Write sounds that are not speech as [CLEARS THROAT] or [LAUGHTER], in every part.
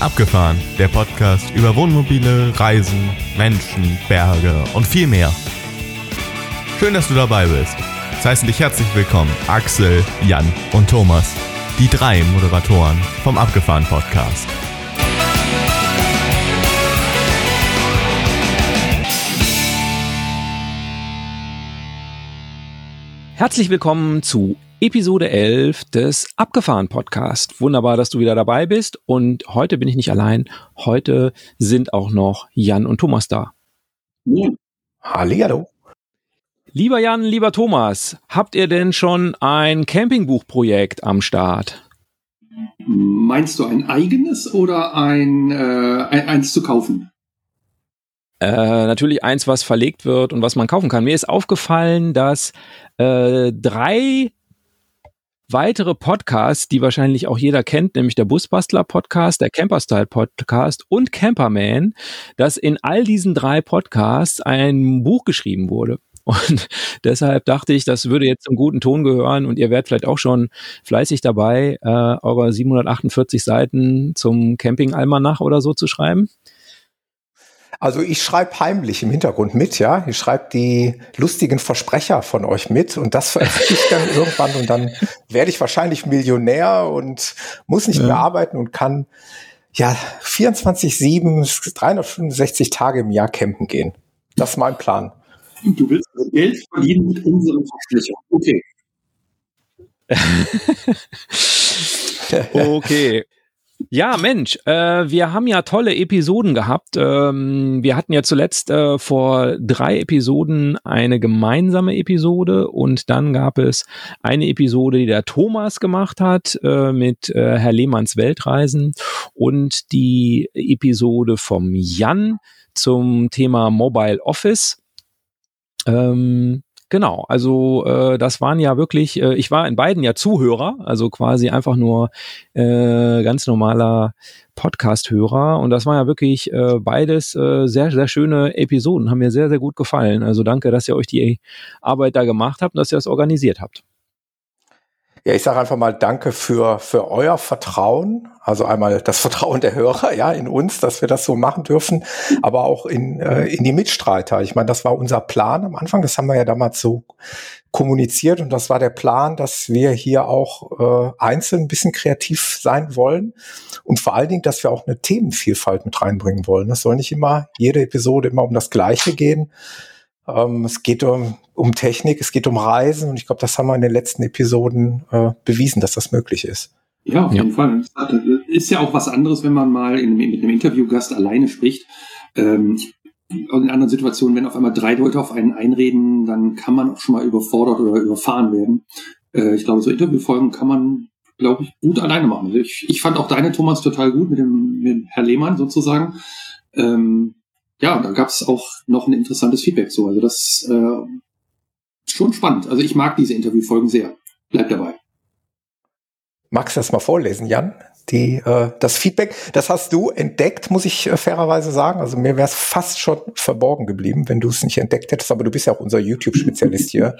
Abgefahren, der Podcast über Wohnmobile, Reisen, Menschen, Berge und viel mehr. Schön, dass du dabei bist. Es heißen dich herzlich willkommen Axel, Jan und Thomas, die drei Moderatoren vom Abgefahren Podcast. Herzlich willkommen zu Episode 11 des Abgefahren Podcast. Wunderbar, dass du wieder dabei bist und heute bin ich nicht allein. Heute sind auch noch Jan und Thomas da. Ja. Hallihallo. Lieber Jan, lieber Thomas, habt ihr denn schon ein Campingbuchprojekt am Start? Meinst du ein eigenes oder ein, äh, eins zu kaufen? Äh, natürlich eins, was verlegt wird und was man kaufen kann. Mir ist aufgefallen, dass äh, drei weitere Podcasts, die wahrscheinlich auch jeder kennt, nämlich der Busbastler Podcast, der Camperstyle Podcast und Camperman, dass in all diesen drei Podcasts ein Buch geschrieben wurde. Und [LAUGHS] deshalb dachte ich, das würde jetzt zum guten Ton gehören und ihr werdet vielleicht auch schon fleißig dabei, äh, eure 748 Seiten zum Camping-Almanach oder so zu schreiben. Also ich schreibe heimlich im Hintergrund mit, ja. Ich schreibe die lustigen Versprecher von euch mit und das veröffentliche ich dann [LAUGHS] irgendwann und dann werde ich wahrscheinlich Millionär und muss nicht ja. mehr arbeiten und kann ja 24-7, 365 Tage im Jahr campen gehen. Das ist mein Plan. Du willst Geld verdienen mit unseren Versprechern. Okay. [LAUGHS] okay. Ja, Mensch, äh, wir haben ja tolle Episoden gehabt. Ähm, wir hatten ja zuletzt äh, vor drei Episoden eine gemeinsame Episode und dann gab es eine Episode, die der Thomas gemacht hat äh, mit äh, Herr Lehmanns Weltreisen und die Episode vom Jan zum Thema Mobile Office. Ähm, Genau, also äh, das waren ja wirklich, äh, ich war in beiden ja Zuhörer, also quasi einfach nur äh, ganz normaler Podcast-Hörer und das war ja wirklich äh, beides äh, sehr, sehr schöne Episoden, haben mir sehr, sehr gut gefallen. Also danke, dass ihr euch die Arbeit da gemacht habt und dass ihr das organisiert habt. Ja, ich sage einfach mal Danke für, für euer Vertrauen. Also einmal das Vertrauen der Hörer, ja, in uns, dass wir das so machen dürfen, aber auch in, äh, in die Mitstreiter. Ich meine, das war unser Plan am Anfang. Das haben wir ja damals so kommuniziert und das war der Plan, dass wir hier auch äh, einzeln ein bisschen kreativ sein wollen und vor allen Dingen, dass wir auch eine Themenvielfalt mit reinbringen wollen. Das soll nicht immer jede Episode immer um das Gleiche gehen, ähm, es geht um, um Technik, es geht um Reisen und ich glaube, das haben wir in den letzten Episoden äh, bewiesen, dass das möglich ist. Ja, auf jeden Fall. Ist ja auch was anderes, wenn man mal in, mit einem Interviewgast alleine spricht. Ähm, in anderen Situationen, wenn auf einmal drei Leute auf einen einreden, dann kann man auch schon mal überfordert oder überfahren werden. Äh, ich glaube, so Interviewfolgen kann man, glaube ich, gut alleine machen. Also ich, ich fand auch deine, Thomas, total gut mit dem, mit Herr Lehmann sozusagen. Ähm, ja, da gab es auch noch ein interessantes Feedback so. Also das äh, schon spannend. Also ich mag diese Interviewfolgen sehr. Bleib dabei. Magst du das mal vorlesen, Jan? Die, äh, das Feedback, das hast du entdeckt, muss ich äh, fairerweise sagen. Also mir wäre es fast schon verborgen geblieben, wenn du es nicht entdeckt hättest. Aber du bist ja auch unser YouTube-Spezialist hier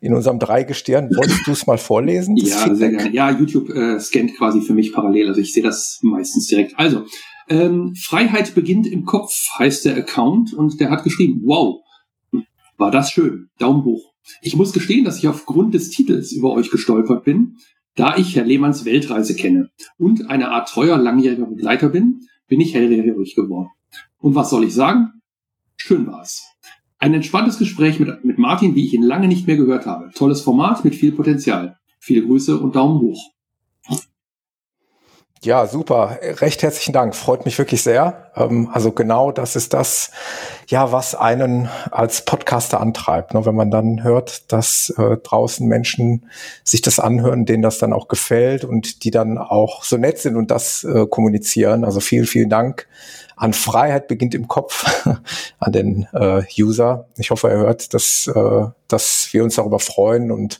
in unserem Dreigestirn. Wolltest du es mal vorlesen? Ja, sehr gerne. Ja, YouTube äh, scannt quasi für mich parallel. Also ich sehe das meistens direkt. Also, ähm, Freiheit beginnt im Kopf heißt der Account und der hat geschrieben, wow, war das schön, Daumen hoch. Ich muss gestehen, dass ich aufgrund des Titels über euch gestolpert bin, da ich Herr Lehmanns Weltreise kenne und eine Art treuer langjähriger Begleiter bin, bin ich hellhörig geworden. Und was soll ich sagen? Schön war's. Ein entspanntes Gespräch mit, mit Martin, wie ich ihn lange nicht mehr gehört habe. Tolles Format mit viel Potenzial. Viele Grüße und Daumen hoch. Ja, super. Recht herzlichen Dank. Freut mich wirklich sehr. Ähm, also genau das ist das, ja, was einen als Podcaster antreibt. Ne? Wenn man dann hört, dass äh, draußen Menschen sich das anhören, denen das dann auch gefällt und die dann auch so nett sind und das äh, kommunizieren. Also vielen, vielen Dank an Freiheit beginnt im Kopf [LAUGHS] an den äh, User. Ich hoffe, er hört, dass, dass wir uns darüber freuen und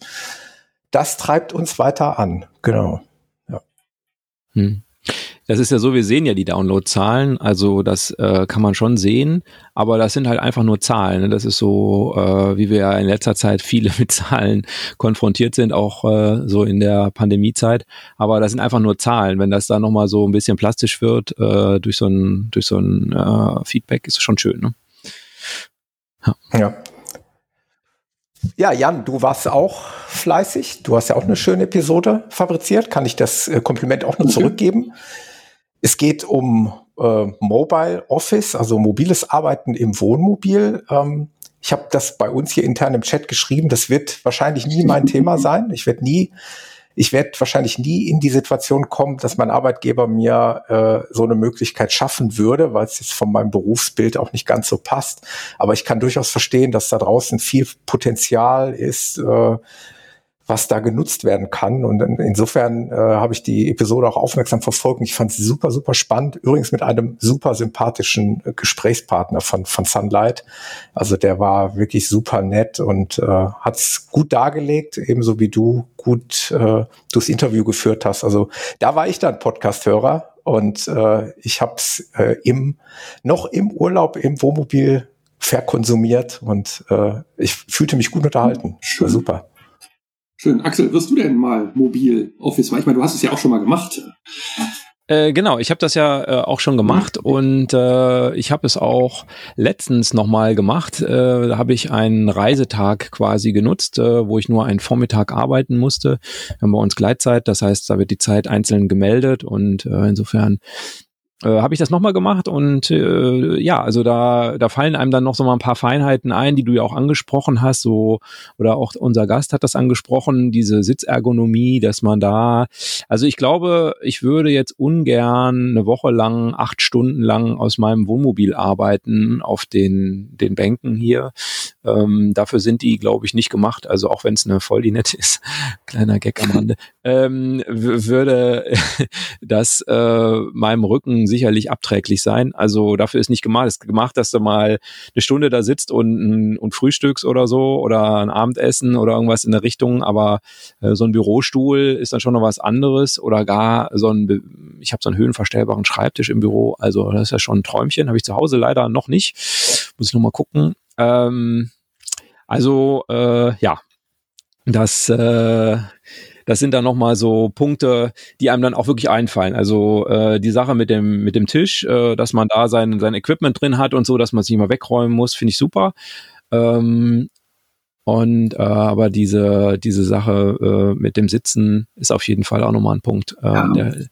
das treibt uns weiter an. Genau. Hm. das ist ja so, wir sehen ja die Downloadzahlen, also das äh, kann man schon sehen, aber das sind halt einfach nur Zahlen. Ne? Das ist so, äh, wie wir ja in letzter Zeit viele [LAUGHS] mit Zahlen konfrontiert sind, auch äh, so in der Pandemiezeit. Aber das sind einfach nur Zahlen. Wenn das da nochmal so ein bisschen plastisch wird äh, durch so ein, durch so ein äh, Feedback, ist schon schön. Ne? Ja. ja. Ja, Jan, du warst auch fleißig. Du hast ja auch eine schöne Episode fabriziert. Kann ich das äh, Kompliment auch nur zurückgeben? Es geht um äh, Mobile Office, also mobiles Arbeiten im Wohnmobil. Ähm, ich habe das bei uns hier intern im Chat geschrieben. Das wird wahrscheinlich nie mein [LAUGHS] Thema sein. Ich werde nie, ich werde wahrscheinlich nie in die Situation kommen, dass mein Arbeitgeber mir äh, so eine Möglichkeit schaffen würde, weil es jetzt von meinem Berufsbild auch nicht ganz so passt. Aber ich kann durchaus verstehen, dass da draußen viel Potenzial ist. Äh, was da genutzt werden kann. Und insofern äh, habe ich die Episode auch aufmerksam verfolgt. Und ich fand sie super, super spannend. Übrigens mit einem super sympathischen äh, Gesprächspartner von, von Sunlight. Also der war wirklich super nett und äh, hat es gut dargelegt, ebenso wie du gut äh, du das Interview geführt hast. Also da war ich dann Podcast-Hörer und äh, ich habe es äh, im, noch im Urlaub im Wohnmobil verkonsumiert und äh, ich fühlte mich gut unterhalten. Schön. Super. Schön. Axel, wirst du denn mal mobil Office? Ich meine, du hast es ja auch schon mal gemacht. Äh, genau, ich habe das ja äh, auch schon gemacht und äh, ich habe es auch letztens nochmal gemacht. Äh, da habe ich einen Reisetag quasi genutzt, äh, wo ich nur einen Vormittag arbeiten musste. Wir haben bei uns Gleitzeit, das heißt, da wird die Zeit einzeln gemeldet und äh, insofern äh, habe ich das nochmal gemacht und äh, ja, also da, da fallen einem dann noch so mal ein paar Feinheiten ein, die du ja auch angesprochen hast, so oder auch unser Gast hat das angesprochen, diese Sitzergonomie, dass man da, also ich glaube, ich würde jetzt ungern eine Woche lang, acht Stunden lang aus meinem Wohnmobil arbeiten auf den, den Bänken hier. Ähm, dafür sind die, glaube ich, nicht gemacht. Also auch wenn es eine Volldinette [LAUGHS] ist, kleiner Gag am Rande, ähm, würde [LAUGHS] das äh, meinem Rücken sicherlich abträglich sein. Also dafür ist nicht gemacht. Es ist gemacht, dass du mal eine Stunde da sitzt und, und frühstückst oder so oder ein Abendessen oder irgendwas in der Richtung. Aber äh, so ein Bürostuhl ist dann schon noch was anderes oder gar so ein, ich habe so einen höhenverstellbaren Schreibtisch im Büro. Also das ist ja schon ein Träumchen. Habe ich zu Hause leider noch nicht. Muss ich noch mal gucken. Ähm, also äh, ja, das äh, das sind dann nochmal so Punkte, die einem dann auch wirklich einfallen. Also äh, die Sache mit dem, mit dem Tisch, äh, dass man da sein, sein Equipment drin hat und so, dass man es nicht mal wegräumen muss, finde ich super. Ähm, und äh, aber diese, diese Sache äh, mit dem Sitzen ist auf jeden Fall auch nochmal ein Punkt. Äh, ja. der,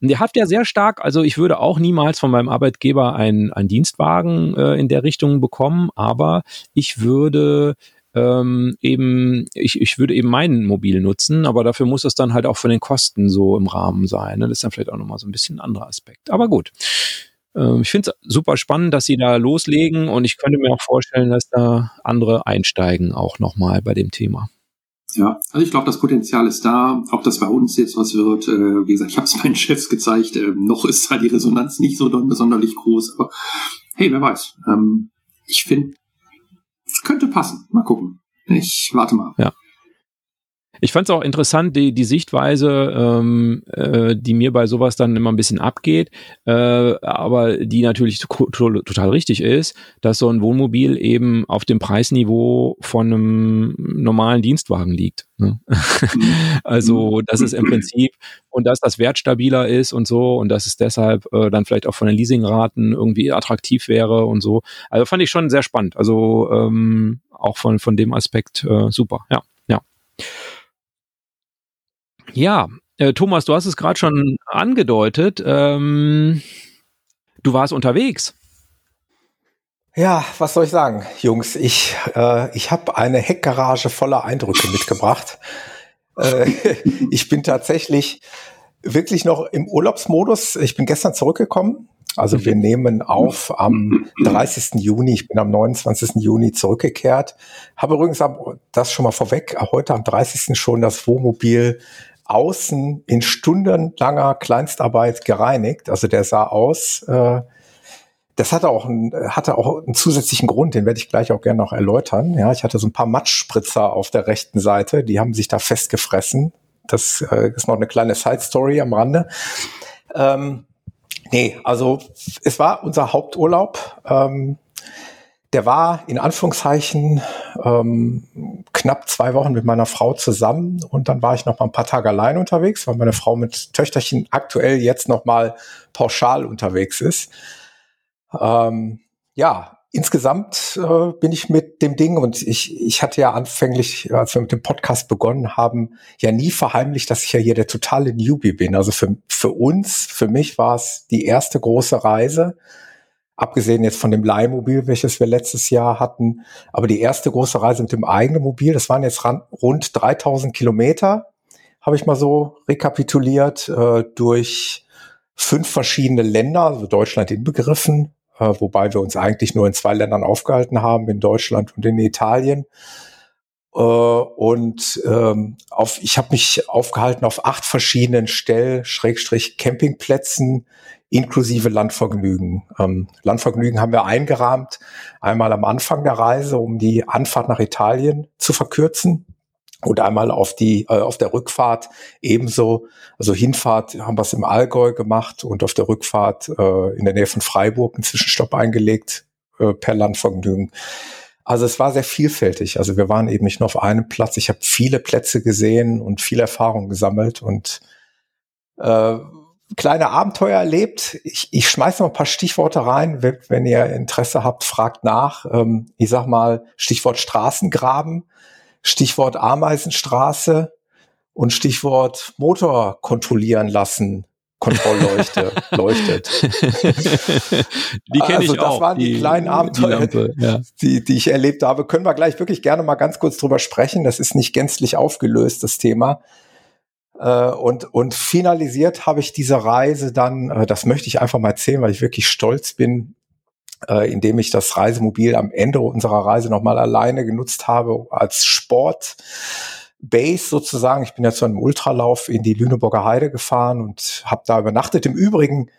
der hat ja sehr stark, also ich würde auch niemals von meinem Arbeitgeber einen, einen Dienstwagen äh, in der Richtung bekommen, aber ich würde ähm, eben, ich, ich würde eben meinen Mobil nutzen, aber dafür muss es dann halt auch von den Kosten so im Rahmen sein. Ne? Das ist dann vielleicht auch nochmal so ein bisschen ein anderer Aspekt. Aber gut. Ähm, ich finde es super spannend, dass sie da loslegen und ich könnte mir auch vorstellen, dass da andere einsteigen auch nochmal bei dem Thema. Ja, also ich glaube, das Potenzial ist da. Ob das bei uns jetzt was wird, äh, wie gesagt, ich habe es [LAUGHS] meinen Chefs gezeigt. Äh, noch ist da die Resonanz nicht so besonders groß, aber hey, wer weiß. Ähm, ich finde, könnte passen. Mal gucken. Ich warte mal. Ja. Ich fand es auch interessant, die, die Sichtweise, ähm, äh, die mir bei sowas dann immer ein bisschen abgeht, äh, aber die natürlich total richtig ist, dass so ein Wohnmobil eben auf dem Preisniveau von einem normalen Dienstwagen liegt. Ne? [LAUGHS] also, dass es im Prinzip und dass das wertstabiler ist und so und dass es deshalb äh, dann vielleicht auch von den Leasingraten irgendwie attraktiv wäre und so. Also fand ich schon sehr spannend. Also ähm, auch von, von dem Aspekt äh, super, ja. Ja. Ja, äh, Thomas, du hast es gerade schon angedeutet. Ähm, du warst unterwegs. Ja, was soll ich sagen, Jungs? Ich, äh, ich habe eine Heckgarage voller Eindrücke mitgebracht. Äh, [LAUGHS] ich bin tatsächlich wirklich noch im Urlaubsmodus. Ich bin gestern zurückgekommen. Also wir nehmen auf am 30. Juni. Ich bin am 29. Juni zurückgekehrt. Habe übrigens das schon mal vorweg, heute am 30. schon das Wohnmobil außen in stundenlanger Kleinstarbeit gereinigt. Also der sah aus, äh, das hatte auch, ein, hatte auch einen zusätzlichen Grund, den werde ich gleich auch gerne noch erläutern. Ja, ich hatte so ein paar Matschspritzer auf der rechten Seite, die haben sich da festgefressen. Das äh, ist noch eine kleine Side Story am Rande. Ähm, Nee, also es war unser Haupturlaub. Ähm, der war in Anführungszeichen ähm, knapp zwei Wochen mit meiner Frau zusammen und dann war ich noch mal ein paar Tage allein unterwegs, weil meine Frau mit Töchterchen aktuell jetzt noch mal pauschal unterwegs ist. Ähm, ja, insgesamt äh, bin ich mit dem Ding und ich, ich hatte ja anfänglich, als wir mit dem Podcast begonnen haben, ja nie verheimlicht, dass ich ja hier der totale Newbie bin. Also für, für uns, für mich war es die erste große Reise, abgesehen jetzt von dem Leihmobil, welches wir letztes Jahr hatten. Aber die erste große Reise mit dem eigenen Mobil, das waren jetzt rund 3000 Kilometer, habe ich mal so rekapituliert, äh, durch fünf verschiedene Länder, also Deutschland inbegriffen, äh, wobei wir uns eigentlich nur in zwei Ländern aufgehalten haben, in Deutschland und in Italien. Äh, und ähm, auf, ich habe mich aufgehalten auf acht verschiedenen Stell, Schrägstrich Campingplätzen, inklusive Landvergnügen. Ähm, Landvergnügen haben wir eingerahmt, einmal am Anfang der Reise, um die Anfahrt nach Italien zu verkürzen und einmal auf die äh, auf der Rückfahrt ebenso also Hinfahrt haben wir es im Allgäu gemacht und auf der Rückfahrt äh, in der Nähe von Freiburg einen Zwischenstopp eingelegt äh, per Landvergnügen. Also es war sehr vielfältig. Also wir waren eben nicht nur auf einem Platz. Ich habe viele Plätze gesehen und viel Erfahrung gesammelt und äh, kleine Abenteuer erlebt. Ich, ich schmeiß noch ein paar Stichworte rein, wenn, wenn ihr Interesse habt, fragt nach. Ähm, ich sag mal Stichwort Straßengraben Stichwort Ameisenstraße und Stichwort Motor kontrollieren lassen. Kontrollleuchte [LAUGHS] leuchtet. Die kenne also, ich das auch. waren die, die kleinen Abenteuer, die, ja. die, die ich erlebt habe. Können wir gleich wirklich gerne mal ganz kurz drüber sprechen. Das ist nicht gänzlich aufgelöst, das Thema. Äh, und, und finalisiert habe ich diese Reise dann, äh, das möchte ich einfach mal erzählen, weil ich wirklich stolz bin, äh, indem ich das Reisemobil am Ende unserer Reise nochmal alleine genutzt habe als Sport. Base sozusagen. Ich bin ja zu einem Ultralauf in die Lüneburger Heide gefahren und habe da übernachtet. Im Übrigen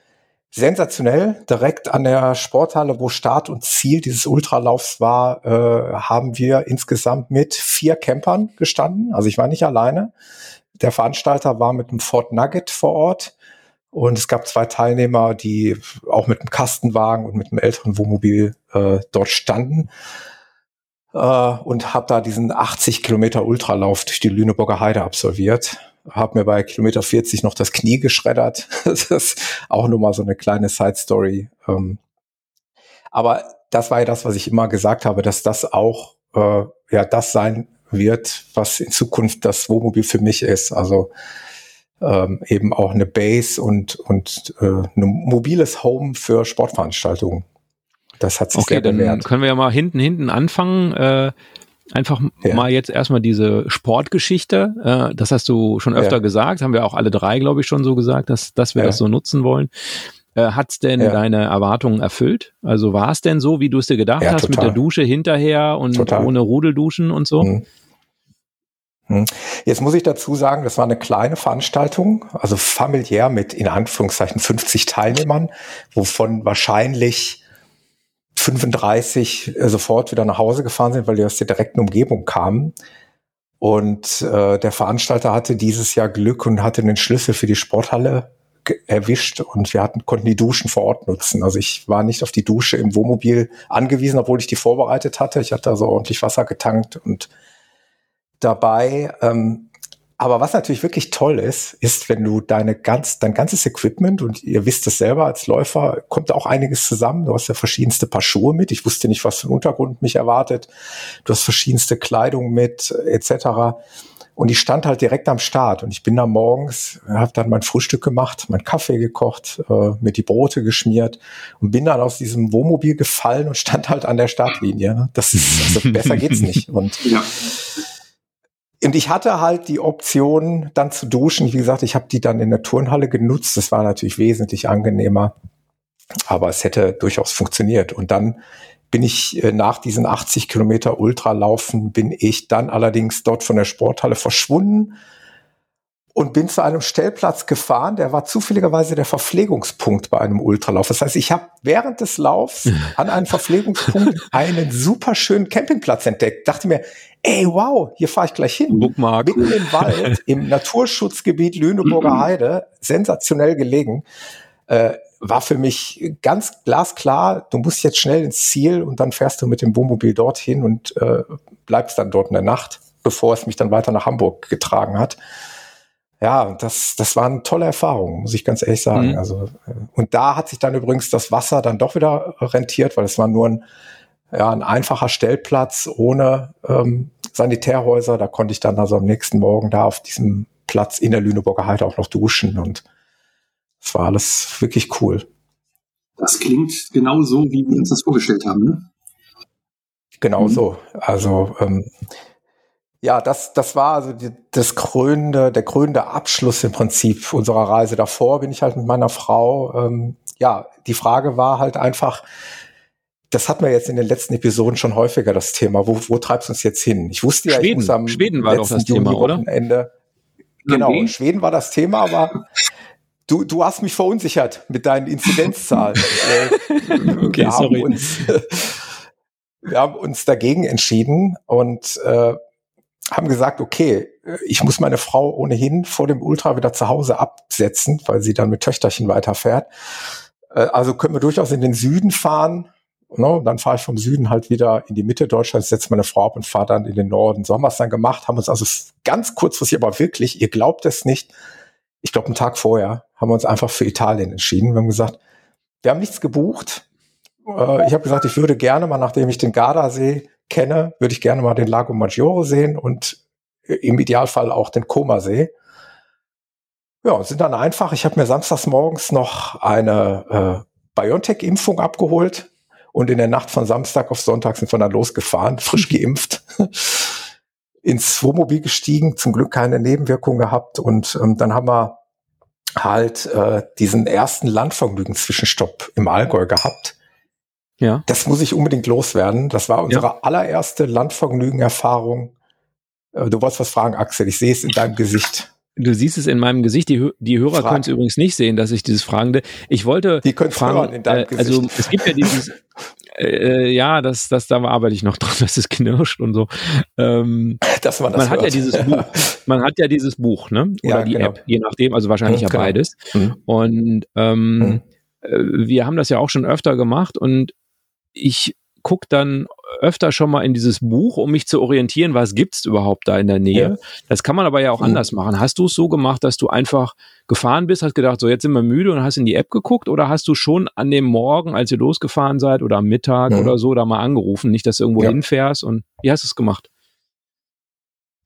sensationell, direkt an der Sporthalle, wo Start und Ziel dieses Ultralaufs war, äh, haben wir insgesamt mit vier Campern gestanden. Also ich war nicht alleine. Der Veranstalter war mit einem Ford Nugget vor Ort und es gab zwei Teilnehmer, die auch mit einem Kastenwagen und mit einem älteren Wohnmobil äh, dort standen. Äh, und habe da diesen 80 Kilometer Ultralauf durch die Lüneburger Heide absolviert. Habe mir bei Kilometer 40 noch das Knie geschreddert. [LAUGHS] das ist auch nur mal so eine kleine Side Story. Ähm, aber das war ja das, was ich immer gesagt habe, dass das auch äh, ja das sein wird, was in Zukunft das Wohnmobil für mich ist. Also ähm, eben auch eine Base und, und äh, ein mobiles Home für Sportveranstaltungen. Das hat sich okay, sehr bewährt. Dann können wir ja mal hinten, hinten anfangen. Äh, einfach ja. mal jetzt erstmal diese Sportgeschichte. Äh, das hast du schon öfter ja. gesagt, haben wir auch alle drei, glaube ich, schon so gesagt, dass, dass wir ja. das so nutzen wollen. Äh, hat's denn ja. deine Erwartungen erfüllt? Also war es denn so, wie du es dir gedacht hast, total. mit der Dusche hinterher und total. ohne Rudelduschen und so? Mhm. Hm. Jetzt muss ich dazu sagen, das war eine kleine Veranstaltung, also familiär mit in Anführungszeichen 50 Teilnehmern, wovon wahrscheinlich 35 äh, sofort wieder nach Hause gefahren sind, weil die aus der direkten Umgebung kamen. Und äh, der Veranstalter hatte dieses Jahr Glück und hatte den Schlüssel für die Sporthalle erwischt und wir hatten, konnten die Duschen vor Ort nutzen. Also ich war nicht auf die Dusche im Wohnmobil angewiesen, obwohl ich die vorbereitet hatte. Ich hatte also ordentlich Wasser getankt und dabei. Ähm, aber was natürlich wirklich toll ist, ist, wenn du deine ganz, dein ganzes Equipment und ihr wisst es selber als Läufer, kommt auch einiges zusammen. Du hast ja verschiedenste Paar Schuhe mit. Ich wusste nicht, was für ein Untergrund mich erwartet. Du hast verschiedenste Kleidung mit, etc. Und ich stand halt direkt am Start und ich bin da morgens, habe dann mein Frühstück gemacht, mein Kaffee gekocht, äh, mir die Brote geschmiert und bin dann aus diesem Wohnmobil gefallen und stand halt an der Startlinie. Ne? Das ist, also besser geht's nicht. Und [LAUGHS] ja. Und ich hatte halt die Option, dann zu duschen. Wie gesagt, ich habe die dann in der Turnhalle genutzt. Das war natürlich wesentlich angenehmer. Aber es hätte durchaus funktioniert. Und dann bin ich äh, nach diesen 80 Kilometer Ultralaufen, bin ich dann allerdings dort von der Sporthalle verschwunden und bin zu einem Stellplatz gefahren, der war zufälligerweise der Verpflegungspunkt bei einem Ultralauf. Das heißt, ich habe während des Laufs [LAUGHS] an einem Verpflegungspunkt einen super schönen Campingplatz entdeckt. Dachte mir, ey, wow, hier fahre ich gleich hin. Bookmark. Mitten im Wald, im Naturschutzgebiet Lüneburger [LAUGHS] Heide, sensationell gelegen. Äh, war für mich ganz glasklar, du musst jetzt schnell ins Ziel und dann fährst du mit dem Wohnmobil dorthin und äh, bleibst dann dort in der Nacht, bevor es mich dann weiter nach Hamburg getragen hat. Ja, das, das war eine tolle Erfahrung, muss ich ganz ehrlich sagen. Mhm. Also, äh, und da hat sich dann übrigens das Wasser dann doch wieder rentiert, weil es war nur ein, ja, ein einfacher Stellplatz ohne ähm, Sanitärhäuser. Da konnte ich dann also am nächsten Morgen da auf diesem Platz in der Lüneburger Heide auch noch duschen und war alles wirklich cool. Das klingt genau so, wie wir uns das vorgestellt haben, ne? Genau mhm. so. Also ähm, ja, das, das war also die, das krönende, der krönende Abschluss im Prinzip unserer Reise. Davor bin ich halt mit meiner Frau. Ähm, ja, die Frage war halt einfach, das hatten wir jetzt in den letzten Episoden schon häufiger das Thema. Wo, wo treibst du uns jetzt hin? Ich wusste ja, Schweden. ich muss am Schweden war doch das Thema, oder? Ende. Genau, okay. Schweden war das Thema, aber du, du hast mich verunsichert mit deinen Inzidenzzahlen. [LAUGHS] okay, wir sorry. Haben uns, [LAUGHS] wir haben uns dagegen entschieden und äh, haben gesagt, okay, ich muss meine Frau ohnehin vor dem Ultra wieder zu Hause absetzen, weil sie dann mit Töchterchen weiterfährt. Äh, also können wir durchaus in den Süden fahren. No, dann fahre ich vom Süden halt wieder in die Mitte Deutschlands, setze meine Frau ab und fahre dann in den Norden. So haben wir es dann gemacht, haben uns also ganz kurzfristig, aber wirklich, ihr glaubt es nicht, ich glaube einen Tag vorher, haben wir uns einfach für Italien entschieden. Wir haben gesagt, wir haben nichts gebucht. Äh, ich habe gesagt, ich würde gerne mal, nachdem ich den Gardasee kenne, würde ich gerne mal den Lago Maggiore sehen und im Idealfall auch den Comasee. Ja, sind dann einfach, ich habe mir samstags morgens noch eine äh, BioNTech-Impfung abgeholt und in der Nacht von Samstag auf Sonntag sind wir dann losgefahren, frisch geimpft, ins Wohnmobil gestiegen, zum Glück keine Nebenwirkungen gehabt und ähm, dann haben wir halt äh, diesen ersten Landvergnügen-Zwischenstopp im Allgäu gehabt ja. Das muss ich unbedingt loswerden. Das war unsere ja. allererste Landvergnügen-Erfahrung. Äh, du wolltest was fragen, Axel. Ich sehe es in deinem Gesicht. Du siehst es in meinem Gesicht. Die, die Hörer können es übrigens nicht sehen, dass ich dieses Fragende. Ich wollte. Die können fragen, hören in deinem äh, Also es gibt ja dieses. [LAUGHS] Äh, ja, das, das, da arbeite ich noch [LAUGHS] dran, dass es knirscht und so. Ähm, Dass man das man hört. hat ja dieses Buch. [LAUGHS] Man hat ja dieses Buch, ne? Oder ja, die genau. App, je nachdem. Also wahrscheinlich mhm, ja genau. beides. Mhm. Und ähm, mhm. Äh, wir haben das ja auch schon öfter gemacht und ich gucke dann öfter schon mal in dieses Buch, um mich zu orientieren, was gibt's überhaupt da in der Nähe. Ja. Das kann man aber ja auch mhm. anders machen. Hast du es so gemacht, dass du einfach gefahren bist, hast gedacht, so jetzt sind wir müde und hast in die App geguckt oder hast du schon an dem Morgen, als ihr losgefahren seid oder am Mittag mhm. oder so, da mal angerufen, nicht, dass du irgendwo ja. hinfährst und wie hast du es gemacht?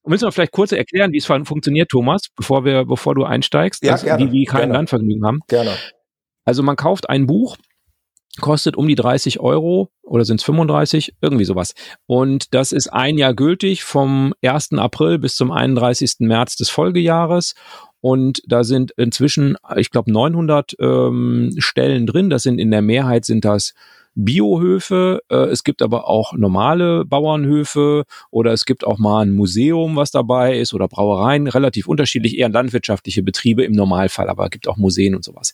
müssen wir vielleicht kurz erklären, wie es funktioniert, Thomas, bevor wir, bevor du einsteigst, ja, gerne, die, die kein gerne. Landvergnügen haben. Gerne. Also man kauft ein Buch, kostet um die 30 Euro oder sind es 35, irgendwie sowas. Und das ist ein Jahr gültig vom 1. April bis zum 31. März des Folgejahres. Und da sind inzwischen, ich glaube, 900 ähm, Stellen drin. Das sind in der Mehrheit sind das Biohöfe. Äh, es gibt aber auch normale Bauernhöfe oder es gibt auch mal ein Museum, was dabei ist oder Brauereien. Relativ unterschiedlich, eher landwirtschaftliche Betriebe im Normalfall, aber es gibt auch Museen und sowas.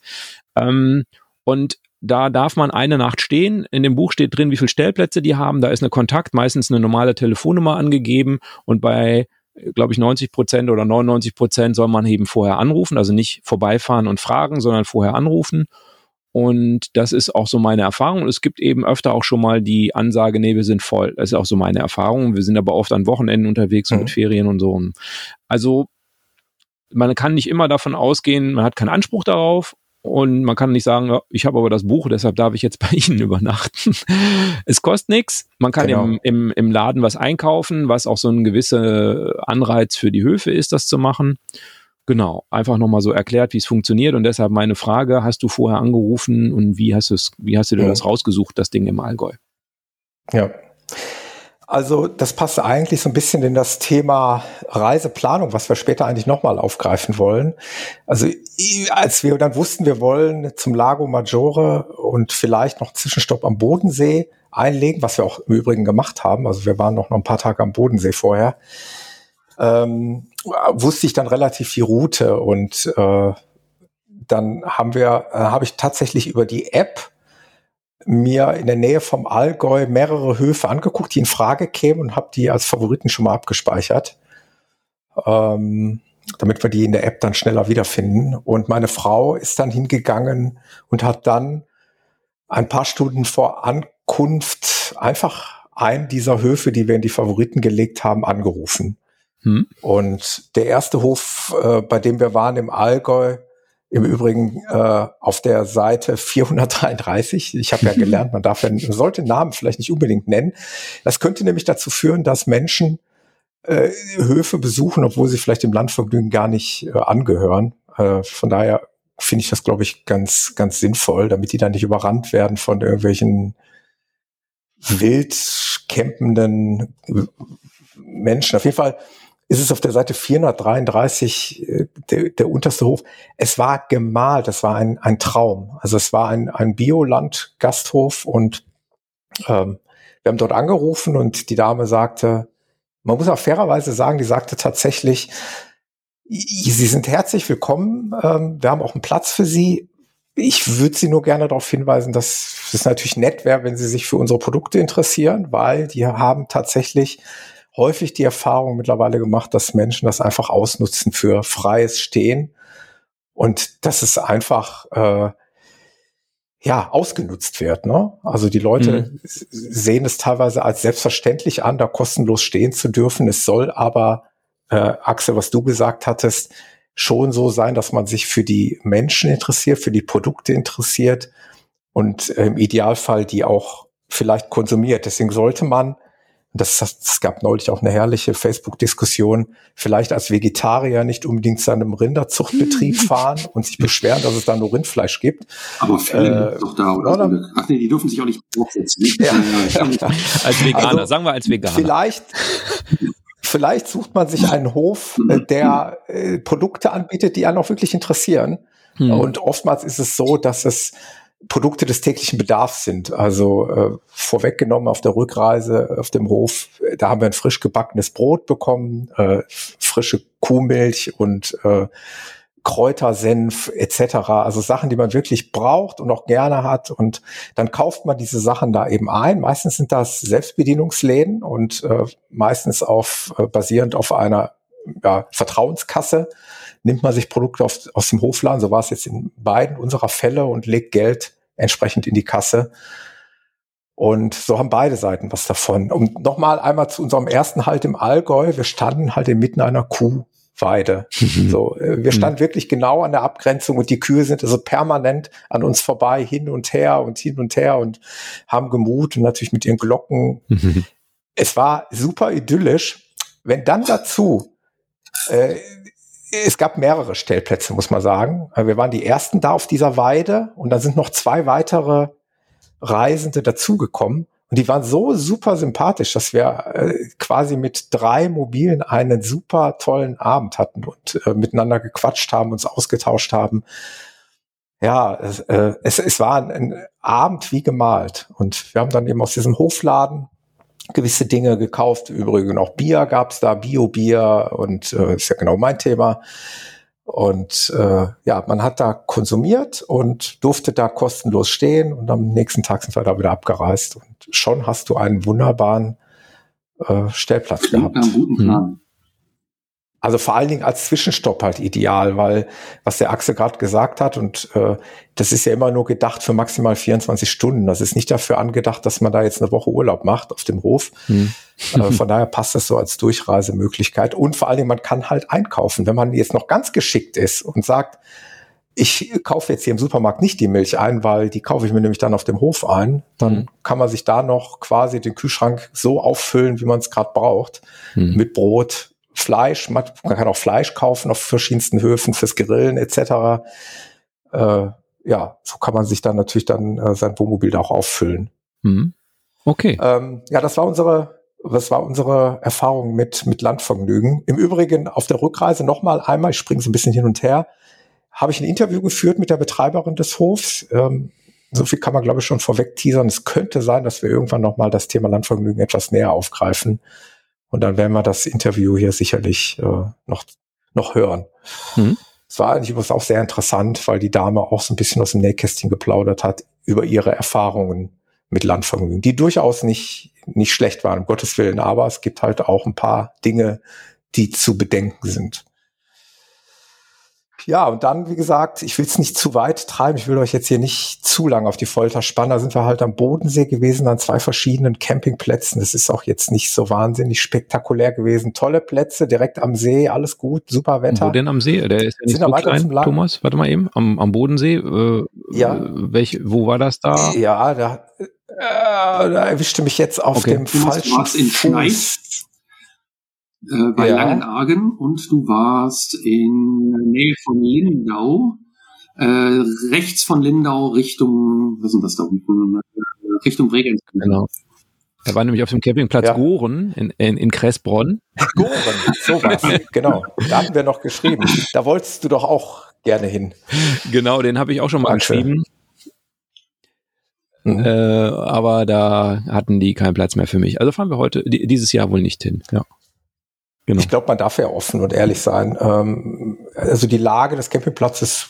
Ähm, und da darf man eine Nacht stehen. In dem Buch steht drin, wie viele Stellplätze die haben. Da ist eine Kontakt, meistens eine normale Telefonnummer angegeben. Und bei, glaube ich, 90 Prozent oder 99 Prozent soll man eben vorher anrufen. Also nicht vorbeifahren und fragen, sondern vorher anrufen. Und das ist auch so meine Erfahrung. Und es gibt eben öfter auch schon mal die Ansage, nee, wir sind voll. Das ist auch so meine Erfahrung. Wir sind aber oft an Wochenenden unterwegs mhm. mit Ferien und so. Also man kann nicht immer davon ausgehen, man hat keinen Anspruch darauf und man kann nicht sagen, ich habe aber das Buch, deshalb darf ich jetzt [LAUGHS] bei Ihnen übernachten. es kostet nichts. Man kann genau. im, im, im Laden was einkaufen, was auch so ein gewisser Anreiz für die Höfe ist, das zu machen. Genau, einfach nochmal so erklärt, wie es funktioniert. Und deshalb meine Frage, hast du vorher angerufen und wie hast, wie hast du dir ja. das rausgesucht, das Ding im Allgäu? Ja, also das passt eigentlich so ein bisschen in das Thema Reiseplanung, was wir später eigentlich nochmal aufgreifen wollen. Also als wir dann wussten, wir wollen zum Lago Maggiore und vielleicht noch Zwischenstopp am Bodensee einlegen, was wir auch im Übrigen gemacht haben. Also wir waren noch, ein paar Tage am Bodensee vorher. Ähm, wusste ich dann relativ die Route und äh, dann haben wir, äh, habe ich tatsächlich über die App mir in der Nähe vom Allgäu mehrere Höfe angeguckt, die in Frage kämen und habe die als Favoriten schon mal abgespeichert. Ähm, damit wir die in der App dann schneller wiederfinden. Und meine Frau ist dann hingegangen und hat dann ein paar Stunden vor Ankunft einfach einen dieser Höfe, die wir in die Favoriten gelegt haben, angerufen. Hm. Und der erste Hof, äh, bei dem wir waren im Allgäu, im Übrigen äh, auf der Seite 433. Ich habe ja [LAUGHS] gelernt, man darf ja, man sollte Namen vielleicht nicht unbedingt nennen. Das könnte nämlich dazu führen, dass Menschen äh, Höfe besuchen, obwohl sie vielleicht dem Landvergnügen gar nicht äh, angehören. Äh, von daher finde ich das, glaube ich, ganz, ganz sinnvoll, damit die dann nicht überrannt werden von irgendwelchen wild campenden Menschen. Auf jeden Fall ist es auf der Seite 433 äh, der, der unterste Hof. Es war gemalt, es war ein, ein Traum. Also es war ein, ein Bioland-Gasthof und ähm, wir haben dort angerufen und die Dame sagte, man muss auch fairerweise sagen, die sagte tatsächlich, Sie sind herzlich willkommen. Ähm, wir haben auch einen Platz für Sie. Ich würde Sie nur gerne darauf hinweisen, dass es natürlich nett wäre, wenn Sie sich für unsere Produkte interessieren, weil die haben tatsächlich häufig die Erfahrung mittlerweile gemacht, dass Menschen das einfach ausnutzen für freies Stehen und dass es einfach äh, ja ausgenutzt wird. Ne? Also die Leute mhm. sehen es teilweise als selbstverständlich an, da kostenlos stehen zu dürfen. Es soll aber, äh, Axel, was du gesagt hattest, schon so sein, dass man sich für die Menschen interessiert, für die Produkte interessiert und im Idealfall die auch vielleicht konsumiert. Deswegen sollte man das, es gab neulich auch eine herrliche Facebook-Diskussion, vielleicht als Vegetarier nicht unbedingt zu einem Rinderzuchtbetrieb [LAUGHS] fahren und sich beschweren, dass es da nur Rindfleisch gibt. Aber Fälle äh, doch da, oder? oder? Ach nee, die dürfen sich auch nicht draufsetzen. Ja. [LAUGHS] als Veganer, also, sagen wir als Veganer. Vielleicht, vielleicht sucht man sich einen Hof, äh, der äh, Produkte anbietet, die einen auch wirklich interessieren. Hm. Und oftmals ist es so, dass es Produkte des täglichen Bedarfs sind. Also äh, vorweggenommen auf der Rückreise auf dem Hof, da haben wir ein frisch gebackenes Brot bekommen, äh, frische Kuhmilch und äh, Kräutersenf etc. Also Sachen, die man wirklich braucht und auch gerne hat. Und dann kauft man diese Sachen da eben ein. Meistens sind das Selbstbedienungsläden und äh, meistens auf äh, basierend auf einer ja, Vertrauenskasse nimmt man sich Produkte auf, aus dem Hofladen, so war es jetzt in beiden unserer Fälle und legt Geld entsprechend in die Kasse. Und so haben beide Seiten was davon. Und nochmal einmal zu unserem ersten Halt im Allgäu. Wir standen halt inmitten einer Kuhweide. so, äh, wir standen wirklich genau an der Abgrenzung und die Kühe sind also permanent an uns vorbei, hin und her und hin und her und haben Gemut und natürlich mit ihren Glocken. es war super idyllisch. Wenn dann dazu äh, es gab mehrere Stellplätze, muss man sagen. Wir waren die ersten da auf dieser Weide und dann sind noch zwei weitere Reisende dazugekommen. Und die waren so super sympathisch, dass wir äh, quasi mit drei Mobilen einen super tollen Abend hatten und äh, miteinander gequatscht haben, uns ausgetauscht haben. Ja, es, äh, es, es war ein, ein Abend wie gemalt. Und wir haben dann eben aus diesem Hofladen gewisse Dinge gekauft. Übrigens auch Bier gab's da, Bio-Bier und äh, ist ja genau mein Thema. Und äh, ja, man hat da konsumiert und durfte da kostenlos stehen und am nächsten Tag sind wir da wieder abgereist und schon hast du einen wunderbaren äh, Stellplatz Klingt gehabt. Einen guten Plan. Also vor allen Dingen als Zwischenstopp halt ideal, weil was der Axel gerade gesagt hat und äh, das ist ja immer nur gedacht für maximal 24 Stunden. Das ist nicht dafür angedacht, dass man da jetzt eine Woche Urlaub macht auf dem Hof. Hm. Äh, [LAUGHS] von daher passt das so als Durchreisemöglichkeit und vor allen Dingen man kann halt einkaufen, wenn man jetzt noch ganz geschickt ist und sagt, ich kaufe jetzt hier im Supermarkt nicht die Milch ein, weil die kaufe ich mir nämlich dann auf dem Hof ein. Dann mhm. kann man sich da noch quasi den Kühlschrank so auffüllen, wie man es gerade braucht, mhm. mit Brot, Fleisch, man kann auch Fleisch kaufen auf verschiedensten Höfen fürs Grillen etc. Äh, ja, so kann man sich dann natürlich dann äh, sein Wohnmobil da auch auffüllen. Mhm. Okay. Ähm, ja, das war unsere, das war unsere Erfahrung mit mit Landvergnügen. Im Übrigen auf der Rückreise noch mal einmal, ich springe so ein bisschen hin und her, habe ich ein Interview geführt mit der Betreiberin des Hofs. Ähm, so viel kann man glaube ich schon vorweg teasern. Es könnte sein, dass wir irgendwann noch mal das Thema Landvergnügen etwas näher aufgreifen. Und dann werden wir das Interview hier sicherlich äh, noch, noch hören. Mhm. Es war eigentlich übrigens auch sehr interessant, weil die Dame auch so ein bisschen aus dem Nähkästchen geplaudert hat über ihre Erfahrungen mit Landvergnügen, die durchaus nicht, nicht schlecht waren, um Gottes Willen, aber es gibt halt auch ein paar Dinge, die zu bedenken sind. Ja, und dann, wie gesagt, ich will es nicht zu weit treiben, ich will euch jetzt hier nicht zu lange auf die Folter spannen. Da sind wir halt am Bodensee gewesen, an zwei verschiedenen Campingplätzen. Das ist auch jetzt nicht so wahnsinnig spektakulär gewesen. Tolle Plätze, direkt am See, alles gut, super Wetter. Wo denn am See? Der ist ja nicht Sind so weiter zum klein? Thomas. Warte mal eben, am, am Bodensee. Äh, Ja. Welch, wo war das da? Ja, da, äh, da erwischte mich jetzt auf Okay. dem falschen Schneis. Äh, bei Ja. Langenargen und du warst in der Nähe von Lindau, äh, rechts von Lindau Richtung, was ist denn das da unten? Äh, Richtung Bregenz. Genau. Er war nämlich auf dem Campingplatz Ja. Goren in, in, in Kressbronn. Goren, sowas, [LAUGHS] genau. Da hatten wir noch geschrieben. Da wolltest du doch auch gerne hin. Genau, den habe ich auch schon mal Danke. geschrieben. Mhm. Äh, aber da hatten die keinen Platz mehr für mich. Also fahren wir heute, die, dieses Jahr wohl nicht hin. Ja. Genau. Ich glaube, man darf ja offen und ehrlich sein. Ähm, also die Lage des Campingplatzes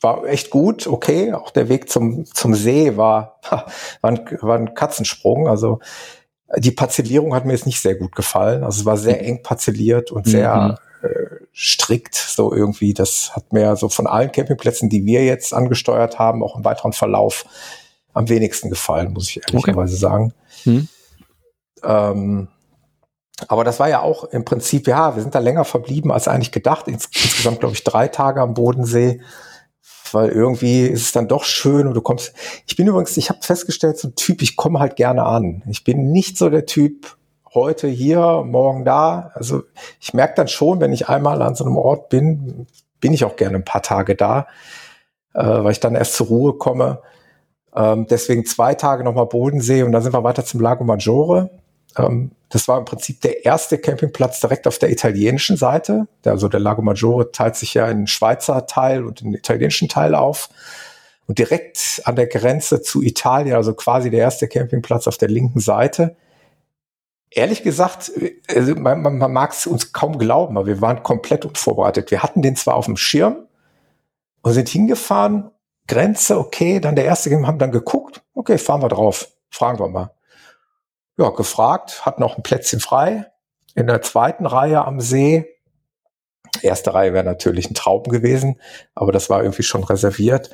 war echt gut, okay. Auch der Weg zum, zum See war, war, ein, war ein Katzensprung. Also die Parzellierung hat mir jetzt nicht sehr gut gefallen. Also es war sehr eng parzelliert und sehr äh, strikt so irgendwie. Das hat mir so von allen Campingplätzen, die wir jetzt angesteuert haben, auch im weiteren Verlauf am wenigsten gefallen, muss ich ehrlicherweise sagen. Hm. Ähm, aber das war ja auch im Prinzip, ja, wir sind da länger verblieben als eigentlich gedacht. Ins, insgesamt, glaube ich, drei Tage am Bodensee, weil irgendwie ist es dann doch schön und du kommst. Ich bin übrigens, ich habe festgestellt, so ein Typ, ich komme halt gerne an. Ich bin nicht so der Typ, heute hier, morgen da. Also ich merke dann schon, wenn ich einmal an so einem Ort bin, bin ich auch gerne ein paar Tage da, äh, weil ich dann erst zur Ruhe komme. Ähm, deswegen zwei Tage nochmal Bodensee und dann sind wir weiter zum Lago Maggiore. Ähm, das war im Prinzip der erste Campingplatz direkt auf der italienischen Seite. Also der Lago Maggiore teilt sich ja in den Schweizer Teil und den italienischen Teil auf. Und direkt an der Grenze zu Italien, also quasi der erste Campingplatz auf der linken Seite. Ehrlich gesagt, also man, man, man mag es uns kaum glauben, aber wir waren komplett unvorbereitet. Wir hatten den zwar auf dem Schirm und sind hingefahren, Grenze, okay, dann der erste, haben dann geguckt, okay, fahren wir drauf, fragen wir mal ja, gefragt, hat noch ein Plätzchen frei in der zweiten Reihe am See. Erste Reihe wäre natürlich ein Traum gewesen, aber das war irgendwie schon reserviert.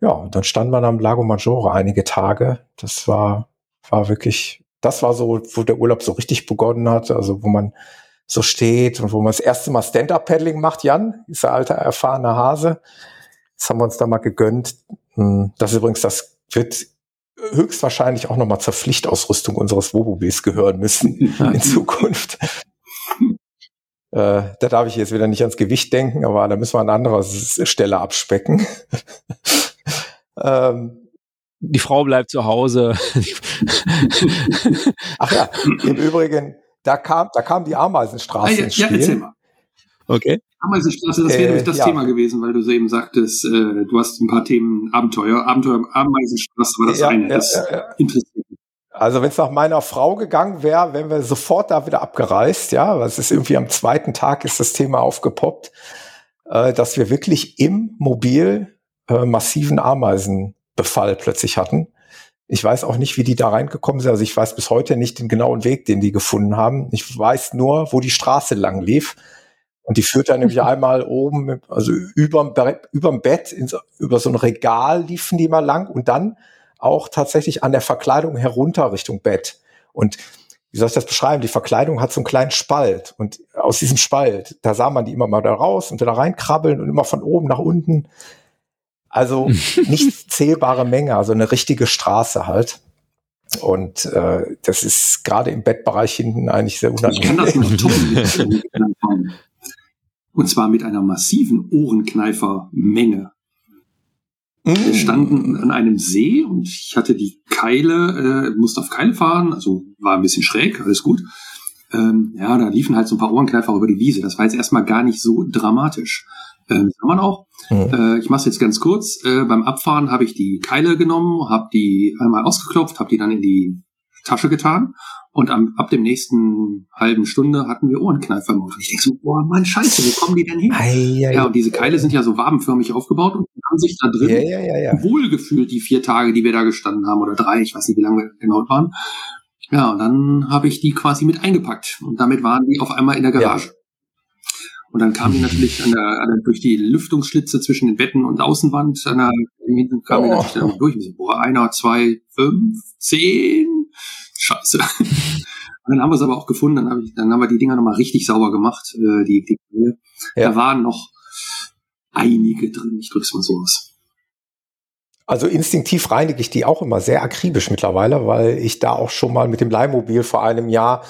Ja, und dann stand man am Lago Maggiore einige Tage. Das war, war wirklich, das war so, wo der Urlaub so richtig begonnen hat, also wo man so steht und wo man das erste Mal Stand-Up-Paddling macht. Jan, der alte erfahrene Hase. Das haben wir uns da mal gegönnt. Hm, Das ist übrigens, das wird höchstwahrscheinlich auch nochmal zur Pflichtausrüstung unseres Wobubis gehören müssen in Zukunft. [LAUGHS] Äh, da darf ich jetzt wieder nicht ans Gewicht denken, aber da müssen wir an anderer Stelle abspecken. [LAUGHS] ähm, Die Frau bleibt zu Hause. [LAUGHS] ach ja, im Übrigen, da kam, da kam die Ah, Ameisenstraße ja, ins ja, erzähl Spiel. mal. okay. Ameisenstraße, das wäre Äh, nämlich das ja. Thema gewesen, weil du so eben sagtest, äh, du hast ein paar Themen Abenteuer. Abenteuer Ameisenstraße war das Ja, eine. Das ja, interessiert mich. Also wenn es nach meiner Frau gegangen wäre, wären wir sofort da wieder abgereist, ja. weil es ist irgendwie am zweiten Tag ist das Thema aufgepoppt, äh, dass wir wirklich im Mobil äh, massiven Ameisenbefall plötzlich hatten. Ich weiß auch nicht, wie die da reingekommen sind. Also ich weiß bis heute nicht den genauen Weg, den die gefunden haben. Ich weiß nur, wo die Straße lang lief. Und die führt dann nämlich [LAUGHS] einmal oben, also überm, überm Bett, in so, über so ein Regal liefen die mal lang und dann auch tatsächlich an der Verkleidung herunter Richtung Bett. Und wie soll ich das beschreiben? Die Verkleidung hat so einen kleinen Spalt. Und aus diesem Spalt, da sah man die immer mal da raus und wieder reinkrabbeln und immer von oben nach unten. Also [LAUGHS] nicht zählbare Menge, also eine richtige Straße halt. Und äh, das ist gerade im Bettbereich hinten eigentlich sehr Ich kann das unangenehm. noch toppen. [LAUGHS] Und zwar mit einer massiven Ohrenkneifer-Menge. Wir Mm. standen an einem See und ich hatte die Keile, äh, musste auf Keile fahren, also war ein bisschen schräg, alles gut. Ähm, ja, da liefen halt so ein paar Ohrenkneifer über die Wiese. Das war jetzt erstmal gar nicht so dramatisch. Ähm, das kann man auch. Mhm. Äh, ich mache es jetzt ganz kurz. Äh, beim Abfahren habe ich die Keile genommen, habe die einmal ausgeklopft, habe die dann in die Tasche getan und am, ab dem nächsten halben Stunde hatten wir Ohrenkneifer im Mund. Und ich denke so, boah, Mann, scheiße, wo kommen die denn her? Ei, ei, Ja, und diese Keile sind ja so wabenförmig aufgebaut und haben sich da drin ja, ja, ja, wohlgefühlt, die vier Tage, die wir da gestanden haben, oder drei, ich weiß nicht, wie lange wir genau waren. Ja, und dann habe ich die quasi mit eingepackt und damit waren die auf einmal in der Garage. Und dann kam die natürlich an der, an der, durch die Lüftungsschlitze zwischen den Betten und Außenwand, an der, kam die natürlich dann durch. So, boah, einer, zwei, fünf, zehn. Scheiße. [LAUGHS] Und dann haben wir es aber auch gefunden, dann, hab ich, dann haben wir die Dinger nochmal richtig sauber gemacht. Äh, die, die, ja. Da waren noch einige drin, ich drück's mal so aus. Also instinktiv reinige ich die auch immer sehr akribisch mittlerweile, weil ich da auch schon mal mit dem Leihmobil vor einem Jahr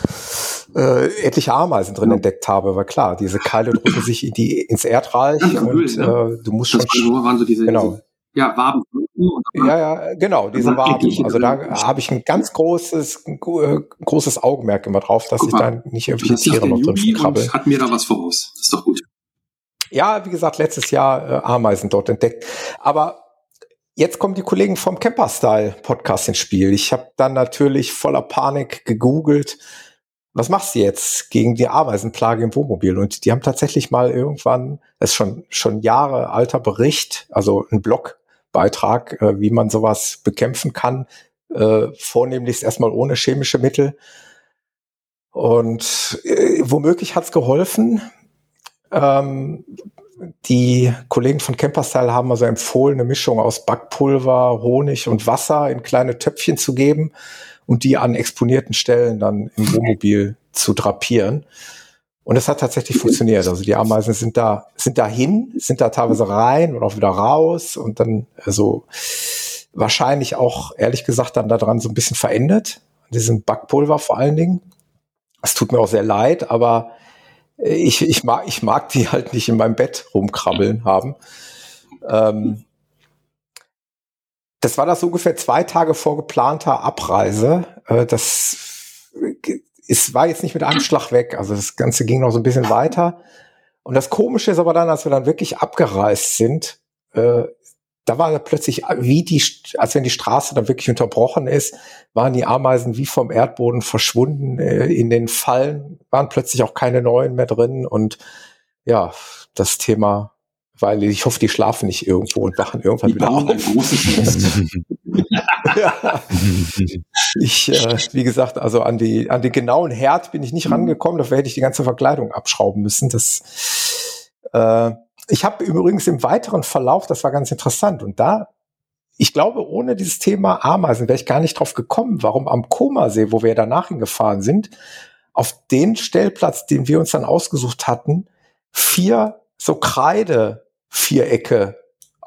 äh, etliche Ameisen drin ja. entdeckt habe. Weil klar, diese Keile drücken sich in die, ins Erdreich und ne? äh, du musst das schon... Waren so diese, genau. Diese, ja, Waben. Ja, ja, genau, diese Waben. Also da habe ich ein ganz großes, äh, großes Augenmerk immer drauf, dass Guck ich da nicht irgendwelche Tiere noch drin krabbel. Hat mir da was voraus. Ist doch gut. Ja, wie gesagt, letztes Jahr äh, Ameisen dort entdeckt. Aber jetzt kommen die Kollegen vom Camper-Style Podcast ins Spiel. Ich habe dann natürlich voller Panik gegoogelt, was machst du jetzt gegen die Ameisenplage im Wohnmobil? Und die haben tatsächlich mal irgendwann, das ist schon, schon Jahre alter Bericht, also ein Blogbeitrag, äh, wie man sowas bekämpfen kann, äh, vornehmlich erstmal ohne chemische Mittel. Und äh, womöglich hat's geholfen. Ähm, die Kollegen von Camperstyle haben also empfohlen, eine Mischung aus Backpulver, Honig und Wasser in kleine Töpfchen zu geben und die an exponierten Stellen dann im Wohnmobil zu drapieren. Und es hat tatsächlich funktioniert. Also die Ameisen sind da, sind dahin, sind da teilweise rein und auch wieder raus und dann also wahrscheinlich auch, ehrlich gesagt, dann daran so ein bisschen verändert. Diesem Backpulver vor allen Dingen. Es tut mir auch sehr leid, aber ich, ich, mag, ich mag die halt nicht in meinem Bett rumkrabbeln haben. Ähm, das war das ungefähr zwei Tage vor geplanter Abreise. Äh, das es war jetzt nicht mit einem Schlag weg. Also das Ganze ging noch so ein bisschen weiter. Und das Komische ist aber dann, als wir dann wirklich abgereist sind, äh, da war plötzlich, wie die, als wenn die Straße dann wirklich unterbrochen ist, waren die Ameisen wie vom Erdboden verschwunden. Äh, in den Fallen waren plötzlich auch keine neuen mehr drin. Und ja, das Thema, weil ich hoffe, die schlafen nicht irgendwo und wachen irgendwann die wieder auf. Ein großes Nest. [LAUGHS] ja. Ich, äh, wie gesagt, also an die, an den genauen Herd bin ich nicht rangekommen. Dafür hätte ich die ganze Verkleidung abschrauben müssen. Das, äh, ich habe übrigens im weiteren Verlauf, das war ganz interessant, und da, ich glaube, ohne dieses Thema Ameisen wäre ich gar nicht drauf gekommen, warum am Komasee, wo wir danach hingefahren sind, auf den Stellplatz, den wir uns dann ausgesucht hatten, vier so Kreide-Vierecke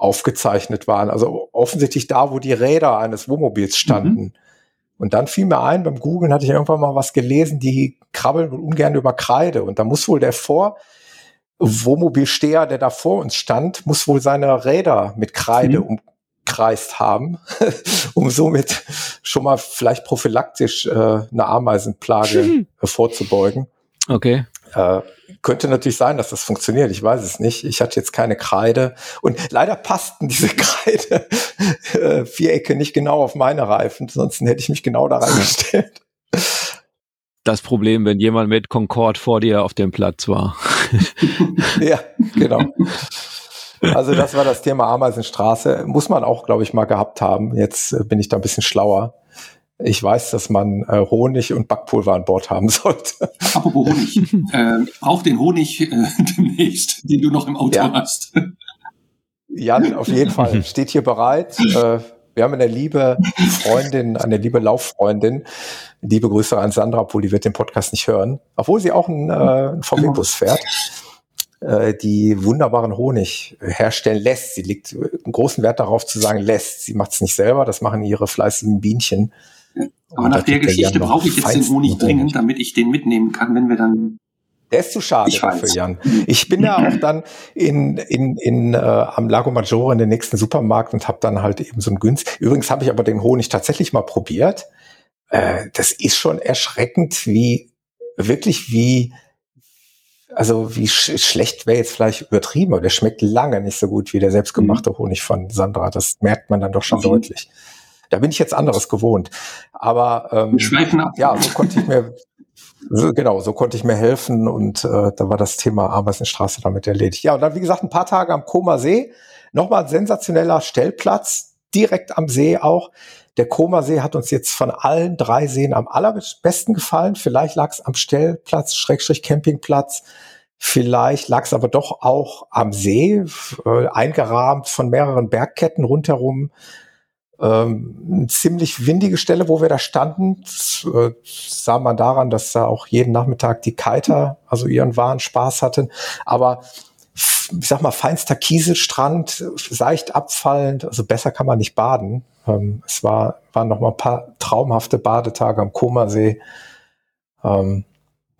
aufgezeichnet waren. Also offensichtlich da, wo die Räder eines Wohnmobils standen. Mhm. Und dann fiel mir ein, beim Googlen hatte ich irgendwann mal was gelesen, die krabbeln ungern über Kreide. Und da muss wohl der Vor, Wohnmobilsteher, der da vor uns stand, muss wohl seine Räder mit Kreide mhm. umkreist haben, [LAUGHS] um somit schon mal vielleicht prophylaktisch äh, eine Ameisenplage mhm. [LAUGHS] vorzubeugen. Okay. Äh, könnte natürlich sein, dass das funktioniert. Ich weiß es nicht. Ich hatte jetzt keine Kreide und leider passten diese [LAUGHS] Kreide äh, Vierecke nicht genau auf meine Reifen. Sonst hätte ich mich genau da reingestellt [LAUGHS] das Problem, wenn jemand mit Concorde vor dir auf dem Platz war. [LAUGHS] ja, genau. Also das war das Thema Ameisenstraße. Muss man auch, glaube ich, mal gehabt haben. Jetzt äh, bin ich da ein bisschen schlauer. Ich weiß, dass man äh, Honig und Backpulver an Bord haben [LAUGHS] sollte. Apropos Honig. [LAUGHS] äh, ich brauche den Honig äh, [LAUGHS] demnächst, den du noch im Auto ja. hast. Jan, auf jeden Fall. Steht hier bereit. Äh, wir haben eine liebe Freundin, eine liebe Lauffreundin. Liebe Grüße an Sandra, obwohl die wird den Podcast nicht hören. Obwohl sie auch einen, äh, einen VW-Bus fährt äh, die wunderbaren Honig herstellen lässt. Sie legt einen großen Wert darauf zu sagen lässt. Sie macht es nicht selber, das machen ihre fleißigen Bienchen. Aber nach der Geschichte brauche ich jetzt den Honig dringend, damit ich den mitnehmen kann, wenn wir dann der ist zu schade dafür, Jan. Ich bin ja auch dann in, in, in äh, am Lago Maggiore in den nächsten Supermarkt und habe dann halt eben so ein günst. Übrigens habe ich aber den Honig tatsächlich mal probiert. Äh, das ist schon erschreckend, wie wirklich wie also wie sch schlecht wäre jetzt vielleicht übertrieben, aber der schmeckt lange nicht so gut wie der selbstgemachte mhm. Honig von Sandra. Das merkt man dann doch schon mhm. deutlich. Da bin ich jetzt anderes gewohnt. Aber ähm, ja, so konnte ich mir so, genau, so konnte ich mir helfen und äh, da war das Thema Ameisenstraße damit erledigt. Ja, und dann, wie gesagt, ein paar Tage am Koma See. Nochmal ein sensationeller Stellplatz, direkt am See auch. Der Koma See hat uns jetzt von allen drei Seen am allerbesten gefallen. Vielleicht lag es am Stellplatz, Schrägstrich Campingplatz. Vielleicht lag es aber doch auch am See, äh, eingerahmt von mehreren Bergketten rundherum. Ähm, eine ziemlich windige Stelle, wo wir da standen, äh, sah man daran, dass da auch jeden Nachmittag die Kiter, also ihren wahren Spaß hatten. Aber ich sag mal, feinster Kieselstrand, seicht abfallend, also besser kann man nicht baden. Ähm, es war, waren noch mal ein paar traumhafte Badetage am Komasee. Ähm,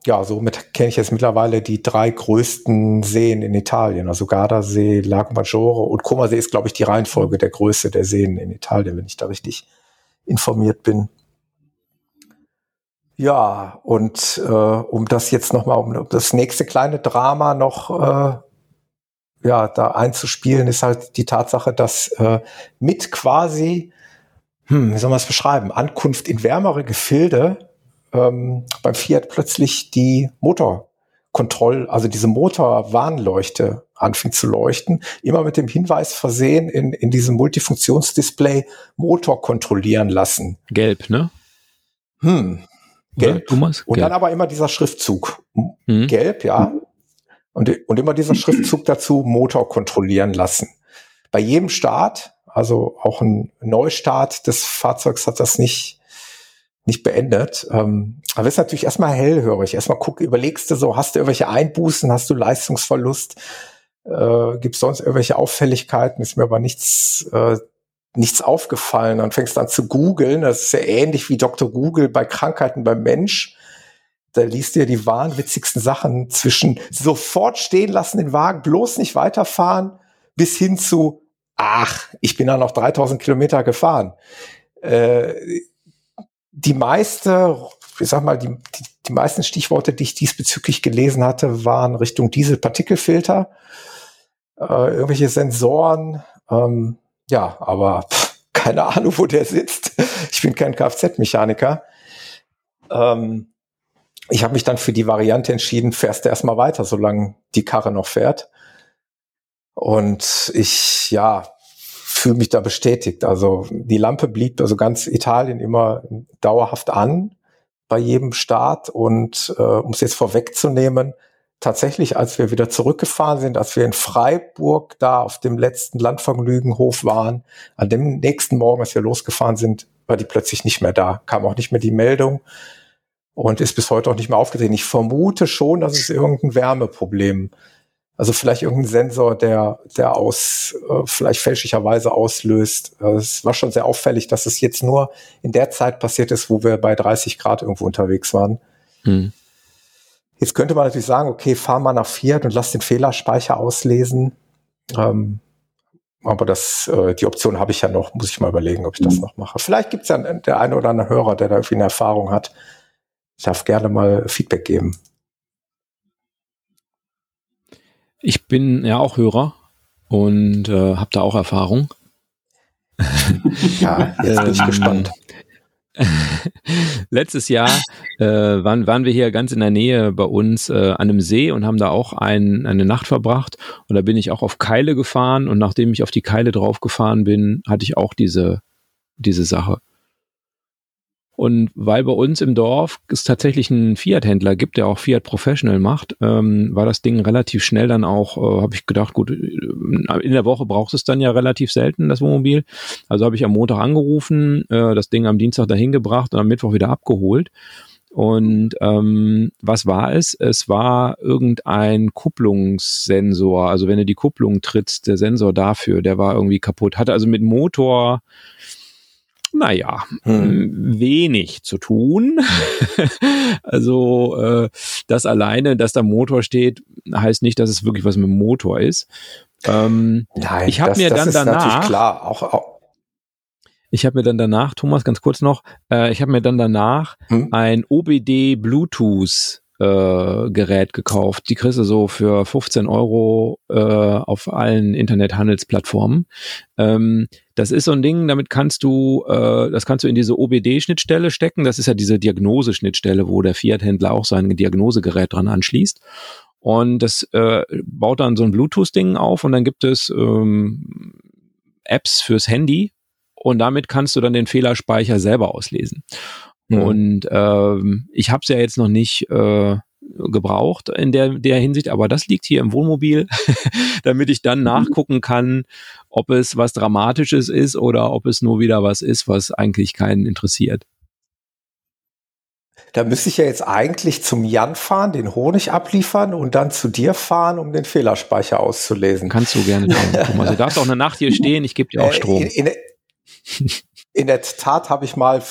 ja, somit kenne ich jetzt mittlerweile die drei größten Seen in Italien, also Gardasee, Lago Maggiore und Comasee ist, glaube ich, die Reihenfolge der Größe der Seen in Italien, wenn ich da richtig informiert bin. Ja, und äh, um das jetzt nochmal, um das nächste kleine Drama noch äh, ja, da einzuspielen, ist halt die Tatsache, dass äh, mit quasi, hm, wie soll man es beschreiben, Ankunft in wärmere Gefilde ähm, beim Fiat plötzlich die Motorkontroll, also diese Motorwarnleuchte anfing zu leuchten, immer mit dem Hinweis versehen in, in diesem Multifunktionsdisplay Motor kontrollieren lassen. Gelb, ne? Hm. Gelb. Thomas? Und Gelb. dann aber immer dieser Schriftzug. Mhm. Gelb, ja. Und, und immer dieser Schriftzug dazu, Motor kontrollieren lassen. Bei jedem Start, also auch ein Neustart des Fahrzeugs hat das nicht, nicht beendet. Ähm, aber ist natürlich erstmal hellhörig. Erstmal guck, überlegst du so, hast du irgendwelche Einbußen, hast du Leistungsverlust, äh, gibt sonst irgendwelche Auffälligkeiten, ist mir aber nichts, äh, nichts aufgefallen. Dann fängst du an zu googeln. Das ist ja ähnlich wie Dr. Google bei Krankheiten beim Mensch. Da liest du ja die wahnwitzigsten Sachen zwischen sofort stehen lassen den Wagen, bloß nicht weiterfahren, bis hin zu, ach, ich bin da noch 3000 Kilometer gefahren. Äh, die meiste, ich sag mal, die, die, die meisten Stichworte, die ich diesbezüglich gelesen hatte, waren Richtung Dieselpartikelfilter, äh, irgendwelche Sensoren, ähm, ja, aber pff, keine Ahnung, wo der sitzt. Ich bin kein Kfz-Mechaniker. Ähm, ich habe mich dann für die Variante entschieden, fährst du erstmal weiter, solange die Karre noch fährt. Und ich, ja, fühle mich da bestätigt. Also die Lampe blieb also ganz Italien immer dauerhaft an bei jedem Start. Und äh, um es jetzt vorwegzunehmen, tatsächlich, als wir wieder zurückgefahren sind, als wir in Freiburg da auf dem letzten Landvergnügenhof waren, an dem nächsten Morgen, als wir losgefahren sind, war die plötzlich nicht mehr da. Kam auch nicht mehr die Meldung und ist bis heute auch nicht mehr aufgetreten. Ich vermute schon, dass es irgendein Wärmeproblem, also vielleicht irgendein Sensor, der, der aus, äh, vielleicht fälschlicherweise auslöst. Äh, Es war schon sehr auffällig, dass es jetzt nur in der Zeit passiert ist, wo wir bei 30 Grad irgendwo unterwegs waren. Hm. Jetzt könnte man natürlich sagen, okay, fahr mal nach Fiat und lass den Fehlerspeicher auslesen. Ähm, aber das, äh, die Option habe ich ja noch, muss ich mal überlegen, ob ich das noch mache. Vielleicht gibt es ja der eine oder andere Hörer, der da irgendwie eine Erfahrung hat. Ich darf gerne mal Feedback geben. Ich bin ja auch Hörer und äh, habe da auch Erfahrung. [LAUGHS] Ja, jetzt bin ich Ähm, gespannt. [LAUGHS] Letztes Jahr äh, waren, waren wir hier ganz in der Nähe bei uns äh, an einem See und haben da auch ein, eine Nacht verbracht. Und da bin ich auch auf Keile gefahren und nachdem ich auf die Keile draufgefahren bin, hatte ich auch diese, diese Sache. Und weil bei uns im Dorf es tatsächlich einen Fiat-Händler gibt, der auch Fiat Professional macht, ähm, war das Ding relativ schnell dann auch, äh, habe ich gedacht, gut, äh, in der Woche braucht es dann ja relativ selten, das Wohnmobil. Also habe ich am Montag angerufen, äh, das Ding am Dienstag dahin gebracht und am Mittwoch wieder abgeholt. Und ähm, was war es? Es war irgendein Kupplungssensor. Also wenn du die Kupplung trittst, der Sensor dafür, der war irgendwie kaputt. Hatte also mit Motor, naja, Hm. wenig zu tun. [LAUGHS] also äh, das alleine, dass da Motor steht, heißt nicht, dass es wirklich was mit dem Motor ist. Ähm, Nein, ich hab das, mir das dann ist danach- natürlich klar. Auch, auch ich habe mir dann danach, Thomas, ganz kurz noch, äh, ich habe mir dann danach hm? ein OBD Bluetooth äh, Gerät gekauft. Die kriegst du so für 15 Euro äh, auf allen Internethandelsplattformen. Ähm, das ist so ein Ding, damit kannst du, äh, das kannst du in diese OBD-Schnittstelle stecken. Das ist ja diese Diagnoseschnittstelle, wo der Fiat-Händler auch sein Diagnosegerät dran anschließt. Und das äh, baut dann so ein Bluetooth-Ding auf und dann gibt es ähm, Apps fürs Handy und damit kannst du dann den Fehlerspeicher selber auslesen. Hm. Und ähm, ich habe es ja jetzt noch nicht äh, gebraucht in der, der Hinsicht, aber das liegt hier im Wohnmobil, [LAUGHS] damit ich dann mhm. nachgucken kann, ob es was Dramatisches ist oder ob es nur wieder was ist, was eigentlich keinen interessiert. Da müsste ich ja jetzt eigentlich zum Jan fahren, den Honig abliefern und dann zu dir fahren, um den Fehlerspeicher auszulesen. Kannst du gerne tun, Thomas. Du darfst auch eine Nacht hier [LAUGHS] stehen, ich gebe dir auch äh, Strom. In, in, in der Tat habe ich mal,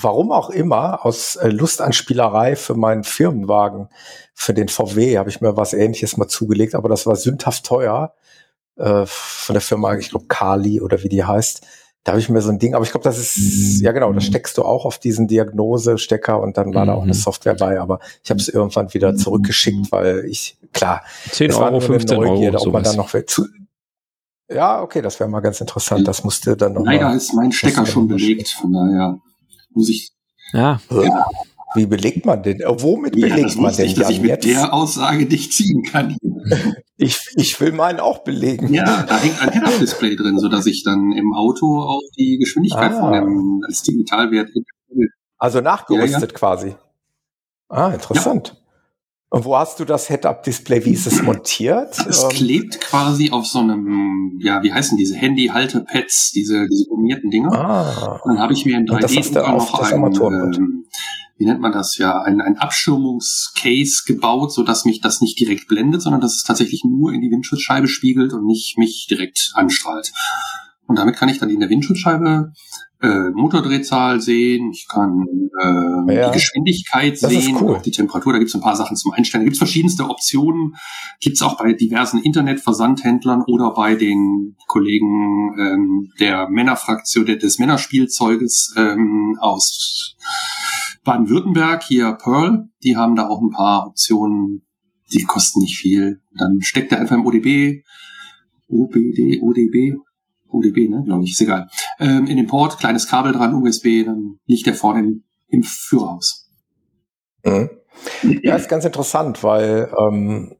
warum auch immer, aus äh, Lust an Spielerei für meinen Firmenwagen, für den VW, habe ich mir was ähnliches mal zugelegt, aber das war sündhaft teuer äh, von der Firma, ich glaube Kali oder wie die heißt. Da habe ich mir so ein Ding, aber ich glaube, das ist, ja genau, das steckst du auch auf diesen Diagnose-Stecker und dann war mhm. da auch eine mhm. Software bei, aber ich habe es irgendwann wieder mhm. zurückgeschickt, weil ich, klar, 10 Euro, 15 Neugierde, Euro, ob man dann noch zu, ja, okay, das wäre mal ganz interessant. Das musste dann noch. Leider mal, ist mein Stecker schon belegt, von daher muss ich. Ja. ja. Wie belegt man denn? Womit ja, belegt man denn? Ich, dass ich mit jetzt? der Aussage nicht ziehen kann. [LAUGHS] ich, ich will meinen auch belegen. Ja, da hängt ein Head-Up-Display drin, so dass ich dann im Auto auch die Geschwindigkeit ah. von dem als Digitalwert. Also nachgerüstet ja, ja. quasi. Ah, interessant. Und wo hast du das Head-Up-Display? Wie ist es montiert? Es ähm, klebt quasi auf so einem, ja, wie heißen diese Handy-Haltepads, diese, diese gummierten Dinger. Ah. Dann habe ich mir in 3D-Drucker noch ein, ähm, wie nennt man das ja, ein, ein Abschirmungscase gebaut, so dass mich das nicht direkt blendet, sondern dass es tatsächlich nur in die Windschutzscheibe spiegelt und nicht mich direkt anstrahlt. Und damit kann ich dann in der Windschutzscheibe äh, Motordrehzahl sehen, ich kann äh, ja, die Geschwindigkeit sehen, cool. auch die Temperatur, da gibt es ein paar Sachen zum Einstellen. Da gibt es verschiedenste Optionen, gibt es auch bei diversen Internetversandhändlern oder bei den Kollegen ähm, der Männerfraktion des Männerspielzeuges ähm, aus Baden-Württemberg, hier Pearl, die haben da auch ein paar Optionen, die kosten nicht viel. Dann steckt er einfach im ODB, OBD, ODB, UDB, ne, glaube ich, ist egal. Ähm, in den Port, kleines Kabel dran, USB, dann liegt der vorne im, im Führerhaus. Mhm. Ja, ist ganz interessant, weil ähm,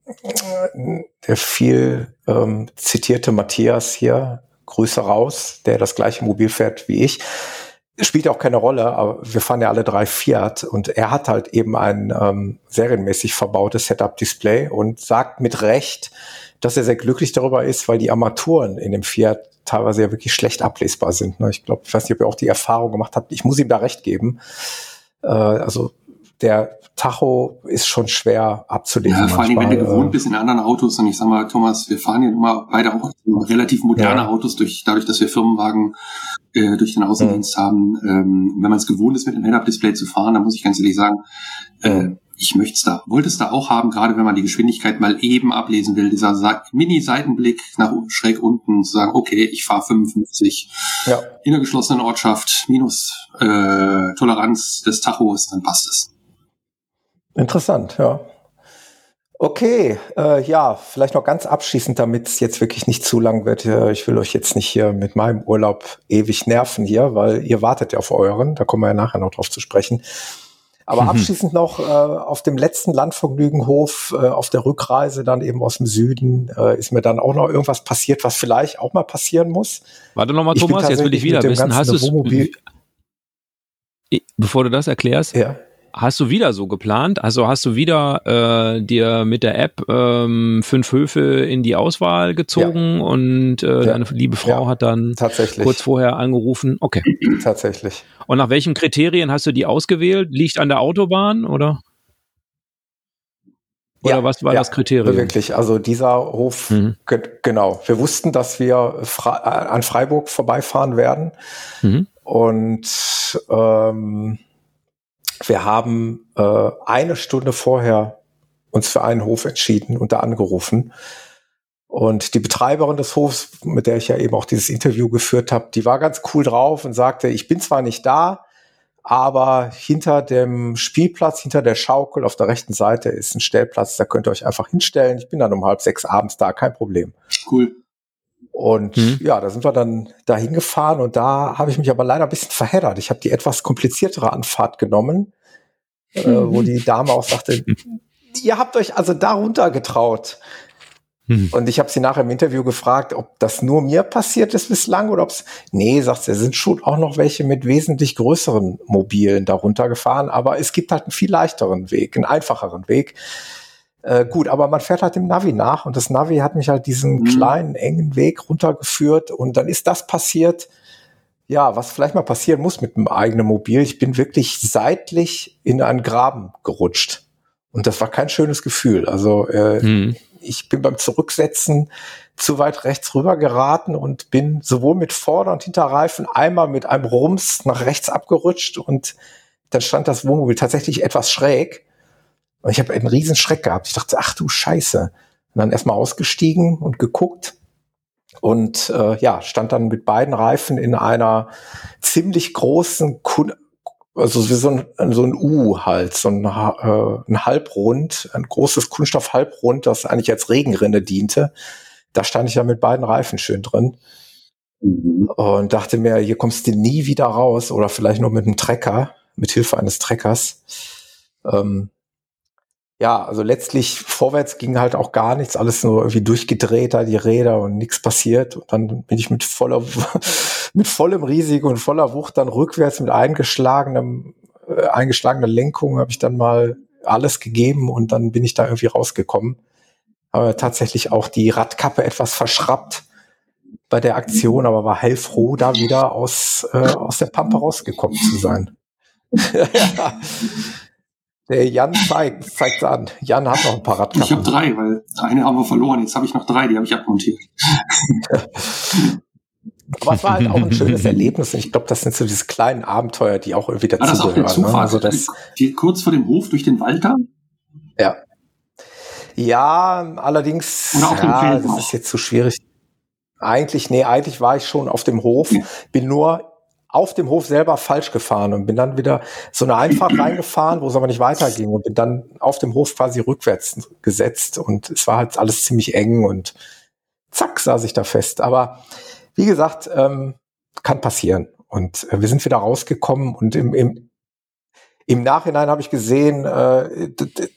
der viel ähm, zitierte Matthias hier, Grüße raus, der das gleiche Mobil fährt wie ich, spielt auch keine Rolle, aber wir fahren ja alle drei Fiat und er hat halt eben ein ähm, serienmäßig verbautes Setup-Display und sagt mit Recht, dass er sehr glücklich darüber ist, weil die Armaturen in dem Fiat teilweise ja wirklich schlecht ablesbar sind. Ne? Ich glaube, ich weiß nicht, ob ihr auch die Erfahrung gemacht habt. Ich muss ihm da recht geben. Äh, also der Tacho ist schon schwer abzulesen. Ja, vor allem, wenn du gewohnt äh, bist in anderen Autos. Und ich sag mal, Thomas, wir fahren ja immer beide auch relativ moderne ja. Autos, durch, dadurch, dass wir Firmenwagen äh, durch den Außendienst mhm. haben. Ähm, wenn man es gewohnt ist, mit einem Head-Up-Display zu fahren, dann muss ich ganz ehrlich sagen, äh, ich möchte es da, wollte es da auch haben, gerade wenn man die Geschwindigkeit mal eben ablesen will, dieser Mini-Seitenblick nach schräg unten, zu sagen, okay, ich fahre 55 ja. in der geschlossenen Ortschaft, minus äh, Toleranz des Tachos, dann passt es. Interessant, ja. Okay, äh, ja, vielleicht noch ganz abschließend, damit es jetzt wirklich nicht zu lang wird. Ich will euch jetzt nicht hier mit meinem Urlaub ewig nerven hier, weil ihr wartet ja auf euren, da kommen wir ja nachher noch drauf zu sprechen. Aber mhm. abschließend noch äh, auf dem letzten Landvergnügenhof äh, auf der Rückreise dann eben aus dem Süden äh, ist mir dann auch noch irgendwas passiert, was vielleicht auch mal passieren muss. Warte noch mal, Thomas, jetzt will ich wieder wissen, hast du bevor du das erklärst, ja. Hast du wieder so geplant? Also hast du wieder äh, dir mit der App ähm, fünf Höfe in die Auswahl gezogen ja. und äh, ja. deine liebe Frau ja. hat dann kurz vorher angerufen? Okay. Tatsächlich. Und nach welchen Kriterien hast du die ausgewählt? Liegt an der Autobahn oder? Oder ja, was war ja, das Kriterium? Wirklich, also dieser Hof, mhm. genau. Wir wussten, dass wir Fre an Freiburg vorbeifahren werden. Mhm. Und ähm, wir haben äh, eine Stunde vorher uns für einen Hof entschieden und da angerufen. Und die Betreiberin des Hofs, mit der ich ja eben auch dieses Interview geführt habe, die war ganz cool drauf und sagte, ich bin zwar nicht da, aber hinter dem Spielplatz, hinter der Schaukel auf der rechten Seite ist ein Stellplatz, da könnt ihr euch einfach hinstellen. Ich bin dann um halb sechs abends da, kein Problem. Cool. Und mhm. ja, da sind wir dann dahin gefahren und da habe ich mich aber leider ein bisschen verheddert. Ich habe die etwas kompliziertere Anfahrt genommen, mhm. äh, wo die Dame auch sagte, [LAUGHS] ihr habt euch also darunter getraut. Hm. Und ich habe sie nachher im Interview gefragt, ob das nur mir passiert ist bislang oder ob es. Nee, sagt sie, sind schon auch noch welche mit wesentlich größeren Mobilen darunter gefahren, aber es gibt halt einen viel leichteren Weg, einen einfacheren Weg. Äh, gut, aber man fährt halt dem Navi nach und das Navi hat mich halt diesen mhm. kleinen, engen Weg runtergeführt und dann ist das passiert, ja, was vielleicht mal passieren muss mit dem eigenen Mobil. Ich bin wirklich seitlich in einen Graben gerutscht. Und das war kein schönes Gefühl. Also äh, mhm ich bin beim Zurücksetzen zu weit rechts rüber geraten und bin sowohl mit Vorder- und Hinterreifen einmal mit einem Rums nach rechts abgerutscht und dann stand das Wohnmobil tatsächlich etwas schräg. Und ich habe einen riesen Schreck gehabt. Ich dachte, ach du Scheiße. Und dann erstmal ausgestiegen und geguckt und äh, ja, stand dann mit beiden Reifen in einer ziemlich großen also wie so ein, so ein U halt, so ein, äh, ein Halbrund, ein großes Kunststoff-Halbrund, das eigentlich als Regenrinne diente. Da stand ich ja mit beiden Reifen schön drin. Mhm. Und dachte mir, hier kommst du nie wieder raus oder vielleicht nur mit einem Trecker, mit Hilfe eines Treckers. Ähm, ja, also letztlich vorwärts ging halt auch gar nichts, alles nur irgendwie durchgedreht da die Räder und nichts passiert. Und dann bin ich mit voller, [LAUGHS] mit vollem Risiko und voller Wucht dann rückwärts mit eingeschlagenem, äh, eingeschlagener Lenkung habe ich dann mal alles gegeben und dann bin ich da irgendwie rausgekommen. Aber tatsächlich auch die Radkappe etwas verschrappt bei der Aktion, aber war hellfroh, da wieder aus, äh, aus der Pampe rausgekommen zu sein. ja. [LAUGHS] [LAUGHS] Der Jan zeigt, zeigt an. Jan hat noch ein paar Radkappen. Ich habe drei, weil eine haben wir verloren. Jetzt habe ich noch drei, die habe ich abmontiert. Aber es war halt auch ein schönes Erlebnis. Und ich glaube, das sind so diese kleinen Abenteuer, die auch irgendwie dazu ah, das auch gehören. Zufahrt, ne? also das, die, kurz vor dem Hof durch den Wald da? Ja. Ja, allerdings, auch ja, das ist jetzt zu schwierig. Eigentlich, nee, eigentlich war ich schon auf dem Hof, bin nur auf dem Hof selber falsch gefahren und bin dann wieder so eine Einfahrt reingefahren, wo es aber nicht weiterging und bin dann auf dem Hof quasi rückwärts gesetzt und es war halt alles ziemlich eng und zack saß ich da fest. Aber wie gesagt, ähm, kann passieren. Und äh, wir sind wieder rausgekommen und im, im, im Nachhinein habe ich gesehen, äh,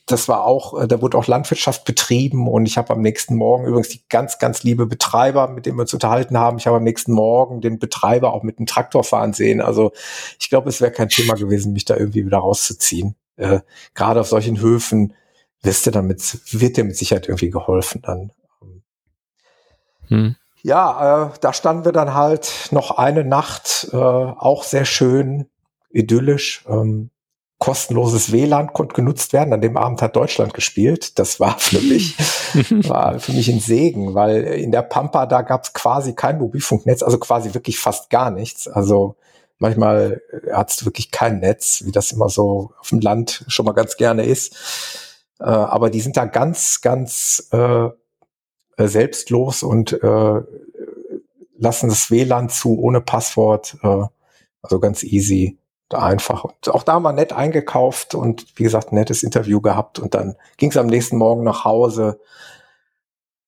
das war auch, äh, da wurde auch Landwirtschaft betrieben und ich habe am nächsten Morgen übrigens die ganz, ganz liebe Betreiber, mit denen wir uns unterhalten haben, ich habe am nächsten Morgen den Betreiber auch mit dem Traktor fahren sehen. Also ich glaube, es wäre kein Thema gewesen, mich da irgendwie wieder rauszuziehen. Äh, Gerade auf solchen Höfen wirst du damit, wird dir mit Sicherheit irgendwie geholfen dann. Hm. Ja, äh, da standen wir dann halt noch eine Nacht, äh, auch sehr schön, idyllisch. Ähm, kostenloses WLAN konnte genutzt werden. An dem Abend hat Deutschland gespielt. Das war für mich, [LAUGHS] war für mich ein Segen, weil in der Pampa, da gab es quasi kein Mobilfunknetz, also quasi wirklich fast gar nichts. Also manchmal hat wirklich kein Netz, wie das immer so auf dem Land schon mal ganz gerne ist. Äh, aber die sind da ganz, ganz äh, selbstlos und äh, lassen das WLAN zu ohne Passwort. Äh, also ganz easy einfach. Und auch da haben wir nett eingekauft und wie gesagt, ein nettes Interview gehabt und dann ging es am nächsten Morgen nach Hause.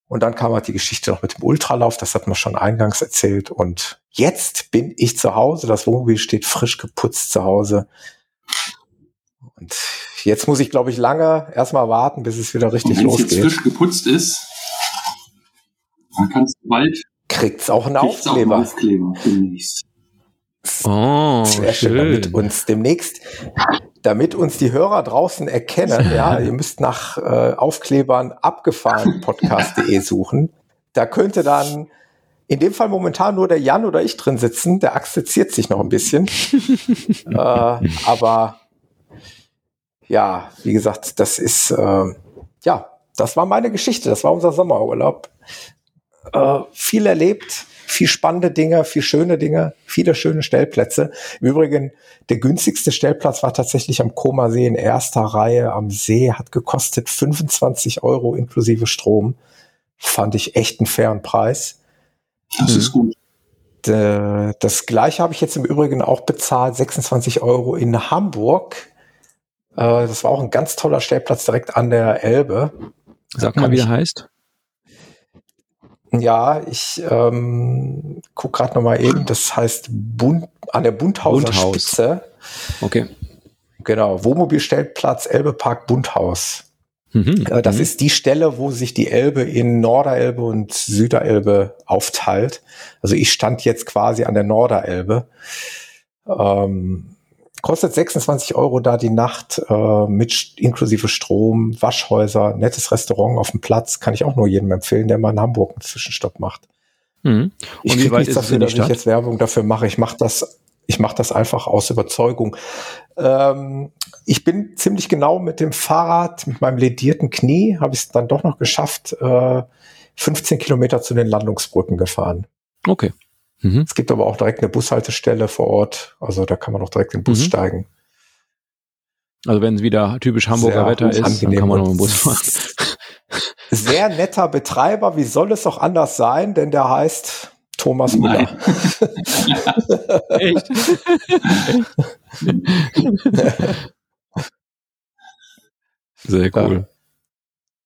Und dann kam halt die Geschichte noch mit dem Ultralauf, das hat man schon eingangs erzählt. Und jetzt bin ich zu Hause, das Wohnmobil steht frisch geputzt zu Hause. Und jetzt muss ich, glaube ich, lange erstmal warten, bis es wieder richtig losgeht. Wenn es frisch geputzt ist, dann kannst du bald kriegt's auch einen Aufkleber. Auch einen Aufkleber demnächst. Oh, schön. Damit uns demnächst, damit uns die Hörer draußen erkennen, ja, ihr müsst nach äh, Aufklebern abgefahren podcast.de [LAUGHS] suchen. Da könnte dann in dem Fall momentan nur der Jan oder ich drin sitzen. Der Axel ziert sich noch ein bisschen. [LAUGHS] äh, aber ja, wie gesagt, das ist, äh, ja, das war meine Geschichte. Das war unser Sommerurlaub. Äh, viel erlebt, viel spannende Dinge, viel schöne Dinge, viele schöne Stellplätze. Im Übrigen, der günstigste Stellplatz war tatsächlich am Koma See in erster Reihe am See, hat gekostet 25 Euro inklusive Strom. Fand ich echt einen fairen Preis. Das ist gut. Das gleiche habe ich jetzt im Übrigen auch bezahlt, 26 Euro in Hamburg. Äh, das war auch ein ganz toller Stellplatz direkt an der Elbe. Sag mal, wie der heißt. Ja, ich ähm, guck gerade noch mal eben. Das heißt Bund, an der Bundhauser Bundhaus. Spitze. Okay. Genau, Wohnmobilstellplatz Elbepark Bundhaus. Mhm. Äh, das mhm. ist die Stelle, wo sich die Elbe in Norderelbe und Süderelbe aufteilt. Also ich stand jetzt quasi an der Norderelbe. Ähm, kostet 26 Euro da die Nacht äh, mit inklusive Strom, Waschhäuser, nettes Restaurant auf dem Platz. Kann ich auch nur jedem empfehlen, der mal in Hamburg einen Zwischenstopp macht. Mhm. ich kriege nichts dafür, dass ich jetzt Werbung dafür mache. Ich mache das, ich mache das einfach aus Überzeugung. Ähm, ich bin ziemlich genau mit dem Fahrrad, mit meinem ledierten Knie, habe ich es dann doch noch geschafft, äh, 15 Kilometer zu den Landungsbrücken gefahren. Okay. Mhm. Es gibt aber auch direkt eine Bushaltestelle vor Ort, also da kann man auch direkt in den Bus mhm. steigen. Also wenn es wieder typisch Hamburger Wetter ist, dann kann man noch im Bus [LAUGHS] fahren. Sehr netter Betreiber, wie soll es auch anders sein, denn der heißt Thomas Müller. [LAUGHS] Echt? Sehr cool.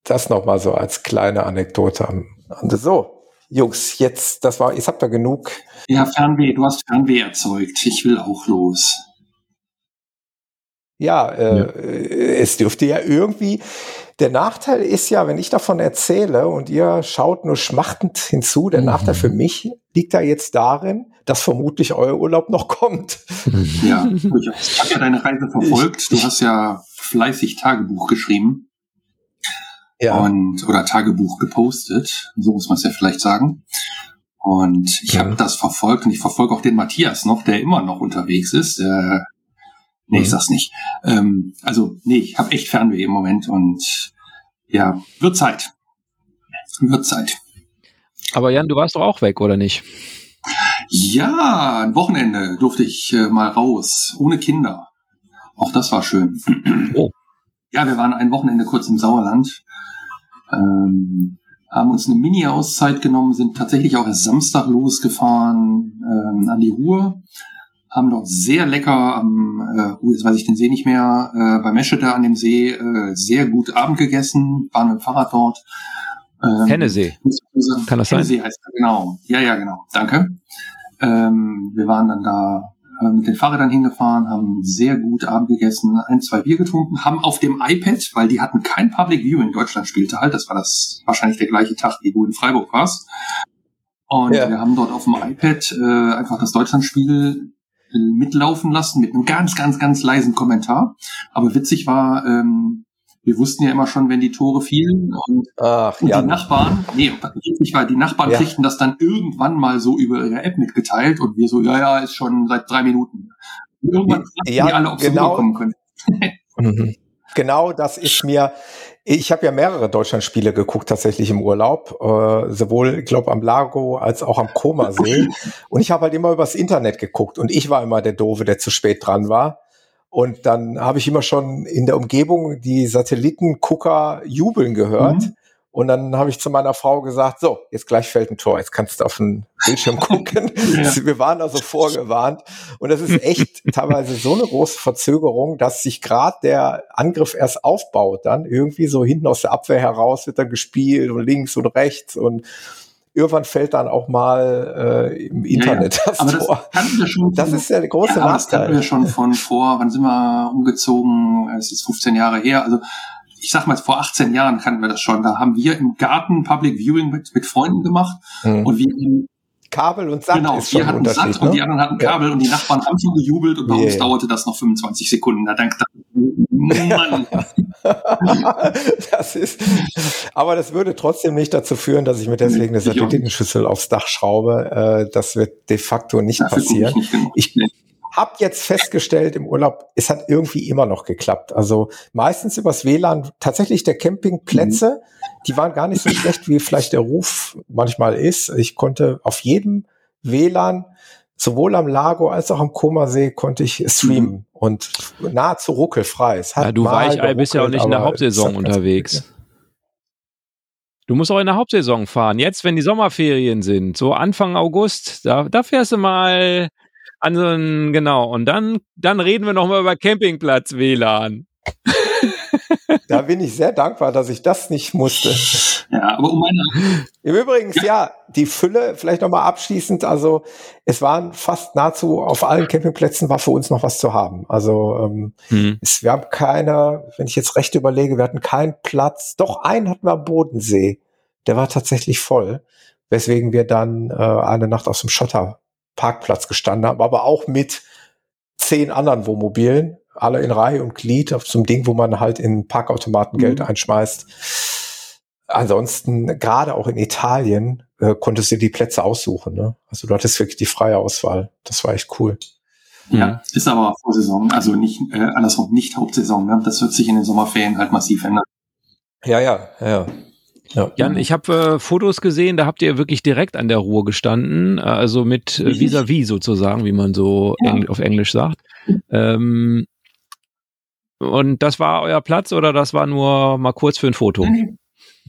Das nochmal so als kleine Anekdote am Rande. So, Jungs, jetzt, das war, ich hab da genug. Ja, Fernweh, du hast Fernweh erzeugt. Ich will auch los. Ja, äh, ja, es dürfte ja irgendwie, der Nachteil ist ja, wenn ich davon erzähle und ihr schaut nur schmachtend hinzu, der mhm. Nachteil für mich liegt da jetzt darin, dass vermutlich euer Urlaub noch kommt. Ja, [LAUGHS] ich habe ja deine Reise verfolgt. Du hast ja fleißig Tagebuch geschrieben. Ja. Und, oder Tagebuch gepostet, so muss man es ja vielleicht sagen. Und ich ja. habe das verfolgt und ich verfolge auch den Matthias noch, der immer noch unterwegs ist. Äh, nee, mhm. ich sag's nicht. Ähm, also, nee, ich habe echt Fernweh im Moment und ja, wird Zeit. Wird Zeit. Aber Jan, du warst doch auch weg, oder nicht? Ja, ein Wochenende durfte ich äh, mal raus, ohne Kinder. Auch das war schön. Oh. Ja, wir waren ein Wochenende kurz im Sauerland, ähm, haben uns eine Mini-Auszeit genommen, sind tatsächlich auch erst Samstag losgefahren ähm, an die Ruhr, haben dort sehr lecker am, äh, jetzt weiß ich den See nicht mehr, äh, bei Meschede an dem See äh, sehr gut Abend gegessen, waren mit dem Fahrrad dort. Ähm, Hennesee. Kann das Hennesee sein? heißt er, genau. Ja, ja, genau. Danke. Ähm, wir waren dann da äh, mit den Fahrrädern hingefahren, haben sehr gut Abend gegessen, ein, zwei Bier getrunken, haben auf dem iPad, weil die hatten kein Public Viewing, Deutschland spielte halt, das war das wahrscheinlich der gleiche Tag, wie du in Freiburg warst. Und ja. wir haben dort auf dem iPad äh, einfach das Deutschlandspiel äh, mitlaufen lassen mit einem ganz, ganz, ganz leisen Kommentar. Aber witzig war, ähm, wir wussten ja immer schon, wenn die Tore fielen und, Ach, und ja. die Nachbarn, nee, ich war, die Nachbarn ja. kriegten das dann irgendwann mal so über ihre App mitgeteilt und wir so, ja, ja, ist schon seit drei Minuten. Und irgendwann ja, die alle, ob genau, sie können. [LAUGHS] Mhm. genau, das ist mir, ich habe ja mehrere Deutschlandspiele geguckt tatsächlich im Urlaub, äh, sowohl, ich glaube, am Lago als auch am Komasee. [LAUGHS] und ich habe halt immer übers Internet geguckt und ich war immer der Doofe, der zu spät dran war. Und dann habe ich immer schon in der Umgebung die Satellitengucker jubeln gehört. Mhm. Und dann habe ich zu meiner Frau gesagt, so, jetzt gleich fällt ein Tor, jetzt kannst du auf den Bildschirm [LAUGHS] gucken. ja. [LAUGHS] Wir waren also vorgewarnt. Und das ist echt [LAUGHS] teilweise so eine große Verzögerung, dass sich gerade der Angriff erst aufbaut. Dann irgendwie so hinten aus der Abwehr heraus wird dann gespielt und links und rechts und irgendwann fällt dann auch mal äh, im Internet ja, ja. das Aber Tor. Das, wir schon das ist ja der große ja, Nachteil. Das kannten wir schon von vor, wann sind wir umgezogen? Es ist 15 Jahre her. Also ich sag mal, vor 18 Jahren kannten wir das schon. Da haben wir im Garten Public Viewing mit, mit Freunden gemacht mhm. und wir Kabel und Satt genau, ist schon wir hatten Satt ne? und die anderen hatten Kabel ja. und die Nachbarn haben schon gejubelt und bei yeah. uns dauerte das noch 25 Sekunden. Da denkt [LAUGHS] Mann. das ist, aber das würde trotzdem nicht dazu führen, dass ich mir deswegen eine Satellitenschüssel aufs Dach schraube. Äh, das wird de facto nicht Dafür passieren. Ich, ich habe jetzt festgestellt im Urlaub, es hat irgendwie immer noch geklappt. Also meistens übers WLAN, tatsächlich der Campingplätze, mhm. die waren gar nicht so schlecht, wie vielleicht der Ruf manchmal ist. Ich konnte auf jedem WLAN sowohl am Lago als auch am Komasee konnte ich streamen mhm. und nahezu ruckelfrei. Es hat ja, du Weichei bist ja auch nicht in der Hauptsaison unterwegs. Du musst auch in der Hauptsaison fahren. Jetzt, wenn die Sommerferien sind, so Anfang August, da, da fährst du mal an so ein, genau. Und dann, dann reden wir nochmal über Campingplatz WLAN. [LAUGHS] da bin ich sehr dankbar, dass ich das nicht musste. Ja, aber um meine. Übrigens, ja, die Fülle, vielleicht nochmal abschließend, also es waren fast nahezu auf allen Campingplätzen war für uns noch was zu haben. Also ähm, hm. es, wir haben keine, wenn ich jetzt recht überlege, wir hatten keinen Platz, doch einen hatten wir am Bodensee, der war tatsächlich voll, weswegen wir dann äh, eine Nacht auf dem Schotterparkplatz gestanden haben, aber auch mit zehn anderen Wohnmobilen, alle in Reihe und Glied auf so einem Ding, wo man halt in Parkautomaten Geld mhm. einschmeißt ansonsten, gerade auch in Italien, äh, konntest du die Plätze aussuchen. Ne? Also du hattest wirklich die freie Auswahl. Das war echt cool. Ja, mhm. ist aber Vorsaison, also nicht äh, andersrum, nicht Hauptsaison. Ne? Das wird sich in den Sommerferien halt massiv ändern. Ja, ja, ja. Ja. Jan, ich habe äh, Fotos gesehen, da habt ihr wirklich direkt an der Ruhr gestanden, äh, also mit äh, vis-à-vis sozusagen, wie man so ja. Engl auf Englisch sagt. Ähm, und das war euer Platz oder das war nur mal kurz für ein Foto? Nee,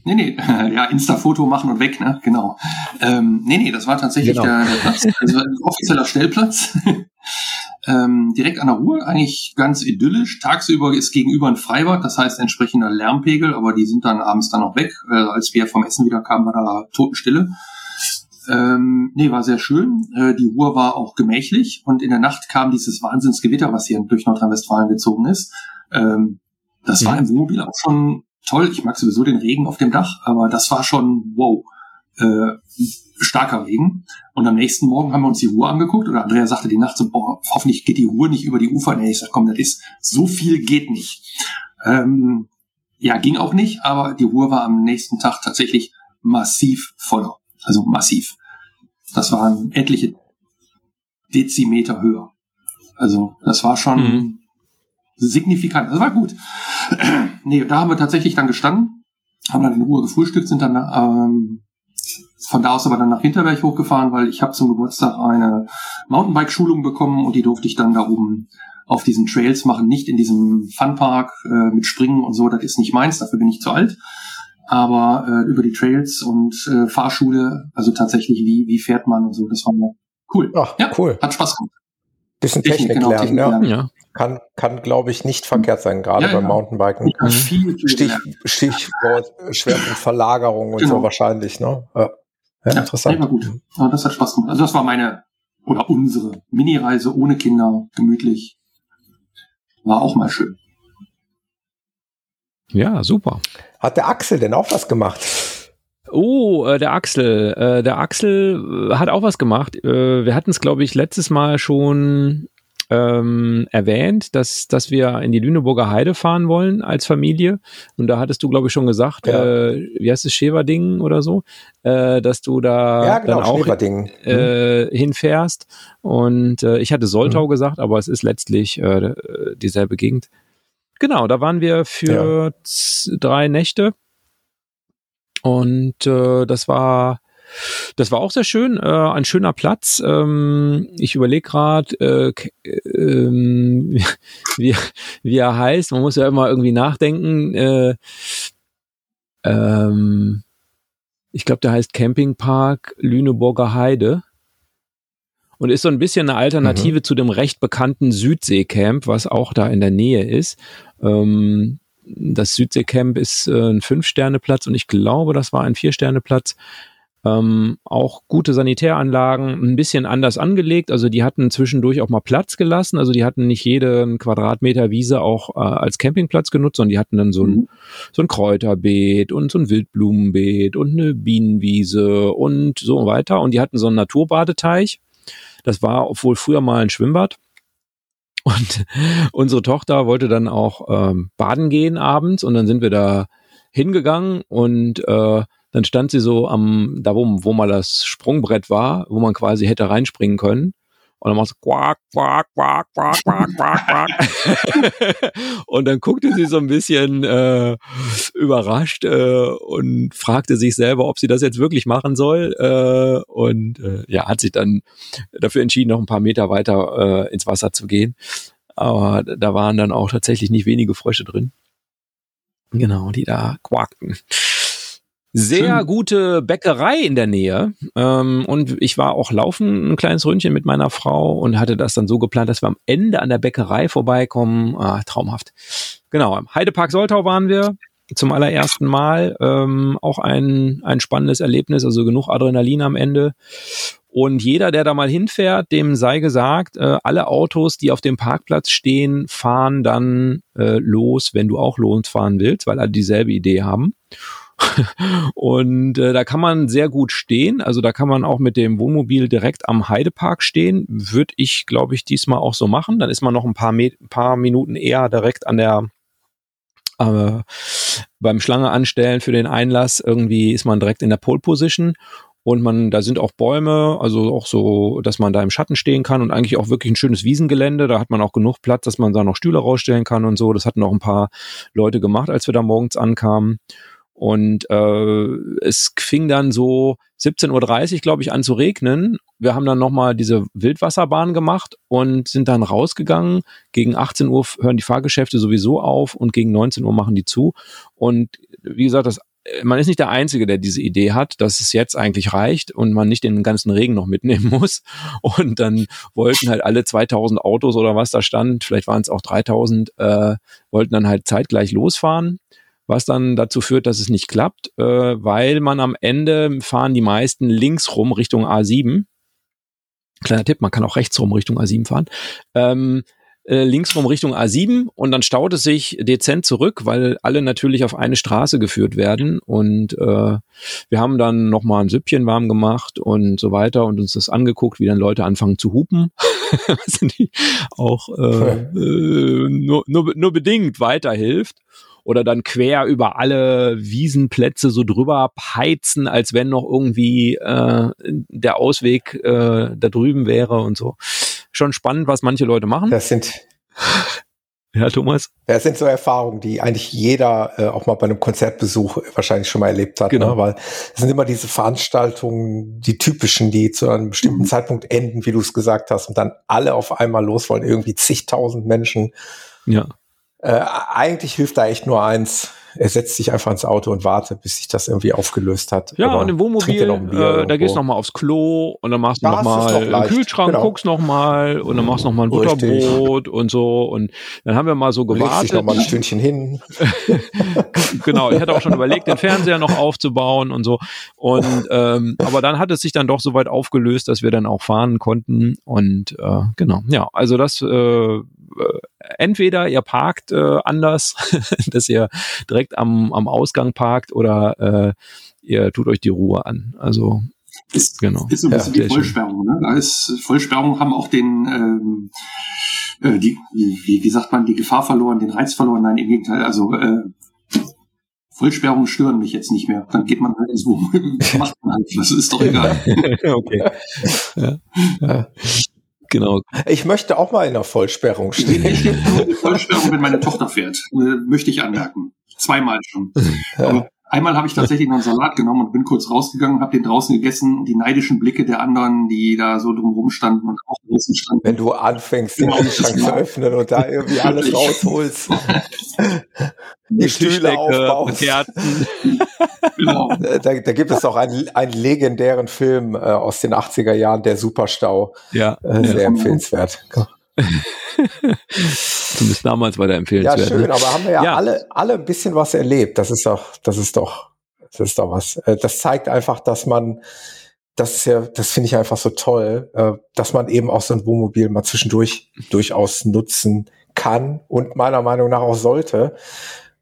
Nee, nee, [LAUGHS] ja, Insta-Foto machen und weg, ne? Genau. Ähm, nee, nee, das war tatsächlich genau. der, der Platz, also ein offizieller Stellplatz. [LAUGHS] ähm, direkt an der Ruhr, eigentlich ganz idyllisch. Tagsüber ist gegenüber ein Freibad, das heißt entsprechender Lärmpegel, aber die sind dann abends dann auch weg. Äh, als wir vom Essen wieder kamen, war da Totenstille. Ähm, nee, war sehr schön. Äh, die Ruhr war auch gemächlich und in der Nacht kam dieses Wahnsinnsgewitter, was hier durch Nordrhein-Westfalen gezogen ist. Ähm, das mhm. war im Wohnmobil auch schon toll. Ich mag sowieso den Regen auf dem Dach, aber das war schon wow. Äh, starker Regen. Und am nächsten Morgen haben wir uns die Ruhr angeguckt oder Andrea sagte die Nacht so, boah, hoffentlich geht die Ruhr nicht über die Ufer. Nee, ich sag, komm, das ist, so viel geht nicht. Ähm, ja, ging auch nicht, aber die Ruhr war am nächsten Tag tatsächlich massiv voller. Also massiv. Das waren etliche Dezimeter höher. Also das war schon, mhm signifikant. Das war gut. [CLEARS THROAT] nee, da haben wir tatsächlich dann gestanden, haben dann in Ruhe gefrühstückt, sind dann ähm, von da aus aber dann nach Hinterberg hochgefahren, weil ich habe zum Geburtstag eine Mountainbike-Schulung bekommen und die durfte ich dann da oben auf diesen Trails machen, nicht in diesem Funpark äh, mit Springen und so, das ist nicht meins, dafür bin ich zu alt. Aber äh, über die Trails und äh, Fahrschule, also tatsächlich, wie, wie fährt man und so, das war cool. Ach, ja, cool. Hat Spaß gemacht. Bisschen Technik, Technik genau, lernen, Technik ja. lernen. ja. Kann, kann glaube ich, nicht verkehrt sein, gerade ja, beim ja. Mountainbiken. Stich, Stichwort Schwerpunkt Verlagerung und genau. so wahrscheinlich, ne? Ja, ja interessant. Ja, gut. Ja, das hat Spaß gemacht. Also das war meine oder unsere Mini-Reise ohne Kinder, gemütlich. War auch mal schön. Ja, super. Hat der Axel denn auch was gemacht? Oh, äh, der Axel. Äh, der Axel äh, hat auch was gemacht. Äh, wir hatten es, glaube ich, letztes Mal schon ähm, erwähnt, dass, dass wir in die Lüneburger Heide fahren wollen als Familie. Und da hattest du, glaube ich, schon gesagt, ja. äh, wie heißt es, Scheverding oder so, äh, dass du da ja, genau, dann auch äh, mhm. hinfährst. Und äh, ich hatte Soltau mhm. gesagt, aber es ist letztlich äh, dieselbe Gegend. Genau, da waren wir für ja. drei Nächte und äh, das war das war auch sehr schön, äh, ein schöner Platz. Ähm, ich überlege gerade, äh, äh, [LAUGHS] wie, wie er heißt. Man muss ja immer irgendwie nachdenken. Äh, ähm, ich glaube, der heißt Campingpark Lüneburger Heide und ist so ein bisschen eine Alternative mhm. zu dem recht bekannten Südseecamp, was auch da in der Nähe ist. Ähm, das Südseecamp ist äh, ein Fünf-Sterne-Platz und ich glaube, das war ein Vier-Sterne-Platz. Ähm, auch gute Sanitäranlagen, ein bisschen anders angelegt. Also die hatten zwischendurch auch mal Platz gelassen. Also die hatten nicht jeden Quadratmeter Wiese auch äh, als Campingplatz genutzt, sondern die hatten dann so ein, mhm. so ein Kräuterbeet und so ein Wildblumenbeet und eine Bienenwiese und so weiter. Und die hatten so einen Naturbadeteich. Das war, obwohl früher mal ein Schwimmbad. [LAUGHS] Und unsere Tochter wollte dann auch ähm, baden gehen abends und dann sind wir da hingegangen und äh, dann stand sie so am, da wo, wo mal das Sprungbrett war, wo man quasi hätte reinspringen können. Und dann macht sie quack, quack, quack, quack, quack, quack, quack. [LAUGHS] und dann guckte sie so ein bisschen äh, überrascht äh, und fragte sich selber, ob sie das jetzt wirklich machen soll. Äh, und äh, ja, hat sich dann dafür entschieden, noch ein paar Meter weiter äh, ins Wasser zu gehen. Aber da waren dann auch tatsächlich nicht wenige Frösche drin. Genau, die da quakten sehr Schön. gute Bäckerei in der Nähe. Ähm, und ich war auch laufen ein kleines Ründchen mit meiner Frau und hatte das dann so geplant, dass wir am Ende an der Bäckerei vorbeikommen. Ah, traumhaft. Genau, im Heidepark Soltau waren wir. zum allerersten Mal. Ähm, auch ein, ein spannendes Erlebnis, also genug Adrenalin am Ende. Und jeder, der da mal hinfährt, dem sei gesagt, äh, alle Autos, die auf dem Parkplatz stehen, fahren dann äh, los, wenn du auch losfahren willst, weil alle dieselbe Idee haben. Und äh, da kann man sehr gut stehen. Also da kann man auch mit dem Wohnmobil direkt am Heidepark stehen. Würde ich, glaube ich, diesmal auch so machen. Dann ist man noch ein paar, Me paar Minuten eher direkt an der äh, beim Schlange anstellen für den Einlass. Irgendwie ist man direkt in der Pole Position und man, da sind auch Bäume, also auch so, dass man da im Schatten stehen kann und eigentlich auch wirklich ein schönes Wiesengelände. Da hat man auch genug Platz, dass man da noch Stühle rausstellen kann und so. Das hatten auch ein paar Leute gemacht, als wir da morgens ankamen. Und äh, es fing dann so 17.30 Uhr, glaube ich, an zu regnen. Wir haben dann nochmal diese Wildwasserbahn gemacht und sind dann rausgegangen. Gegen 18 Uhr hören die Fahrgeschäfte sowieso auf und gegen 19 Uhr machen die zu. Und wie gesagt, das man ist nicht der Einzige, der diese Idee hat, dass es jetzt eigentlich reicht und man nicht den ganzen Regen noch mitnehmen [LAUGHS] muss. Und dann wollten halt alle 2000 Autos oder was da stand, vielleicht waren es auch 3000, äh, wollten dann halt zeitgleich losfahren, was dann dazu führt, dass es nicht klappt, äh, weil man am Ende fahren die meisten links rum Richtung A7. Kleiner Tipp, man kann auch rechts rum Richtung A7 fahren. Ähm, äh, links rum Richtung A7 und dann staut es sich dezent zurück, weil alle natürlich auf eine Straße geführt werden und äh, wir haben dann nochmal ein Süppchen warm gemacht und so weiter und uns das angeguckt, wie dann Leute anfangen zu hupen, [LAUGHS] die auch äh, äh, nur, nur, nur bedingt weiterhilft oder dann quer über alle Wiesenplätze so drüber heizen, als wenn noch irgendwie äh, der Ausweg äh, da drüben wäre und so schon spannend, was manche Leute machen. Das sind [LAUGHS] ja, Thomas. Das sind so Erfahrungen, die eigentlich jeder äh, auch mal bei einem Konzertbesuch wahrscheinlich schon mal erlebt hat. Genau. Ne? Weil es sind immer diese Veranstaltungen, die typischen, die zu einem bestimmten mhm. Zeitpunkt enden, wie du es gesagt hast, und dann alle auf einmal los wollen, irgendwie zigtausend Menschen. Ja. Äh, eigentlich hilft da echt nur eins, er setzt sich einfach ins Auto und wartet, bis sich das irgendwie aufgelöst hat. Ja, und im Wohnmobil, äh, da gehst du nochmal aufs Klo und dann machst du nochmal im Kühlschrank, genau. guckst nochmal und dann machst du nochmal ein Butterbrot und so. Und dann haben wir mal so gewartet. Legst dich nochmal ein Stündchen hin. [LAUGHS] genau, ich hatte auch schon überlegt, den Fernseher noch aufzubauen und so. Und ähm, aber dann hat es sich dann doch so weit aufgelöst, dass wir dann auch fahren konnten. Und äh, genau, ja, also das äh, äh, entweder ihr parkt äh, anders, [LAUGHS] dass ihr direkt am, am Ausgang parkt oder äh, ihr tut euch die Ruhe an. Also ist, genau. Ist so ein bisschen ja, die Vollsperrung. Ne? Da ist Vollsperrung haben auch den ähm, äh, die, wie, wie sagt man, die Gefahr verloren, den Reiz verloren. Nein, im Gegenteil. Also äh, Vollsperrungen stören mich jetzt nicht mehr. Dann geht man halt ins Wohnmobil, [LAUGHS] macht man halt, das ist doch egal. [LAUGHS] okay. Ja. Ja. Genau. Ich möchte auch mal in der Vollsperrung stehen. Ich stehe nur in der Vollsperrung, wenn meine Tochter fährt. Äh, möchte ich anmerken. Zweimal schon. Ja. [LAUGHS] Einmal habe ich tatsächlich noch einen Salat genommen und bin kurz rausgegangen und habe den draußen gegessen und die neidischen Blicke der anderen, die da so drumherum standen und auch draußen standen. Wenn du anfängst, den genau, Kühlschrank zu öffnen und da irgendwie alles rausholst. [LAUGHS] die Stühle aufbaust. [LAUGHS] genau. da, da, gibt es auch einen, einen legendären Film äh, aus den 80er Jahren, der Superstau. Ja. Äh, sehr ja. empfehlenswert. [LAUGHS] Zumindest damals war der empfehlenswert. Ja, schön, aber haben wir ja, ja, alle, alle ein bisschen was erlebt. Das ist doch, das ist doch, das ist doch was. Äh, das zeigt einfach, dass man, das ist ja, das finde ich einfach so toll, äh, dass man eben auch so ein Wohnmobil mal zwischendurch durchaus nutzen kann und meiner Meinung nach auch sollte.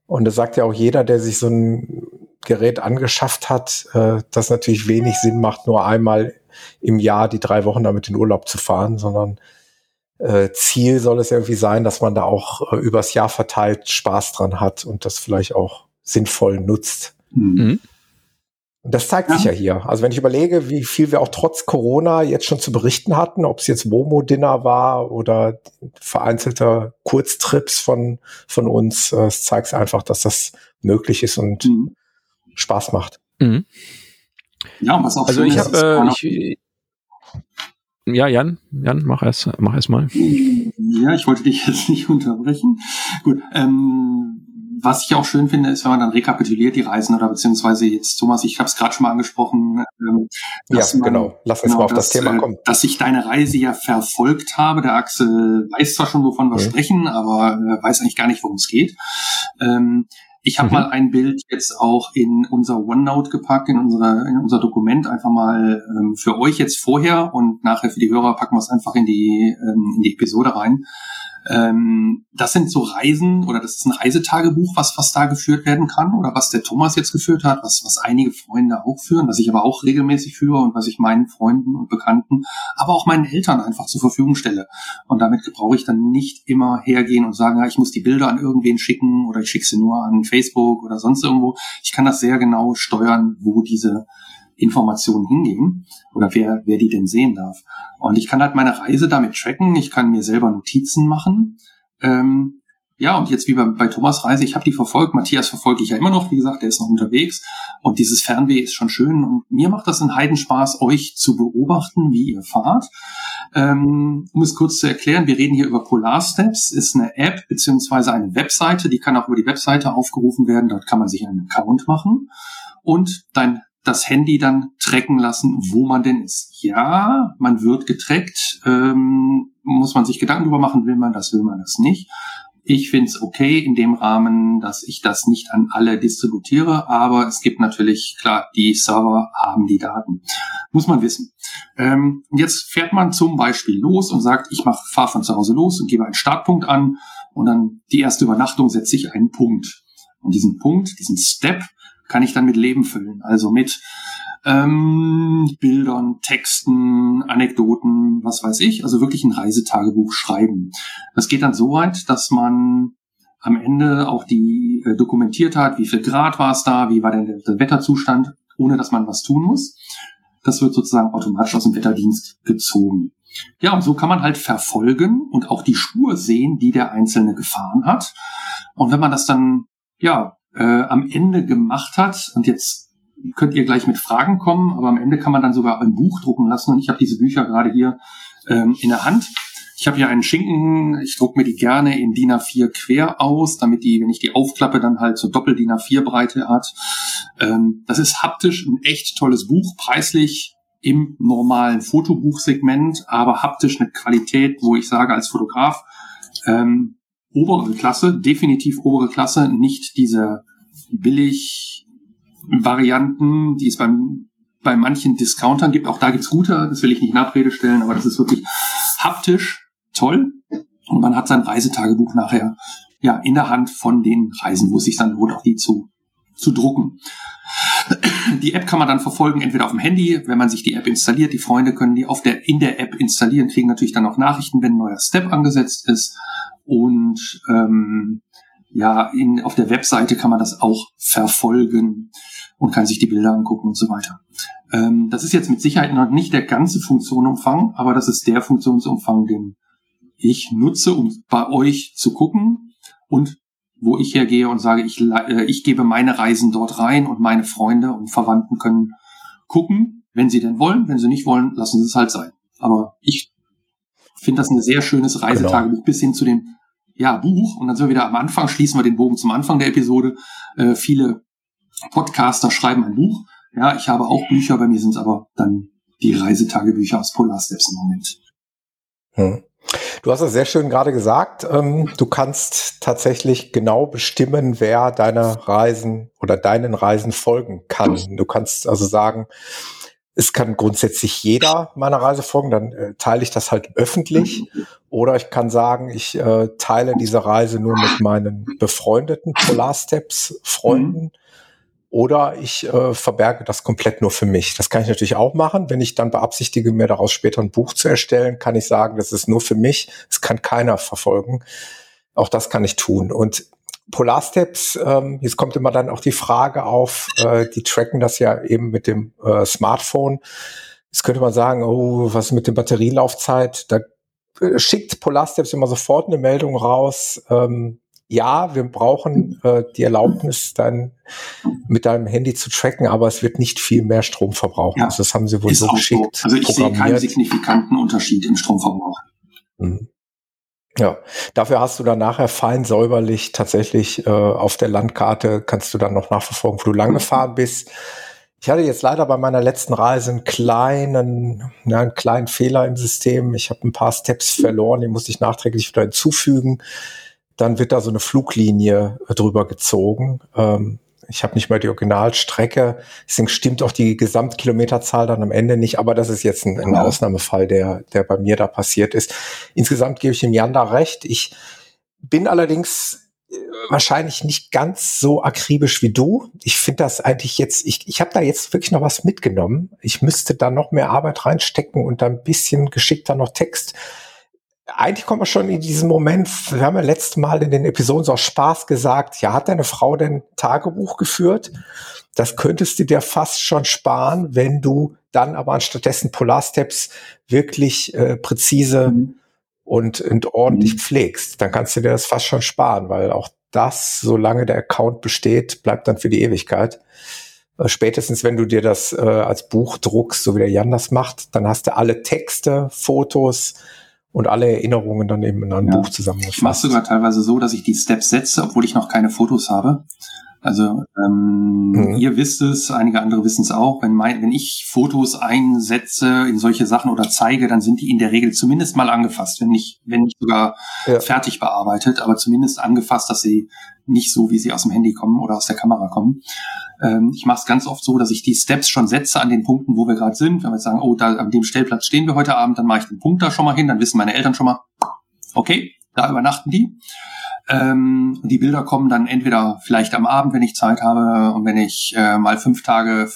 Und das sagt ja auch jeder, der sich so ein Gerät angeschafft hat, äh, dass natürlich wenig Sinn macht, nur einmal im Jahr die drei Wochen damit in Urlaub zu fahren, sondern Ziel soll es irgendwie sein, dass man da auch äh, übers Jahr verteilt Spaß dran hat und das vielleicht auch sinnvoll nutzt. Mhm. Und das zeigt ja. sich ja hier. Also wenn ich überlege, wie viel wir auch trotz Corona jetzt schon zu berichten hatten, ob es jetzt Momo-Dinner war oder vereinzelte Kurztrips von, von uns, äh, es zeigt einfach, dass das möglich ist und mhm. Spaß macht. Mhm. Ja, was auch also ich habe, äh, ja, Jan, Jan, mach erst, mach erst mal. Ja, ich wollte dich [LAUGHS] jetzt nicht unterbrechen. Gut, ähm, was ich auch schön finde, ist, wenn man dann rekapituliert die Reisen oder beziehungsweise jetzt, Thomas, ich habe es gerade schon mal angesprochen. Ähm, ja, man, genau. Lass uns genau, mal auf dass, das Thema äh, kommen. Dass ich deine Reise ja verfolgt habe. Der Axel weiß zwar schon, wovon wir mhm. sprechen, aber äh, weiß eigentlich gar nicht, worum es geht. Ähm, Ich habe mhm. mal ein Bild jetzt auch in unser OneNote gepackt, in, unsere, in unser Dokument, einfach mal ähm, für euch jetzt vorher und nachher für die Hörer packen wir es einfach in die, ähm, in die Episode rein. Ähm, das sind so Reisen oder das ist ein Reisetagebuch, was, was da geführt werden kann oder was der Thomas jetzt geführt hat, was, was einige Freunde auch führen, was ich aber auch regelmäßig führe und was ich meinen Freunden und Bekannten, aber auch meinen Eltern einfach zur Verfügung stelle. Und damit brauche ich dann nicht immer hergehen und sagen, ja, ich muss die Bilder an irgendwen schicken oder ich schicke sie nur an Facebook oder sonst irgendwo. Ich kann das sehr genau steuern, wo diese Informationen hingehen oder wer, wer die denn sehen darf. Und ich kann halt meine Reise damit tracken, ich kann mir selber Notizen machen. Ähm, ja, und jetzt wie bei, bei Thomas Reise, ich habe die verfolgt, Matthias verfolge ich ja immer noch, wie gesagt, der ist noch unterwegs. Und dieses Fernweh ist schon schön. Und mir macht das einen Heidenspaß, euch zu beobachten, wie ihr fahrt. Ähm, um es kurz zu erklären, wir reden hier über Polar Steps, ist eine App beziehungsweise eine Webseite, die kann auch über die Webseite aufgerufen werden, dort kann man sich einen Account machen. Und dein das Handy dann tracken lassen, wo man denn ist. Ja, man wird getrackt, ähm, muss man sich Gedanken darüber machen, will man das, will man das nicht. Ich finde es okay in dem Rahmen, dass ich das nicht an alle distributiere, aber es gibt natürlich, klar, die Server haben die Daten. Muss man wissen. Ähm, jetzt fährt man zum Beispiel los und sagt, ich fahre von zu Hause los und gebe einen Startpunkt an und dann die erste Übernachtung setze ich einen Punkt. Und diesen Punkt, diesen Step, kann ich dann mit Leben füllen. Also mit ähm, Bildern, Texten, Anekdoten, was weiß ich. Also wirklich ein Reisetagebuch schreiben. Das geht dann so weit, dass man am Ende auch die äh, dokumentiert hat, wie viel Grad war es da, wie war denn der, der Wetterzustand, ohne dass man was tun muss. Das wird sozusagen automatisch aus dem Wetterdienst gezogen. Ja, und so kann man halt verfolgen und auch die Spur sehen, die der Einzelne gefahren hat. Und wenn man das dann, ja, äh, am Ende gemacht hat, und jetzt könnt ihr gleich mit Fragen kommen, aber am Ende kann man dann sogar ein Buch drucken lassen und ich habe diese Bücher gerade hier ähm, in der Hand. Ich habe hier einen Schinken, ich druck mir die gerne in DIN A4 quer aus, damit die, wenn ich die aufklappe, dann halt so doppel DIN A4 Breite hat. Ähm, das ist haptisch ein echt tolles Buch, preislich im normalen Fotobuchsegment, aber haptisch eine Qualität, wo ich sage als Fotograf, ähm, obere Klasse, definitiv obere Klasse, nicht diese billig Varianten, die es beim, bei manchen Discountern gibt. Auch da gibt's gute, das will ich nicht in Abrede stellen, aber das ist wirklich haptisch toll. Und man hat sein Reisetagebuch nachher ja in der Hand von den Reisen, wo es sich dann lohnt, auch die zu, zu drucken. Die App kann man dann verfolgen, entweder auf dem Handy, wenn man sich die App installiert. Die Freunde können die auf der, in der App installieren, kriegen natürlich dann auch Nachrichten, wenn ein neuer Step angesetzt ist. Und ähm, ja, in, auf der Webseite kann man das auch verfolgen und kann sich die Bilder angucken und so weiter. Ähm, das ist jetzt mit Sicherheit noch nicht der ganze Funktionumfang, aber das ist der Funktionsumfang, den ich nutze, um bei euch zu gucken und wo ich hergehe und sage, ich, äh, ich gebe meine Reisen dort rein und meine Freunde und Verwandten können gucken, wenn sie denn wollen. Wenn sie nicht wollen, lassen sie es halt sein. Aber ich finde das ein sehr schönes Reisetagebuch genau. bis hin zu dem ja, Buch. Und dann sind wir wieder am Anfang, schließen wir den Bogen zum Anfang der Episode. Äh, viele Podcaster schreiben ein Buch. Ja, ich habe auch Bücher, bei mir sind es aber dann die Reisetagebücher aus Polar Steps im Moment. Hm. Du hast es sehr schön gerade gesagt. Ähm, du kannst tatsächlich genau bestimmen, wer deine Reisen oder deinen Reisen folgen kann. Du kannst also sagen, es kann grundsätzlich jeder meiner Reise folgen, dann äh, teile ich das halt öffentlich. Oder ich kann sagen, ich äh, teile diese Reise nur mit meinen befreundeten Polar Steps Freunden. Mhm. Oder ich äh, verberge das komplett nur für mich. Das kann ich natürlich auch machen. Wenn ich dann beabsichtige, mir daraus später ein Buch zu erstellen, kann ich sagen, das ist nur für mich. Es kann keiner verfolgen. Auch das kann ich tun. Und Polarsteps, ähm, jetzt kommt immer dann auch die Frage auf, äh, die tracken das ja eben mit dem äh, Smartphone. Jetzt könnte man sagen, oh, was mit der Batterielaufzeit? Da äh, schickt Polarsteps immer sofort eine Meldung raus. Ähm, ja, wir brauchen äh, die Erlaubnis, dann mit deinem Handy zu tracken, aber es wird nicht viel mehr Strom verbrauchen. Ja, also das haben sie wohl so geschickt. So. Also ich sehe keinen signifikanten Unterschied im Stromverbrauch. Mhm. Ja, dafür hast du dann nachher fein säuberlich tatsächlich äh, auf der Landkarte kannst du dann noch nachverfolgen, wo du lang gefahren bist. Ich hatte jetzt leider bei meiner letzten Reise einen kleinen, ja, einen kleinen Fehler im System. Ich habe ein paar Steps verloren, die musste ich nachträglich wieder hinzufügen. dann wird da so eine Fluglinie drüber gezogen. Ähm, ich habe nicht mal die Originalstrecke, deswegen stimmt auch die Gesamtkilometerzahl dann am Ende nicht, aber das ist jetzt ein, ein Ausnahmefall, der, der bei mir da passiert ist. Insgesamt gebe ich dem Jan da recht. Ich bin allerdings äh, wahrscheinlich nicht ganz so akribisch wie du. Ich finde das eigentlich jetzt, ich, ich habe da jetzt wirklich noch was mitgenommen. Ich müsste da noch mehr Arbeit reinstecken und da ein bisschen geschickter noch Text eigentlich kommen wir schon in diesen Moment, wir haben ja letztes Mal in den Episoden so aus Spaß gesagt, ja, hat deine Frau denn Tagebuch geführt? Das könntest du dir fast schon sparen, wenn du dann aber anstattdessen Polarsteps wirklich äh, präzise mhm. und, und ordentlich mhm. pflegst. Dann kannst du dir das fast schon sparen, weil auch das, solange der Account besteht, bleibt dann für die Ewigkeit. Äh, spätestens, wenn du dir das äh, als Buch druckst, so wie der Jan das macht, dann hast du alle Texte, Fotos, und alle Erinnerungen dann eben in einem ja. Buch zusammengefasst. Ich mache sogar teilweise so, dass ich die Steps setze, obwohl ich noch keine Fotos habe. Also ähm, mhm. ihr wisst es, einige andere wissen es auch. Wenn, mein, wenn ich Fotos einsetze in solche Sachen oder zeige, dann sind die in der Regel zumindest mal angefasst, wenn nicht, wenn nicht sogar ja. fertig bearbeitet, aber zumindest angefasst, dass sie nicht so, wie sie aus dem Handy kommen oder aus der Kamera kommen. Ähm, ich mache es ganz oft so, dass ich die Steps schon setze an den Punkten, wo wir gerade sind. Wenn wir jetzt sagen, oh, da an dem Stellplatz stehen wir heute Abend, dann mache ich den Punkt da schon mal hin, dann wissen meine Eltern schon mal, okay, da übernachten die. Ähm, die Bilder kommen dann entweder vielleicht am Abend, wenn ich Zeit habe, und wenn ich äh, mal fünf Tage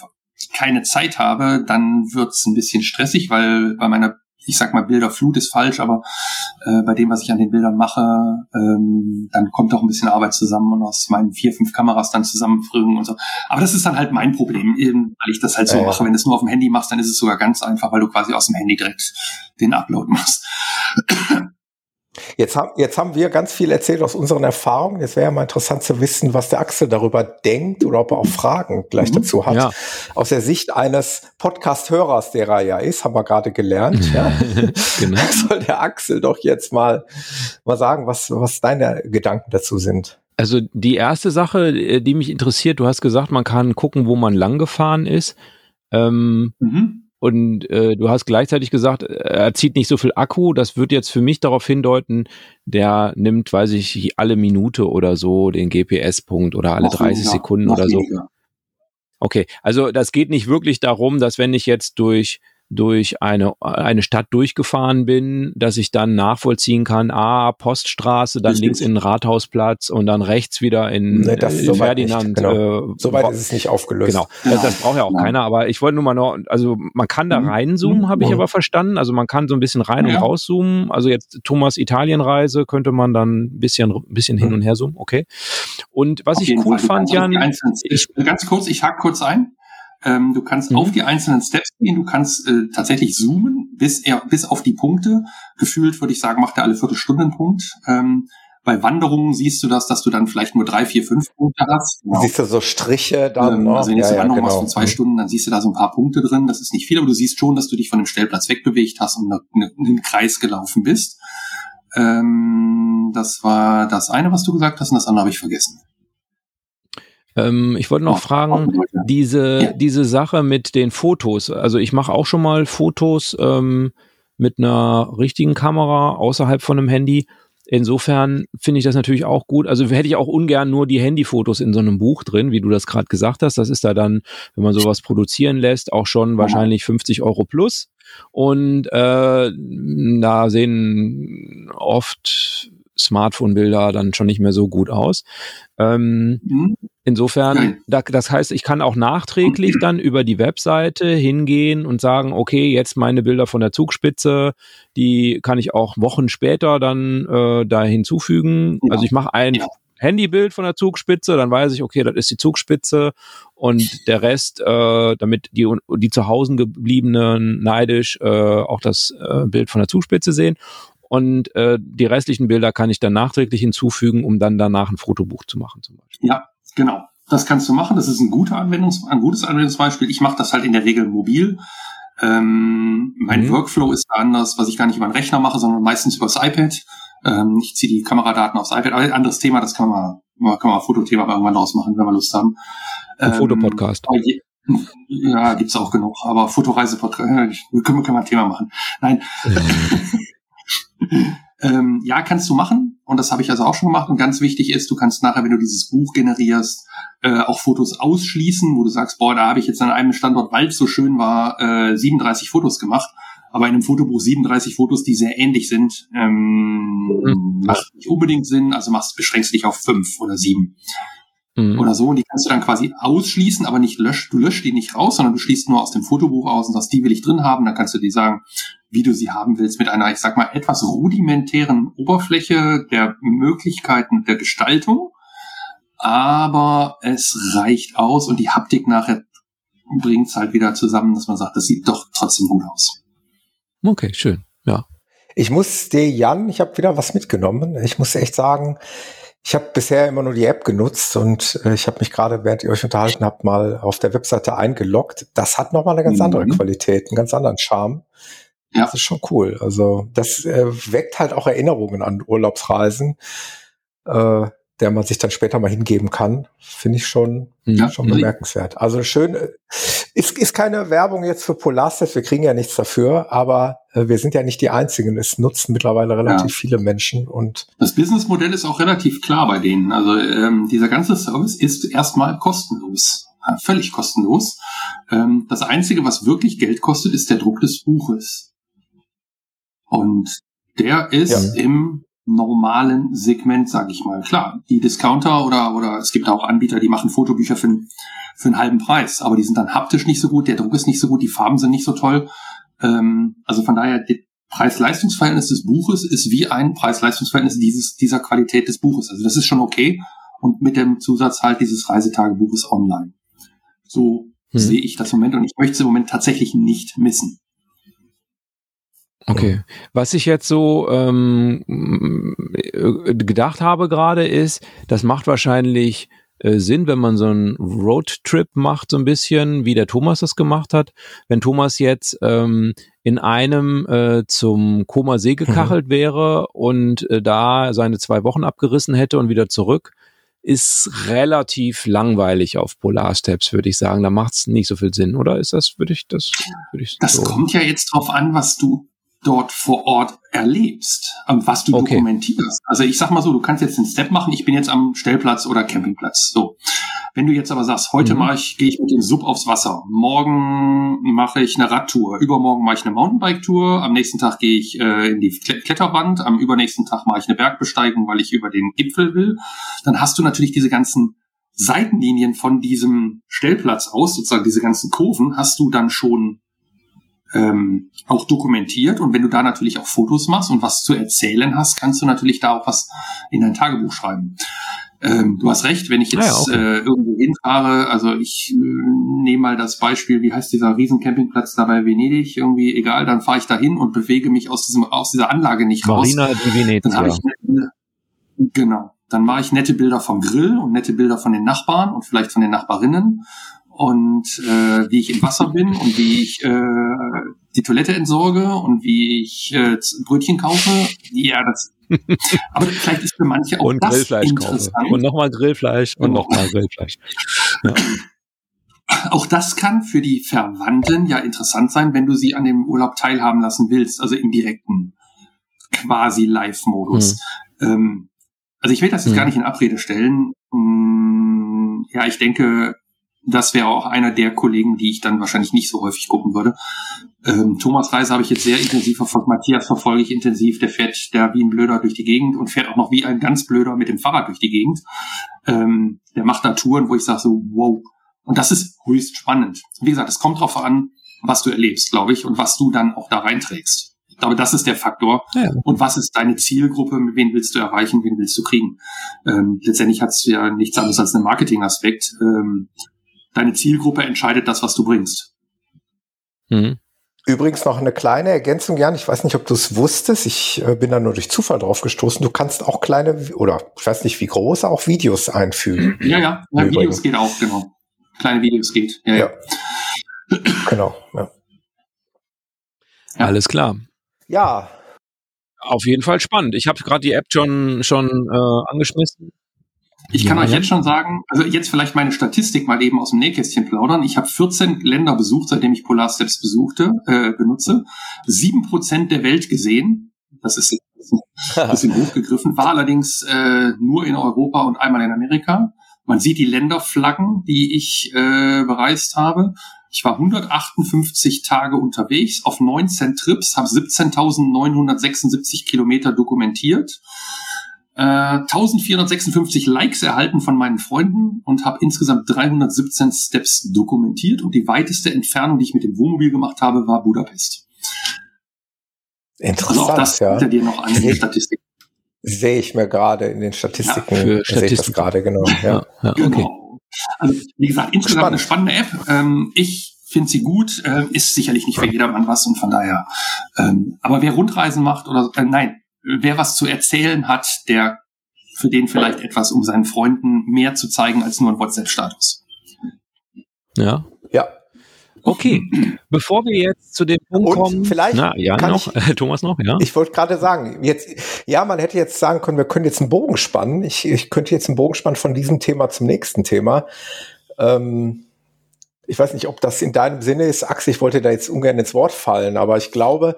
keine Zeit habe, dann wird's ein bisschen stressig, weil bei meiner, ich sag mal, Bilderflut ist falsch, aber äh, bei dem, was ich an den Bildern mache, ähm, dann kommt auch ein bisschen Arbeit zusammen und aus meinen vier, fünf Kameras dann zusammenfügen und so. Aber das ist dann halt mein Problem, eben, weil ich das halt so ja, mache. Wenn du es nur auf dem Handy machst, dann ist es sogar ganz einfach, weil du quasi aus dem Handy direkt den Upload machst. Jetzt haben, jetzt haben wir ganz viel erzählt aus unseren Erfahrungen. Jetzt wäre ja mal interessant zu wissen, was der Axel darüber denkt oder ob er auch Fragen gleich mhm, dazu hat. Ja. Aus der Sicht eines Podcast-Hörers, der er ja ist, haben wir gerade gelernt. ja. [LAUGHS] [LAUGHS] genau. Soll der Axel doch jetzt mal, mal sagen, was, was deine Gedanken dazu sind. Also die erste Sache, äh, die mich interessiert, du hast gesagt, man kann gucken, wo man lang gefahren ist. Ähm, mhm. Und äh, du hast gleichzeitig gesagt, er zieht nicht so viel Akku. Das wird jetzt für mich darauf hindeuten, der nimmt, weiß ich, alle Minute oder so den GPS-Punkt oder alle noch 30 weniger, Sekunden oder so. Weniger. Okay, also das geht nicht wirklich darum, dass wenn ich jetzt durch durch eine, eine Stadt durchgefahren bin, dass ich dann nachvollziehen kann, ah, Poststraße, dann links in den Rathausplatz und dann rechts wieder in, nee, das in Ferdinand. Genau. Äh, Soweit ist es nicht aufgelöst. Genau, ja. das, das braucht ja auch ja. keiner, aber ich wollte nur mal noch, also man kann da mhm. reinzoomen, mhm. habe ich mhm. aber verstanden, also man kann so ein bisschen rein ja. und rauszoomen, also jetzt Thomas Italienreise könnte man dann ein bisschen, ein bisschen hin mhm. und her zoomen, okay. Und was Auf ich cool Fall. fand, Jan... Ich, ganz kurz, ich hake kurz ein. Ähm, du kannst mhm. auf die einzelnen Steps gehen, du kannst äh, tatsächlich zoomen bis, er, bis auf die Punkte. Gefühlt würde ich sagen, macht er alle Viertelstunde einen Punkt. Ähm, bei Wanderungen siehst du das, dass du dann vielleicht nur drei, vier, fünf Punkte hast. Genau. Siehst du so Striche dann? Ähm, also wenn du ja, eine Wanderung genau. machst von zwei mhm. Stunden, dann siehst du da so ein paar Punkte drin. Das ist nicht viel, aber du siehst schon, dass du dich von dem Stellplatz wegbewegt hast und eine, einen Kreis gelaufen bist. Ähm, das war das eine, was du gesagt hast, und das andere habe ich vergessen. Ähm, ich wollte noch fragen, diese, diese Sache mit den Fotos. Also ich mache auch schon mal Fotos ähm, mit einer richtigen Kamera außerhalb von einem Handy. Insofern finde ich das natürlich auch gut. Also hätte ich auch ungern nur die Handyfotos in so einem Buch drin, wie du das gerade gesagt hast. Das ist da dann, wenn man sowas produzieren lässt, auch schon wahrscheinlich 50 Euro plus. Und äh, da sehen oft Smartphone-Bilder dann schon nicht mehr so gut aus. Ähm, mhm. Insofern, da, das heißt, ich kann auch nachträglich [CLEARS THROAT] dann über die Webseite hingehen und sagen, okay, jetzt meine Bilder von der Zugspitze, die kann ich auch Wochen später dann äh, da hinzufügen. Ja. Also ich mache ein ja. Handybild von der Zugspitze, dann weiß ich, okay, das ist die Zugspitze und der Rest, äh, damit die, die zu Hause gebliebenen neidisch äh, auch das äh, Bild von der Zugspitze sehen und äh, die restlichen Bilder kann ich dann nachträglich hinzufügen, um dann danach ein Fotobuch zu machen zum Beispiel. Ja, genau. Das kannst du machen. Das ist ein guter Anwendungs ein gutes Anwendungsbeispiel. Ich mache das halt in der Regel mobil. Ähm, mein mhm. Workflow ist anders, was ich gar nicht über den Rechner mache, sondern meistens übers iPad. Ähm, ich ziehe die Kameradaten aufs iPad. Aber ein anderes Thema, das kann man, kann man ein Fotothema irgendwann draus machen, wenn wir Lust haben. Ein ähm, Fotopodcast. [LAUGHS] Ja, gibt's auch genug. Aber Fotoreise-Podcast, äh, können, können wir ein Thema machen. Nein. [LAUGHS] [LAUGHS] ähm, ja, kannst du machen. und das habe ich also auch schon gemacht. Und ganz wichtig ist, du kannst nachher, wenn du dieses Buch generierst, äh, auch Fotos ausschließen, wo du sagst, boah, da habe ich jetzt an einem Standort, weil es so schön war, äh, 37 Fotos gemacht. Aber in einem Fotobuch 37 Fotos, die sehr ähnlich sind, ähm, mhm. macht nicht unbedingt Sinn. Also machst, beschränkst dich auf fünf oder sieben mhm. oder so. Und die kannst du dann quasi ausschließen, aber nicht löscht, du löscht die nicht raus, sondern du schließt nur aus dem Fotobuch aus und sagst, die will ich drin haben. Dann kannst du dir sagen, wie du sie haben willst, mit einer, ich sag mal, etwas rudimentären Oberfläche der Möglichkeiten der Gestaltung. Aber es reicht aus und die Haptik nachher bringt es halt wieder zusammen, dass man sagt, das sieht doch trotzdem gut aus. Okay, schön. Ja. Ich muss dir, Jan, ich habe wieder was mitgenommen. Ich muss echt sagen, ich habe bisher immer nur die App genutzt und äh, ich habe mich gerade, während ihr euch unterhalten habt, mal auf der Webseite eingeloggt. Das hat nochmal eine ganz mhm. andere Qualität, einen ganz anderen Charme. Ja. Das ist schon cool. Also das äh, weckt halt auch Erinnerungen an Urlaubsreisen. Äh, der man sich dann später mal hingeben kann, finde ich schon, ja, schon bemerkenswert. Also schön, äh, ist, ist keine Werbung jetzt für Polarstep, wir kriegen ja nichts dafür, aber äh, wir sind ja nicht die Einzigen. Es nutzen mittlerweile relativ ja. viele Menschen und das Businessmodell ist auch relativ klar bei denen. Also ähm, dieser ganze Service ist erstmal kostenlos, völlig kostenlos. Ähm, das Einzige, was wirklich Geld kostet, ist der Druck des Buches. Und der ist ja. im normalen Segment, sage ich mal. Klar, die Discounter oder oder es gibt auch Anbieter, die machen Fotobücher für, für einen halben Preis, aber die sind dann haptisch nicht so gut, der Druck ist nicht so gut, die Farben sind nicht so toll. Ähm, also von daher, die Preis-Leistungs-Verhältnis des Buches ist wie ein Preis-Leistungs-Verhältnis dieses, dieser Qualität des Buches. Also das ist schon okay. Und mit dem Zusatz halt dieses Reisetagebuches online. So hm. sehe ich das im Moment und ich möchte es im Moment tatsächlich nicht missen. Okay. Was ich jetzt so ähm, äh, gedacht habe gerade ist, das macht wahrscheinlich äh, Sinn, wenn man so einen Roadtrip macht, so ein bisschen, wie der Thomas das gemacht hat. Wenn Thomas jetzt ähm, in einem äh, zum Koma See gekachelt mhm. wäre und äh, da seine zwei Wochen abgerissen hätte und wieder zurück, ist relativ langweilig auf Polarsteps, würde ich sagen. Da macht es nicht so viel Sinn, oder? Ist das, würde ich das, würde ich Das so. kommt ja jetzt drauf an, was du dort vor Ort erlebst, was du okay. dokumentierst. Also ich sag mal so, du kannst jetzt den Step machen, ich bin jetzt am Stellplatz oder Campingplatz. So. Wenn du jetzt aber sagst, heute mhm. mache ich, gehe ich mit dem Sub aufs Wasser, morgen mache ich eine Radtour, übermorgen mache ich eine Mountainbike-Tour, am nächsten Tag gehe ich äh, in die Kletterwand, am übernächsten Tag mache ich eine Bergbesteigung, weil ich über den Gipfel will, dann hast du natürlich diese ganzen Seitenlinien von diesem Stellplatz aus, sozusagen diese ganzen Kurven, hast du dann schon ähm, auch dokumentiert. Und wenn du da natürlich auch Fotos machst und was zu erzählen hast, kannst du natürlich da auch was in dein Tagebuch schreiben. Ähm, du hast recht, wenn ich jetzt ja, okay. äh, irgendwo hinfahre, also ich äh, nehme mal das Beispiel, wie heißt dieser Riesencampingplatz da bei Venedig, irgendwie egal, dann fahre ich da hin und bewege mich aus diesem aus dieser Anlage nicht Marina raus. Di Venezia. Dann ich nette, genau, dann mache ich nette Bilder vom Grill und nette Bilder von den Nachbarn und vielleicht von den Nachbarinnen und äh, wie ich im Wasser bin und wie ich äh, die Toilette entsorge und wie ich äh, Brötchen kaufe. Ja, das. [LAUGHS] aber vielleicht ist für manche auch und das Grillfleisch interessant. Kaufe. Und nochmal Grillfleisch und nochmal Grillfleisch. Ja. [CLEARS THROAT] Auch das kann für die Verwandten ja interessant sein, wenn du sie an dem Urlaub teilhaben lassen willst, also im direkten quasi Live-Modus. Hm. Ähm, also ich will das jetzt hm. gar nicht in Abrede stellen. Hm, ja, ich denke, das wäre auch einer der Kollegen, die ich dann wahrscheinlich nicht so häufig gucken würde. Ähm, Thomas Reise habe ich jetzt sehr intensiv verfolgt. Matthias verfolge ich intensiv. Der fährt da wie ein Blöder durch die Gegend und fährt auch noch wie ein ganz Blöder mit dem Fahrrad durch die Gegend. Ähm, der macht da Touren, wo ich sage so, wow. Und das ist höchst spannend. Wie gesagt, es kommt darauf an, was du erlebst, glaube ich, und was du dann auch da reinträgst. Ich glaube, das ist der Faktor. Ja. Und was ist deine Zielgruppe? Mit wen willst du erreichen? Wen willst du kriegen? Ähm, letztendlich hat es ja nichts anderes als einen Marketingaspekt. Ähm, deine Zielgruppe entscheidet das, was du bringst. Mhm. Übrigens noch eine kleine Ergänzung, Jan. Ich weiß nicht, ob du es wusstest. Ich äh, bin da nur durch Zufall drauf gestoßen. Du kannst auch kleine oder ich weiß nicht wie groß, auch Videos einfügen. Ja, ja. ja Videos geht auch, genau. Kleine Videos geht. Ja, ja. ja. genau. Ja. Alles klar. Ja. Auf jeden Fall spannend. Ich habe gerade die App schon schon äh, angeschmissen. Ich kann ja, euch jetzt schon sagen, also jetzt vielleicht meine Statistik mal eben aus dem Nähkästchen plaudern. Ich habe 14 Länder besucht, seitdem ich Polar Steps besuchte, äh, benutze. Sieben Prozent der Welt gesehen. Das ist [LAUGHS] Ein bisschen hochgegriffen. War allerdings äh, nur in Europa und einmal in Amerika. Man sieht die Länderflaggen, die ich äh, bereist habe. Ich war 158 Tage unterwegs auf 19 Trips, habe 17.976 Kilometer dokumentiert, äh, 1456 Likes erhalten von meinen Freunden und habe insgesamt 317 Steps dokumentiert und die weiteste Entfernung, die ich mit dem Wohnmobil gemacht habe, war Budapest. Interessant, also auch das ja. dir noch an den Statistiken. Sehe ich mir gerade in den Statistiken. Ja, für sehe ich das gerade, genau. Ja. ja, okay. Genau. Also, wie gesagt, insgesamt Spannend. eine spannende App. Ähm, ich finde sie gut, äh, ist sicherlich nicht für jedermann was und von daher. Ähm, aber wer Rundreisen macht oder äh, nein, wer was zu erzählen hat, der für den vielleicht etwas, um seinen Freunden mehr zu zeigen als nur ein WhatsApp-Status. Ja. Ja. Okay. Bevor wir jetzt zu dem Punkt Und kommen. vielleicht Na, ja, kann noch. [LAUGHS] Thomas noch, ja. Ich wollte gerade sagen, jetzt, ja, man hätte jetzt sagen können, wir können jetzt einen Bogen spannen. Ich, ich könnte jetzt einen Bogen spannen von diesem Thema zum nächsten Thema. Ähm, ich weiß nicht, ob das in deinem Sinne ist, Axel, ich wollte da jetzt ungern ins Wort fallen, aber ich glaube,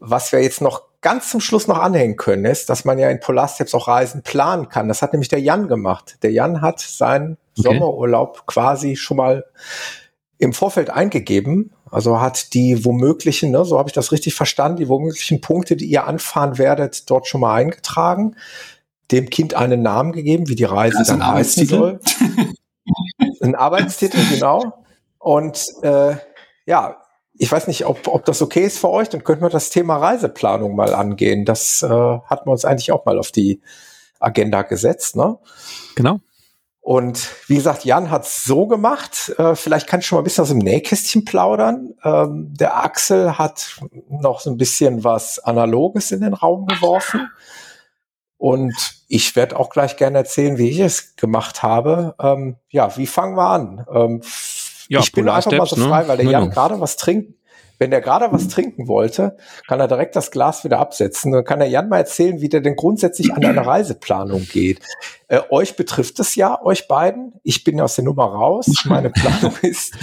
was wir jetzt noch ganz zum Schluss noch anhängen können, ist, dass man ja in Polarsteps auch Reisen planen kann. Das hat nämlich der Jan gemacht. Der Jan hat seinen Okay. Sommerurlaub quasi schon mal im Vorfeld eingegeben. Also hat die womöglichen, ne, so habe ich das richtig verstanden, die womöglichen Punkte, die ihr anfahren werdet, dort schon mal eingetragen, dem Kind einen Namen gegeben, wie die Reise ein dann heißen soll. Ein Arbeitstitel, genau. Und äh, ja, ich weiß nicht, ob, ob das okay ist für euch, dann könnten wir das Thema Reiseplanung mal angehen. Das äh, hatten wir uns eigentlich auch mal auf die Agenda gesetzt. Ne? Genau. Und wie gesagt, Jan hat's so gemacht. Äh, vielleicht kann ich schon mal ein bisschen aus dem Nähkästchen plaudern. Ähm, der Axel hat noch so ein bisschen was Analoges in den Raum geworfen. Und ich werde auch gleich gerne erzählen, wie ich es gemacht habe. Ähm, ja, wie fangen wir an? Ähm, Ja, ich bin einfach mal so ne? frei, weil der Ja, Jan ja. gerade was trinkt. Wenn der gerade was trinken wollte, kann er direkt das Glas wieder absetzen. Dann kann der Jan mal erzählen, wie der denn grundsätzlich an eine [CLEARS THROAT] Reiseplanung geht. Äh, euch betrifft es ja, euch beiden. Ich bin aus der Nummer raus. Meine Planung [LAUGHS] ist,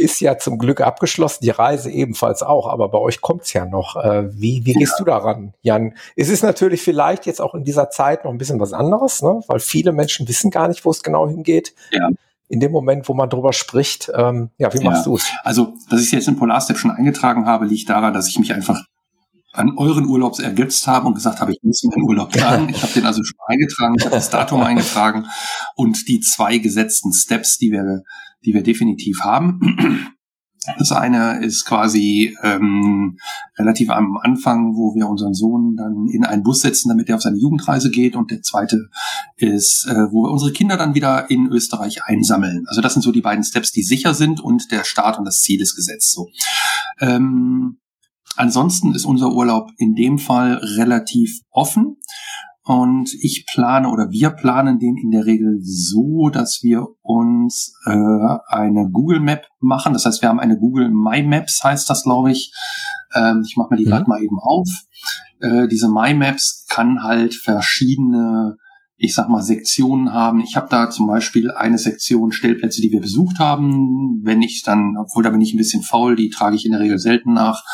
ist ja zum Glück abgeschlossen, die Reise ebenfalls auch, aber bei euch kommt's ja noch. Äh, wie wie gehst du daran, Jan? Es ist natürlich vielleicht jetzt auch in dieser Zeit noch ein bisschen was anderes, ne? weil viele Menschen wissen gar nicht, wo es genau hingeht. Ja. In dem Moment, wo man drüber spricht, ähm, ja, wie machst Ja. du's? Also, dass ich jetzt in Polarstep schon eingetragen habe, liegt daran, dass ich mich einfach an euren Urlaubs ergötzt habe und gesagt habe, ich muss meinen Urlaub [LAUGHS] planen. Ich habe den also schon eingetragen, ich habe das Datum [LAUGHS] eingetragen und die zwei gesetzten Steps, die wir, die wir definitiv haben. Das eine ist quasi ähm, relativ am Anfang, wo wir unseren Sohn dann in einen Bus setzen, damit er auf seine Jugendreise geht. Und der zweite ist, äh, wo wir unsere Kinder dann wieder in Österreich einsammeln. Also das sind so die beiden Steps, die sicher sind und der Start und das Ziel ist gesetzt. So. Ähm, ansonsten ist unser Urlaub in dem Fall relativ offen. Und ich plane oder wir planen den in der Regel so, dass wir uns äh, eine Google Map machen. Das heißt, wir haben eine Google My Maps, heißt das, glaube ich. Ähm, ich mache mir die Mhm. gerade mal eben auf. Äh, diese My Maps kann halt verschiedene, ich sag mal, Sektionen haben. Ich habe da zum Beispiel eine Sektion Stellplätze, die wir besucht haben. Wenn ich dann, obwohl da bin ich ein bisschen faul, die trage ich in der Regel selten nach.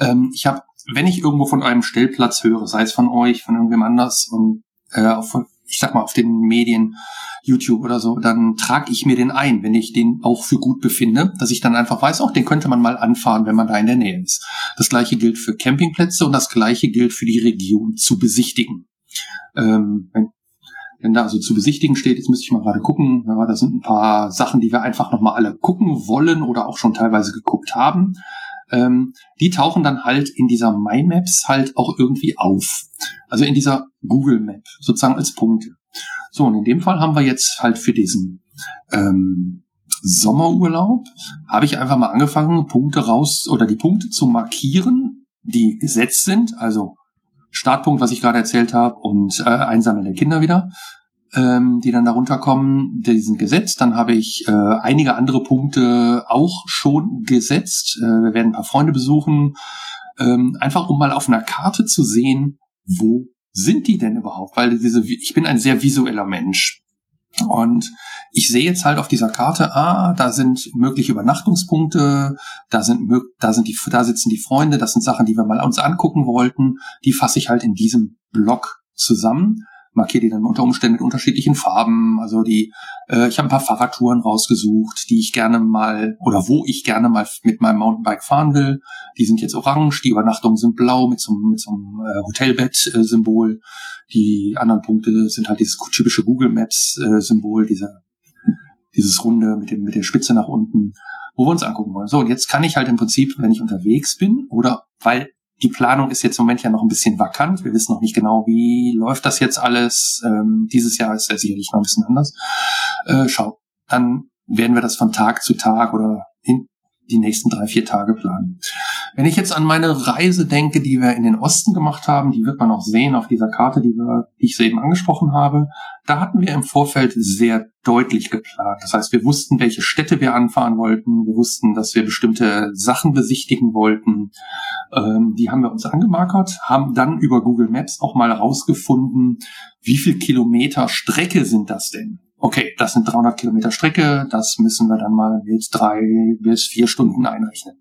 Ähm, ich habe wenn ich irgendwo von einem Stellplatz höre, sei es von euch, von irgendwem anders und äh, auf, ich sag mal auf den Medien, YouTube oder so, dann trage ich mir den ein, wenn ich den auch für gut befinde, dass ich dann einfach weiß, auch den könnte man mal anfahren, wenn man da in der Nähe ist. Das gleiche gilt für Campingplätze und das gleiche gilt für die Region zu besichtigen. Ähm, wenn, wenn da also zu besichtigen steht, jetzt müsste ich mal gerade gucken, ja, da sind ein paar Sachen, die wir einfach nochmal alle gucken wollen oder auch schon teilweise geguckt haben ähm, die tauchen dann halt in dieser My Maps halt auch irgendwie auf. Also in dieser Google Map, sozusagen als Punkte. So, und in dem Fall haben wir jetzt halt für diesen ähm, Sommerurlaub, habe ich einfach mal angefangen, Punkte raus oder die Punkte zu markieren, die gesetzt sind. Also Startpunkt, was ich gerade erzählt habe, und äh, Einsammeln der Kinder wieder ähm, die dann darunter kommen, die sind gesetzt. Dann habe ich äh, einige andere Punkte auch schon gesetzt. Äh, wir werden ein paar Freunde besuchen, ähm, einfach um mal auf einer Karte zu sehen, wo sind die denn überhaupt? Weil diese, ich bin ein sehr visueller Mensch. Und ich sehe jetzt halt auf dieser Karte, ah, da sind mögliche Übernachtungspunkte, da sind, da sind die, da sitzen die Freunde, das sind Sachen, die wir mal uns angucken wollten. Die fasse ich halt in diesem Block zusammen markiere die dann unter Umständen mit unterschiedlichen Farben. Also die, äh, ich habe ein paar Fahrradtouren rausgesucht, die ich gerne mal oder wo ich gerne mal mit meinem Mountainbike fahren will. Die sind jetzt orange, die Übernachtungen sind blau mit so, mit so einem äh, Hotelbett-Symbol. Die anderen Punkte sind halt dieses typische Google Maps-Symbol, dieser dieses Runde mit dem mit der Spitze nach unten, wo wir uns angucken wollen. So und jetzt kann ich halt im Prinzip, wenn ich unterwegs bin oder weil die Planung ist jetzt im Moment ja noch ein bisschen vakant. Wir wissen noch nicht genau, wie läuft das jetzt alles. Ähm, dieses Jahr ist ja sicherlich noch ein bisschen anders. Äh, schau, dann werden wir das von Tag zu Tag oder in die nächsten drei, vier Tage planen. Wenn ich jetzt an meine Reise denke, die wir in den Osten gemacht haben, die wird man auch sehen auf dieser Karte, die, wir, die ich soeben angesprochen habe, da hatten wir im Vorfeld sehr deutlich geplant. Das heißt, wir wussten, welche Städte wir anfahren wollten, wir wussten, dass wir bestimmte Sachen besichtigen wollten. Ähm, die haben wir uns angemarkert, haben dann über Google Maps auch mal rausgefunden, wie viel Kilometer Strecke sind das denn? Okay, das sind 300 Kilometer Strecke, das müssen wir dann mal mit drei bis vier Stunden einrechnen.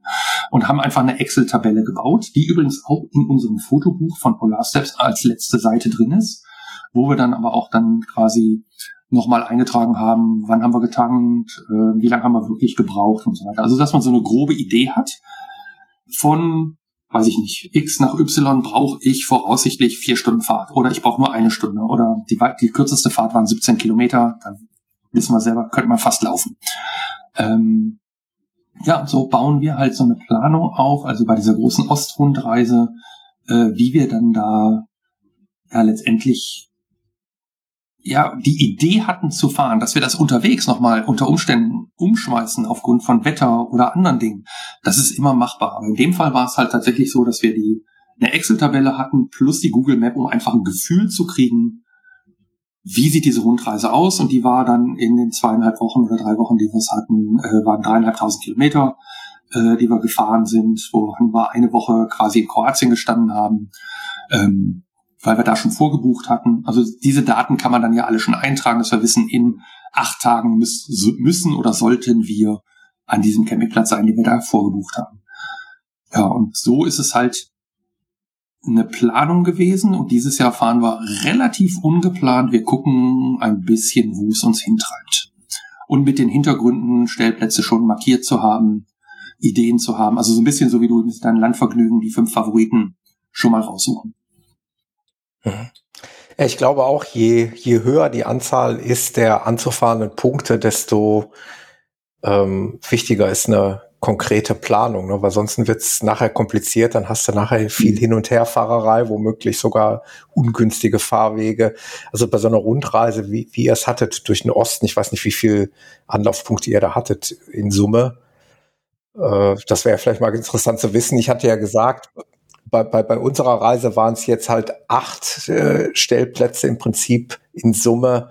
Und haben einfach eine Excel-Tabelle gebaut, die übrigens auch in unserem Fotobuch von Polar Steps als letzte Seite drin ist, wo wir dann aber auch dann quasi nochmal eingetragen haben, wann haben wir getankt, äh, wie lange haben wir wirklich gebraucht und so weiter. Also dass man so eine grobe Idee hat von weiß ich nicht, X nach Y brauche ich voraussichtlich vier Stunden Fahrt. Oder ich brauche nur eine Stunde. Oder die, die kürzeste Fahrt waren 17 Kilometer, dann wissen wir selber, könnte man fast laufen. Ähm, ja, so bauen wir halt so eine Planung auf, also bei dieser großen Ostrundreise, äh, wie wir dann da ja letztendlich ja, die Idee hatten zu fahren, dass wir das unterwegs nochmal unter Umständen umschmeißen aufgrund von Wetter oder anderen Dingen, das ist immer machbar. Aber in dem Fall war es halt tatsächlich so, dass wir die eine Excel-Tabelle hatten plus die Google Map, um einfach ein Gefühl zu kriegen, wie sieht diese Rundreise aus? Und die war dann in den zweieinhalb Wochen oder drei Wochen, die wir es hatten, äh, waren dreieinhalbtausend Kilometer, äh, die wir gefahren sind, wo wir eine Woche quasi in Kroatien gestanden haben. Ähm, weil wir da schon vorgebucht hatten. Also diese Daten kann man dann ja alle schon eintragen, dass wir wissen, in acht Tagen müssen oder sollten wir an diesem Campingplatz sein, den wir da vorgebucht haben. Ja, und so ist es halt eine Planung gewesen und dieses Jahr fahren wir relativ ungeplant. Wir gucken ein bisschen, wo es uns hintreibt. Und mit den Hintergründen Stellplätze schon markiert zu haben, Ideen zu haben. Also so ein bisschen so wie du mit deinem Landvergnügen die fünf Favoriten schon mal raussuchen. Mhm. Ich glaube auch, je, je höher die Anzahl ist der anzufahrenden Punkte, desto ähm, wichtiger ist eine konkrete Planung, ne? weil sonst wird es nachher kompliziert, dann hast du nachher viel Hin- und Herfahrerei, womöglich sogar ungünstige Fahrwege. Also bei so einer Rundreise, wie, wie ihr es hattet durch den Osten, ich weiß nicht, wie viel Anlaufpunkte ihr da hattet in Summe. Äh, das wäre vielleicht mal interessant zu wissen. Ich hatte ja gesagt, bei, bei, bei unserer Reise waren es jetzt halt acht äh, Stellplätze im Prinzip in Summe.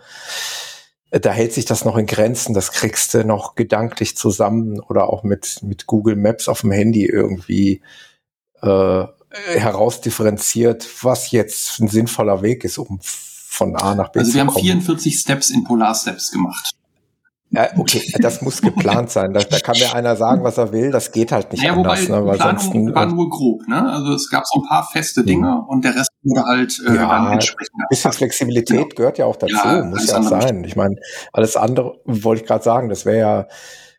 Äh, da hält sich das noch in Grenzen. Das kriegst du noch gedanklich zusammen oder auch mit, mit Google Maps auf dem Handy irgendwie äh, herausdifferenziert, was jetzt ein sinnvoller Weg ist, um von A nach B also zu kommen. Also wir haben 44 Steps in Polar Steps gemacht. Ja, okay, das muss [LAUGHS] geplant sein. Da, da, kann mir einer sagen, was er will. Das geht halt nicht naja, anders. Wobei, ne? Weil Planung sonst, war nur grob. Ne? Also es gab so ein paar feste Dinge ja. und der Rest wurde halt äh, ja, dann entsprechend. Ein bisschen Flexibilität ja. gehört ja auch dazu, ja, muss ja auch sein. Ich meine, alles andere wollte ich gerade sagen, das wäre ja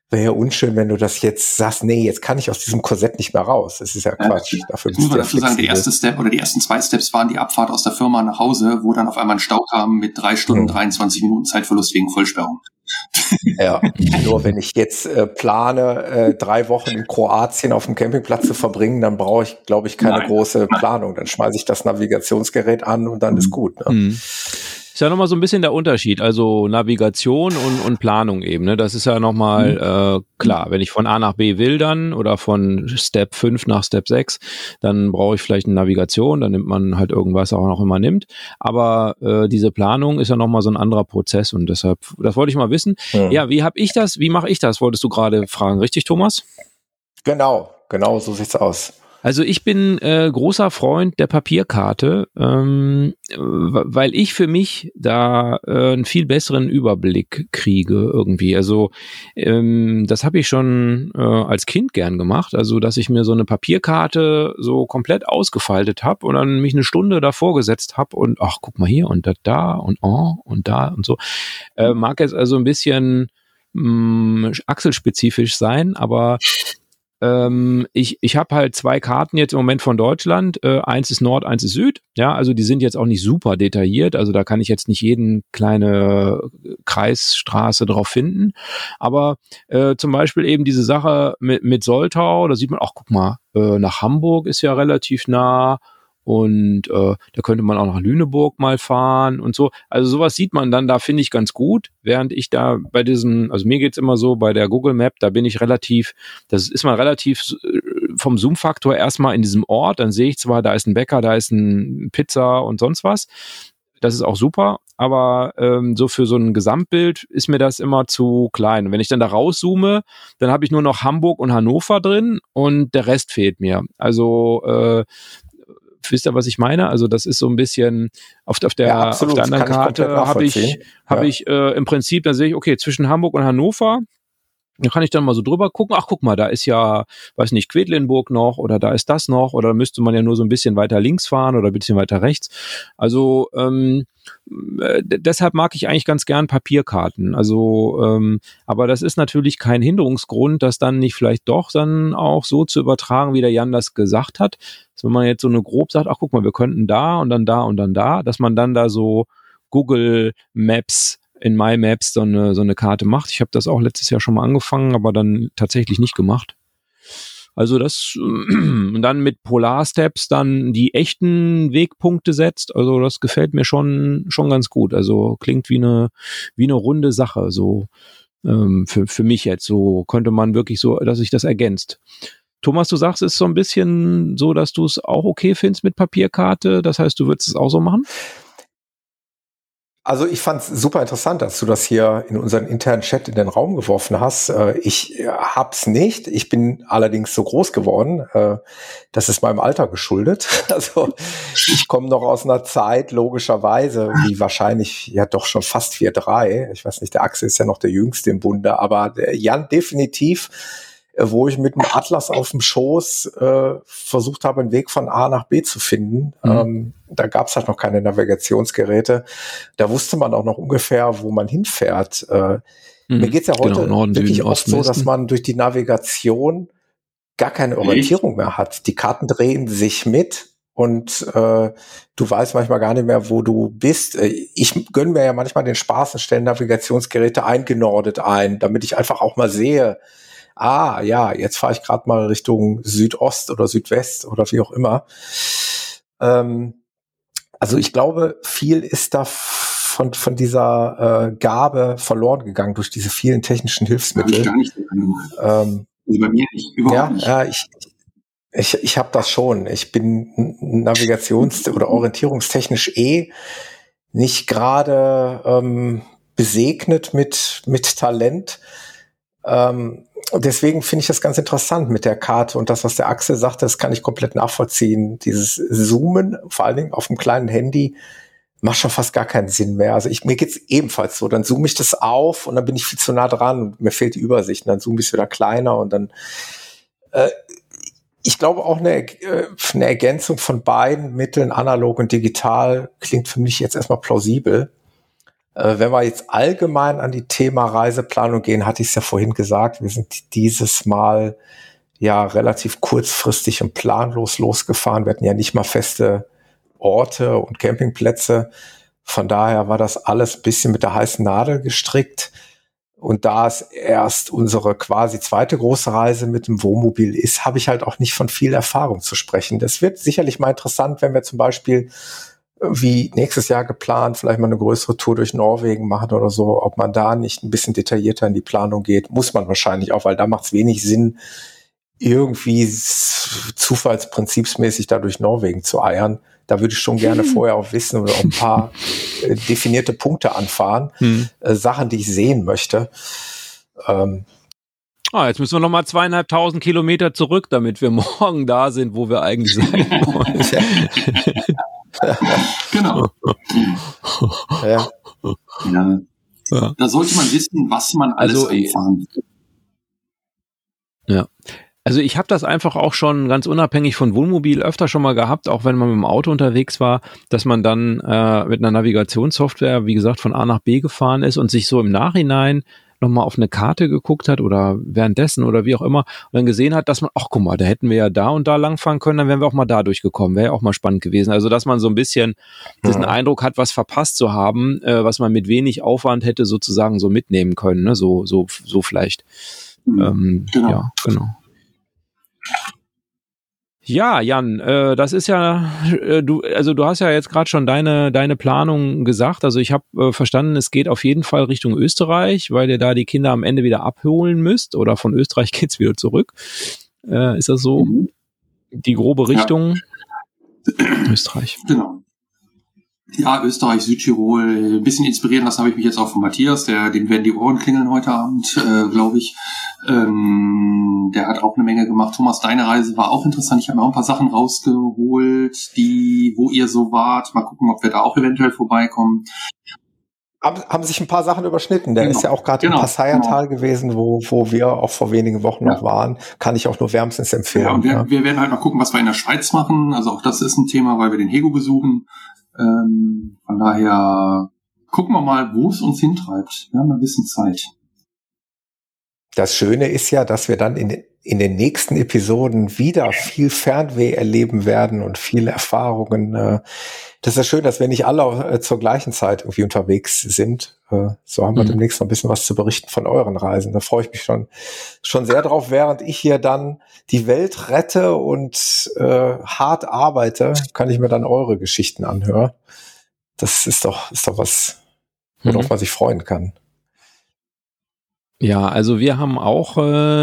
wäre ja unschön, wenn du das jetzt sagst, nee, jetzt kann ich aus diesem Korsett nicht mehr raus. Das ist ja Quatsch. Ja, dafür muss man dazu sagen, der erste Step oder die ersten zwei Steps waren die Abfahrt aus der Firma nach Hause, wo dann auf einmal ein Stau kam mit drei Stunden, hm. 23 Minuten Zeitverlust wegen Vollsperrung. [LAUGHS] Ja, nur wenn ich jetzt äh, plane, äh, drei Wochen in Kroatien auf dem Campingplatz zu verbringen, dann brauche ich, glaube ich, keine Nein. große Planung. Dann schmeiße ich das Navigationsgerät an und dann ist gut. Ne? Mhm. Ist ja nochmal so ein bisschen der Unterschied, also Navigation und, und Planung eben. Ne? Das ist ja nochmal mhm. äh, klar, wenn ich von A nach B will dann oder von Step 5 nach Step 6, dann brauche ich vielleicht eine Navigation, dann nimmt man halt irgendwas auch noch immer nimmt. Aber äh, diese Planung ist ja nochmal so ein anderer Prozess und deshalb, das wollte ich mal wissen. Mhm. Ja, wie habe ich das, wie mache ich das, wolltest du gerade fragen, richtig Thomas? Genau, genau so sieht's aus. Also ich bin äh, großer Freund der Papierkarte, ähm, weil ich für mich da äh, einen viel besseren Überblick kriege irgendwie. Also ähm, das habe ich schon äh, als Kind gern gemacht, also dass ich mir so eine Papierkarte so komplett ausgefaltet habe und dann mich eine Stunde davor gesetzt habe und ach guck mal hier und da, da und oh und da und so. Äh, mag jetzt also ein bisschen mh, mm, achselspezifisch sein, aber ähm, ich ich habe halt zwei Karten jetzt im Moment von Deutschland. Äh, eins ist Nord, eins ist Süd. Ja, also die sind jetzt auch nicht super detailliert. Also da kann ich jetzt nicht jeden kleine Kreisstraße drauf finden. Aber äh, zum Beispiel eben diese Sache mit, mit Soltau, da sieht man, auch guck mal, äh, nach Hamburg ist ja relativ nah und äh, da könnte man auch nach Lüneburg mal fahren und so. Also sowas sieht man dann, da finde ich ganz gut, während ich da bei diesen, also mir geht's immer so, bei der Google Map, da bin ich relativ, das ist man relativ äh, vom Zoom-Faktor erstmal in diesem Ort, dann sehe ich zwar, da ist ein Bäcker, da ist ein Pizza und sonst was. Das ist auch super, aber ähm, so für so ein Gesamtbild ist mir das immer zu klein. Wenn ich dann da rauszoome, dann habe ich nur noch Hamburg und Hannover drin und der Rest fehlt mir. Also äh, wisst ihr, was ich meine? Also das ist so ein bisschen auf, auf der ja, auf der anderen Karte habe ich habe ja. ich äh, im Prinzip, da sehe ich, okay, zwischen Hamburg und Hannover da kann ich dann mal so drüber gucken. Ach, guck mal, da ist ja, weiß nicht, Quedlinburg noch oder da ist das noch oder müsste man ja nur so ein bisschen weiter links fahren oder ein bisschen weiter rechts. Also ähm, äh, deshalb mag ich eigentlich ganz gern Papierkarten. Also, ähm, aber das ist natürlich kein Hinderungsgrund, das dann nicht vielleicht doch dann auch so zu übertragen, wie der Jan das gesagt hat. Dass wenn man jetzt so eine grob sagt, ach guck mal, wir könnten da und dann da und dann da, dass man dann da so Google Maps in My Maps so eine, so eine Karte macht. Ich habe das auch letztes Jahr schon mal angefangen, aber dann tatsächlich nicht gemacht. Also das [CLEARS THROAT] und dann mit Polar Steps dann die echten Wegpunkte setzt. Also das gefällt mir schon schon ganz gut. Also klingt wie eine wie eine runde Sache. So ähm, für für mich jetzt so könnte man wirklich so, dass sich das ergänzt. Thomas, du sagst, es ist so ein bisschen so, dass du es auch okay findest mit Papierkarte. Das heißt, du würdest es auch so machen? Also ich fand es super interessant, dass du das hier in unseren internen Chat in den Raum geworfen hast. Äh, ich äh, hab's nicht. Ich bin allerdings so groß geworden. Äh, das ist meinem Alter geschuldet. [LAUGHS] Also ich komme noch aus einer Zeit, logischerweise, wie wahrscheinlich ja doch schon fast 4-3. Ich weiß nicht, der Axel ist ja noch der Jüngste im Bunde, aber Jan definitiv wo ich mit dem Atlas auf dem Schoß äh, versucht habe, einen Weg von A nach B zu finden. Mhm. Ähm, da gab es halt noch keine Navigationsgeräte. Da wusste man auch noch ungefähr, wo man hinfährt. Äh, mhm. Mir geht's ja heute genau, Norden, wirklich Süden, oft Osten, so, dass man durch die Navigation gar keine Orientierung mehr hat. Die Karten drehen sich mit und äh, du weißt manchmal gar nicht mehr, wo du bist. Äh, ich gönne mir ja manchmal den Spaß und stelle Navigationsgeräte eingenordet ein, damit ich einfach auch mal sehe, ah ja, jetzt fahre ich gerade mal Richtung Südost oder Südwest oder wie auch immer. Ähm, also ich glaube, viel ist da von, von dieser äh, Gabe verloren gegangen durch diese vielen technischen Hilfsmittel. Ich gar nicht ähm, also bei mir nicht, überhaupt ja, nicht. Ja, ich, ich, ich habe das schon. Ich bin navigations- oder orientierungstechnisch eh nicht gerade ähm, besegnet mit, mit Talent. Ähm, deswegen finde ich das ganz interessant mit der Karte und das, was der Axel sagte, das kann ich komplett nachvollziehen. Dieses Zoomen, vor allen Dingen auf dem kleinen Handy, macht schon fast gar keinen Sinn mehr. Also ich, mir geht's ebenfalls so. Dann zoome ich das auf und dann bin ich viel zu nah dran und mir fehlt die Übersicht. Und dann zoome ich es wieder kleiner und dann äh, ich glaube auch eine, äh, eine Ergänzung von beiden Mitteln, analog und digital, klingt für mich jetzt erstmal plausibel. Äh, wenn wir jetzt allgemein an die Thema Reiseplanung gehen, hatte ich es ja vorhin gesagt, wir sind dieses Mal ja relativ kurzfristig und planlos losgefahren. Wir hatten ja nicht mal feste Orte und Campingplätze. Von daher war das alles ein bisschen mit der heißen Nadel gestrickt. Und da es erst unsere quasi zweite große Reise mit dem Wohnmobil ist, habe ich halt auch nicht von viel Erfahrung zu sprechen. Das wird sicherlich mal interessant, wenn wir zum Beispiel wie nächstes Jahr geplant, vielleicht mal eine größere Tour durch Norwegen machen oder so, ob man da nicht ein bisschen detaillierter in die Planung geht, muss man wahrscheinlich auch, weil da macht es wenig Sinn, irgendwie zufallsprinzipsmäßig da durch Norwegen zu eiern. Da würde ich schon gerne [LAUGHS] vorher auch wissen oder auch ein paar äh, definierte Punkte anfahren, hm. äh, Sachen, die ich sehen möchte. Ähm, Ah, jetzt müssen wir noch mal zweieinhalbtausend Kilometer zurück, damit wir [LAUGHS] morgen da sind, wo wir eigentlich sein wollen. [LAUGHS] genau. Ja. Ja. Ja. Da sollte man wissen, was man alles Also, einfahren Ja. Also ich habe das einfach auch schon ganz unabhängig von Wohnmobil öfter schon mal gehabt, auch wenn man mit dem Auto unterwegs war, dass man dann äh, mit einer Navigationssoftware, wie gesagt, von A nach B gefahren ist und sich so im Nachhinein nochmal auf eine Karte geguckt hat oder währenddessen oder wie auch immer und dann gesehen hat, dass man, ach guck mal, da hätten wir ja da und da langfahren können, dann wären wir auch mal da durchgekommen, wäre ja auch mal spannend gewesen. Also dass man so ein bisschen diesen Ja. Eindruck hat, was verpasst zu haben, äh, was man mit wenig Aufwand hätte sozusagen so mitnehmen können, ne? so, so, so vielleicht. Mhm. Ähm, Genau. Ja, genau. Ja, Jan, äh, das ist ja, äh, du, also du hast ja jetzt gerade schon deine deine Planung gesagt. Also ich habe äh, verstanden, es geht auf jeden Fall Richtung Österreich, weil ihr da die Kinder am Ende wieder abholen müsst oder von Österreich [LAUGHS] geht's wieder zurück. Äh, ist das so Mhm. die grobe Richtung? Österreich. Genau. Ja, Österreich, Südtirol, ein bisschen inspirieren lassen habe ich mich jetzt auch von Matthias, der, dem werden die Ohren klingeln heute Abend, äh, glaube ich. Ähm, der hat auch eine Menge gemacht. Thomas, deine Reise war auch interessant. Ich habe mir auch ein paar Sachen rausgeholt, die, wo ihr so wart. Mal gucken, ob wir da auch eventuell vorbeikommen. Haben, haben sich ein paar Sachen überschnitten. Der Genau. ist ja auch gerade Genau. im Passaiertal gewesen, wo, wo wir auch vor wenigen Wochen Ja. noch waren. Kann ich auch nur wärmstens empfehlen. Ja, und wir, ja. wir werden halt mal gucken, was wir in der Schweiz machen. Also auch das ist ein Thema, weil wir den Hego besuchen. Ähm, von daher gucken wir mal, wo es uns hintreibt. Wir haben ein bisschen Zeit. Das Schöne ist ja, dass wir dann in, in den nächsten Episoden wieder viel Fernweh erleben werden und viele Erfahrungen. äh, Das ist ja schön, dass wir nicht alle äh, zur gleichen Zeit irgendwie unterwegs sind. Äh, So haben wir Mhm. demnächst noch ein bisschen was zu berichten von euren Reisen. Da freue ich mich schon, schon sehr drauf, während ich hier dann die Welt rette und äh, hart arbeite, kann ich mir dann eure Geschichten anhören. Das ist doch, ist doch was, worauf Mhm. man sich freuen kann. Ja, also wir haben auch äh,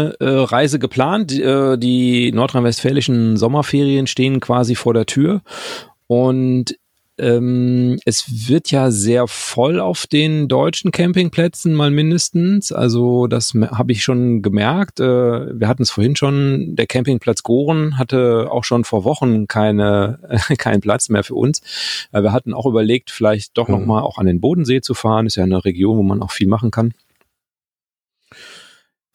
äh, Reise geplant. Die, äh, die nordrhein-westfälischen Sommerferien stehen quasi vor der Tür und ähm, es wird ja sehr voll auf den deutschen Campingplätzen mal mindestens. Also das habe ich schon gemerkt. Äh, wir hatten es vorhin schon. Der Campingplatz Goren hatte auch schon vor Wochen keine [LAUGHS] keinen Platz mehr für uns. Äh, wir hatten auch überlegt, vielleicht doch Mhm. noch mal auch an den Bodensee zu fahren. Ist ja eine Region, wo man auch viel machen kann.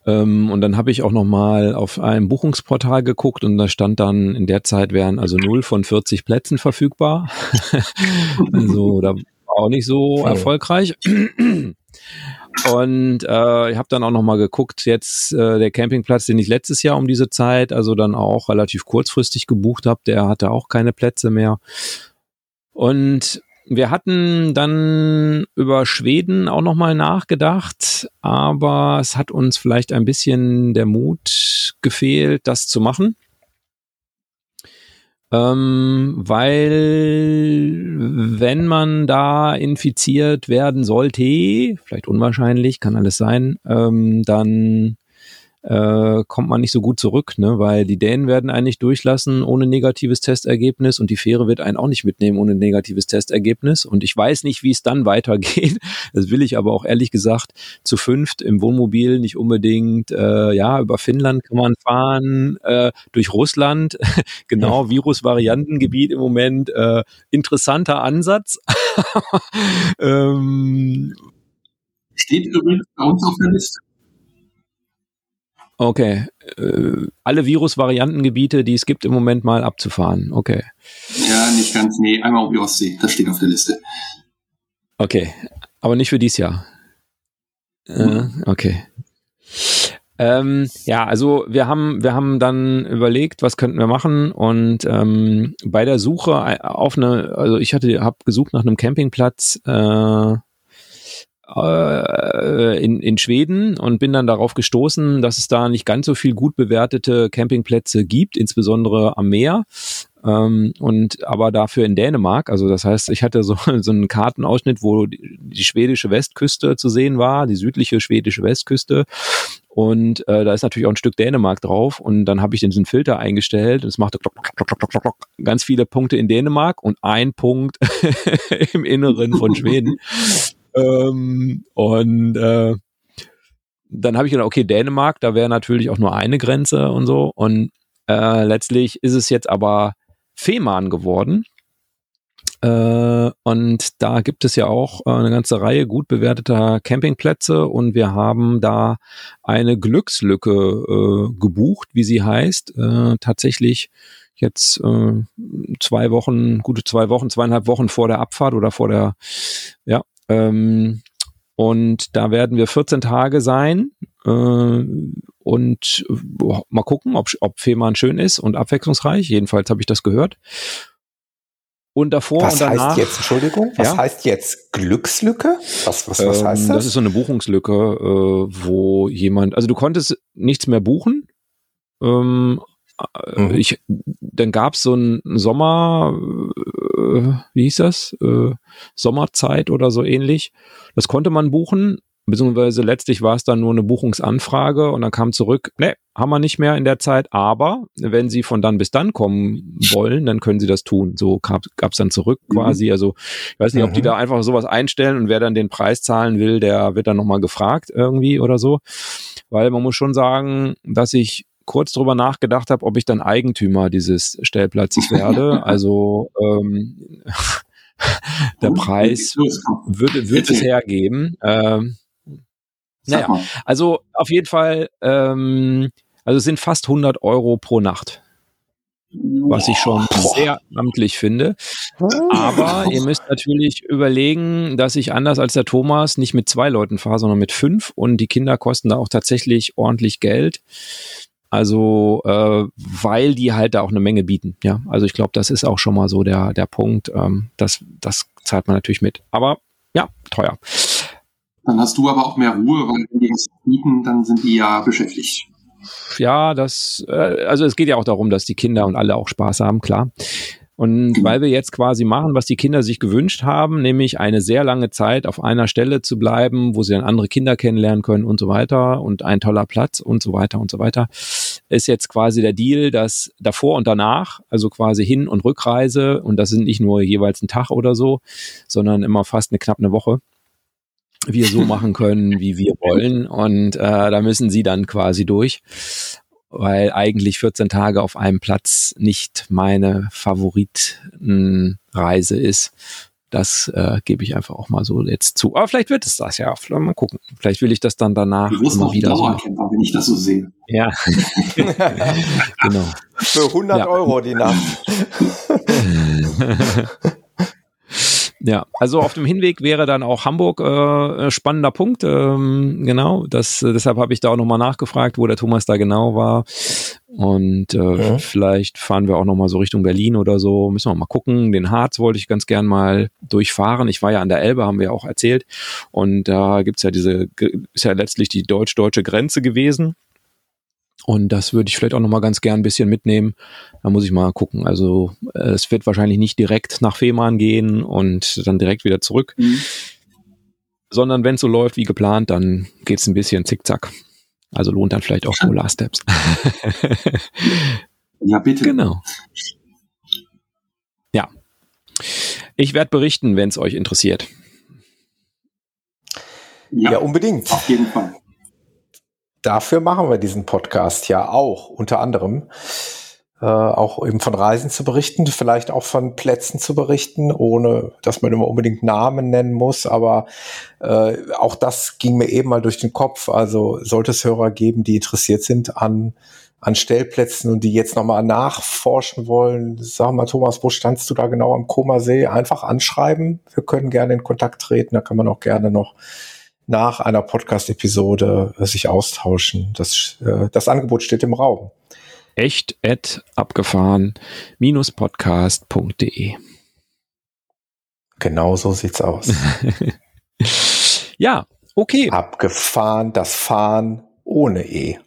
Ähm, und dann habe ich auch noch mal auf einem Buchungsportal geguckt und da stand dann, in der Zeit wären also 0 von 40 Plätzen verfügbar. [LAUGHS] also da war auch nicht so Hm. erfolgreich. Und äh, ich habe dann auch noch mal geguckt, jetzt äh, der Campingplatz, den ich letztes Jahr um diese Zeit, also dann auch relativ kurzfristig gebucht habe, der hatte auch keine Plätze mehr. Und wir hatten dann über Schweden auch noch mal nachgedacht, aber es hat uns vielleicht ein bisschen der Mut gefehlt, das zu machen. Ähm, weil wenn man da infiziert werden sollte, vielleicht unwahrscheinlich, kann alles sein, ähm, dann äh, kommt man nicht so gut zurück, ne? weil die Dänen werden einen nicht durchlassen ohne negatives Testergebnis und die Fähre wird einen auch nicht mitnehmen ohne negatives Testergebnis und ich weiß nicht, wie es dann weitergeht. [LAUGHS] Das will ich aber auch ehrlich gesagt zu fünft im Wohnmobil nicht unbedingt. Äh, ja, über Finnland kann man fahren, äh, durch Russland, [LAUGHS] genau, Virusvariantengebiet im Moment, äh, interessanter Ansatz. [LAUGHS] ähm, Steht übrigens bei uns auf der Liste. Okay. Äh, alle Virusvariantengebiete, die es gibt, im Moment mal abzufahren. Okay. Ja, nicht ganz. Nee, einmal um die Ostsee. Das steht auf der Liste. Okay. Aber nicht für dieses Jahr. Äh, okay. Ähm, ja, also wir haben, wir haben dann überlegt, was könnten wir machen und ähm, bei der Suche auf eine, also ich hatte, habe gesucht nach einem Campingplatz äh, äh, in, in Schweden und bin dann darauf gestoßen, dass es da nicht ganz so viel gut bewertete Campingplätze gibt, insbesondere am Meer. Ähm, und aber dafür in Dänemark, also das heißt, ich hatte so, [LAUGHS] so einen Kartenausschnitt, wo die, die schwedische Westküste zu sehen war, die südliche schwedische Westküste. Und äh, da ist natürlich auch ein Stück Dänemark drauf. Und dann habe ich diesen Filter eingestellt und es machte klock, klock, klock, klock, klock, ganz viele Punkte in Dänemark und ein Punkt [LAUGHS] im Inneren von Schweden. Ähm, und äh, dann habe ich gedacht, okay, Dänemark, da wäre natürlich auch nur eine Grenze und so. Und äh, letztlich ist es jetzt aber Fehmarn geworden. Äh, und da gibt es ja auch äh, eine ganze Reihe gut bewerteter Campingplätze und wir haben da eine Glückslücke äh, gebucht, wie sie heißt. Äh, tatsächlich jetzt äh, zwei Wochen, gute zwei Wochen, zweieinhalb Wochen vor der Abfahrt oder vor der, ja, ähm, und da werden wir 14 Tage sein äh, und äh, mal gucken, ob, ob Fehmarn schön ist und abwechslungsreich. Jedenfalls habe ich das gehört. Und davor was und danach. heißt jetzt, Entschuldigung, was ja? heißt jetzt Glückslücke? Was, was, was ähm, heißt das? Das ist so eine Buchungslücke, äh, wo jemand, also du konntest nichts mehr buchen. Ähm, äh, mhm. ich, dann gab es so einen Sommer, äh, wie hieß das? Äh, Sommerzeit oder so ähnlich. Das konnte man buchen, beziehungsweise letztlich war es dann nur eine Buchungsanfrage und dann kam zurück, ne, haben wir nicht mehr in der Zeit, aber wenn Sie von dann bis dann kommen wollen, dann können Sie das tun. So gab es dann zurück mhm. quasi. Also ich weiß nicht, ob die mhm. da einfach sowas einstellen und wer dann den Preis zahlen will, der wird dann nochmal gefragt irgendwie oder so. Weil man muss schon sagen, dass ich kurz drüber nachgedacht habe, ob ich dann Eigentümer dieses Stellplatzes [LAUGHS] werde. Also ähm, [LAUGHS] der Preis würde, würde es hergeben. Ähm, naja, also auf jeden Fall, ähm, also es sind fast 100 Euro pro Nacht. Was ich schon sehr amtlich finde. Aber ihr müsst natürlich überlegen, dass ich anders als der Thomas nicht mit zwei Leuten fahre, sondern mit fünf und die Kinder kosten da auch tatsächlich ordentlich Geld. Also, äh, weil die halt da auch eine Menge bieten. Ja, also ich glaube, das ist auch schon mal so der, der Punkt. Ähm, das, das zahlt man natürlich mit. Aber ja, teuer. Dann hast du aber auch mehr Ruhe, weil wenn die was bieten, dann sind die ja beschäftigt. Ja, das, äh, also es geht ja auch darum, dass die Kinder und alle auch Spaß haben, klar. Und weil wir jetzt quasi machen, was die Kinder sich gewünscht haben, nämlich eine sehr lange Zeit auf einer Stelle zu bleiben, wo sie dann andere Kinder kennenlernen können und so weiter und ein toller Platz und so weiter und so weiter, ist jetzt quasi der Deal, dass davor und danach, also quasi Hin- und Rückreise, und das sind nicht nur jeweils ein Tag oder so, sondern immer fast eine knapp eine Woche, wir so [LAUGHS] machen können, wie wir wollen. Und äh, da müssen sie dann quasi durch weil eigentlich 14 Tage auf einem Platz nicht meine Favoritenreise ist. Das äh, gebe ich einfach auch mal so jetzt zu. Aber vielleicht wird es das ja. Vielleicht mal gucken. Vielleicht will ich das dann danach immer wieder so. wenn ich das so sehe. Ja. [LAUGHS] genau. Für 100 ja. Euro die Nacht. [LAUGHS] Ja, also auf dem Hinweg wäre dann auch Hamburg äh, spannender Punkt. Ähm, genau, das, äh, deshalb habe ich da auch nochmal nachgefragt, wo der Thomas da genau war. Und äh, ja. vielleicht fahren wir auch nochmal so Richtung Berlin oder so. Müssen wir mal gucken. Den Harz wollte ich ganz gern mal durchfahren. Ich war ja an der Elbe, haben wir ja auch erzählt. Und da gibt's ja diese, ist ja letztlich die deutsch-deutsche Grenze gewesen. Und das würde ich vielleicht auch noch mal ganz gern ein bisschen mitnehmen. Da muss ich mal gucken. Also äh, es wird wahrscheinlich nicht direkt nach Fehmarn gehen und dann direkt wieder zurück. Mhm. Sondern wenn es so läuft wie geplant, dann geht es ein bisschen zickzack. Also lohnt dann vielleicht auch Polar Steps. [LAUGHS] ja, bitte. Genau. Ja. Ich werde berichten, wenn es euch interessiert. Ja, ja, unbedingt. Auf jeden Fall dafür machen wir diesen Podcast ja auch, unter anderem. Äh, auch eben von Reisen zu berichten, vielleicht auch von Plätzen zu berichten, ohne dass man immer unbedingt Namen nennen muss. Aber äh, auch das ging mir eben mal durch den Kopf. Also sollte es Hörer geben, die interessiert sind an, an Stellplätzen und die jetzt nochmal nachforschen wollen. Sag mal, Thomas, wo standst du da genau am Komasee? Einfach anschreiben. Wir können gerne in Kontakt treten. Da kann man auch gerne noch nach einer Podcast-Episode äh, sich austauschen. Das, äh, das Angebot steht im Raum. Echt at abgefahren podcast.de. Genau so sieht's aus. [LAUGHS] ja, okay. Abgefahren, das Fahren ohne E.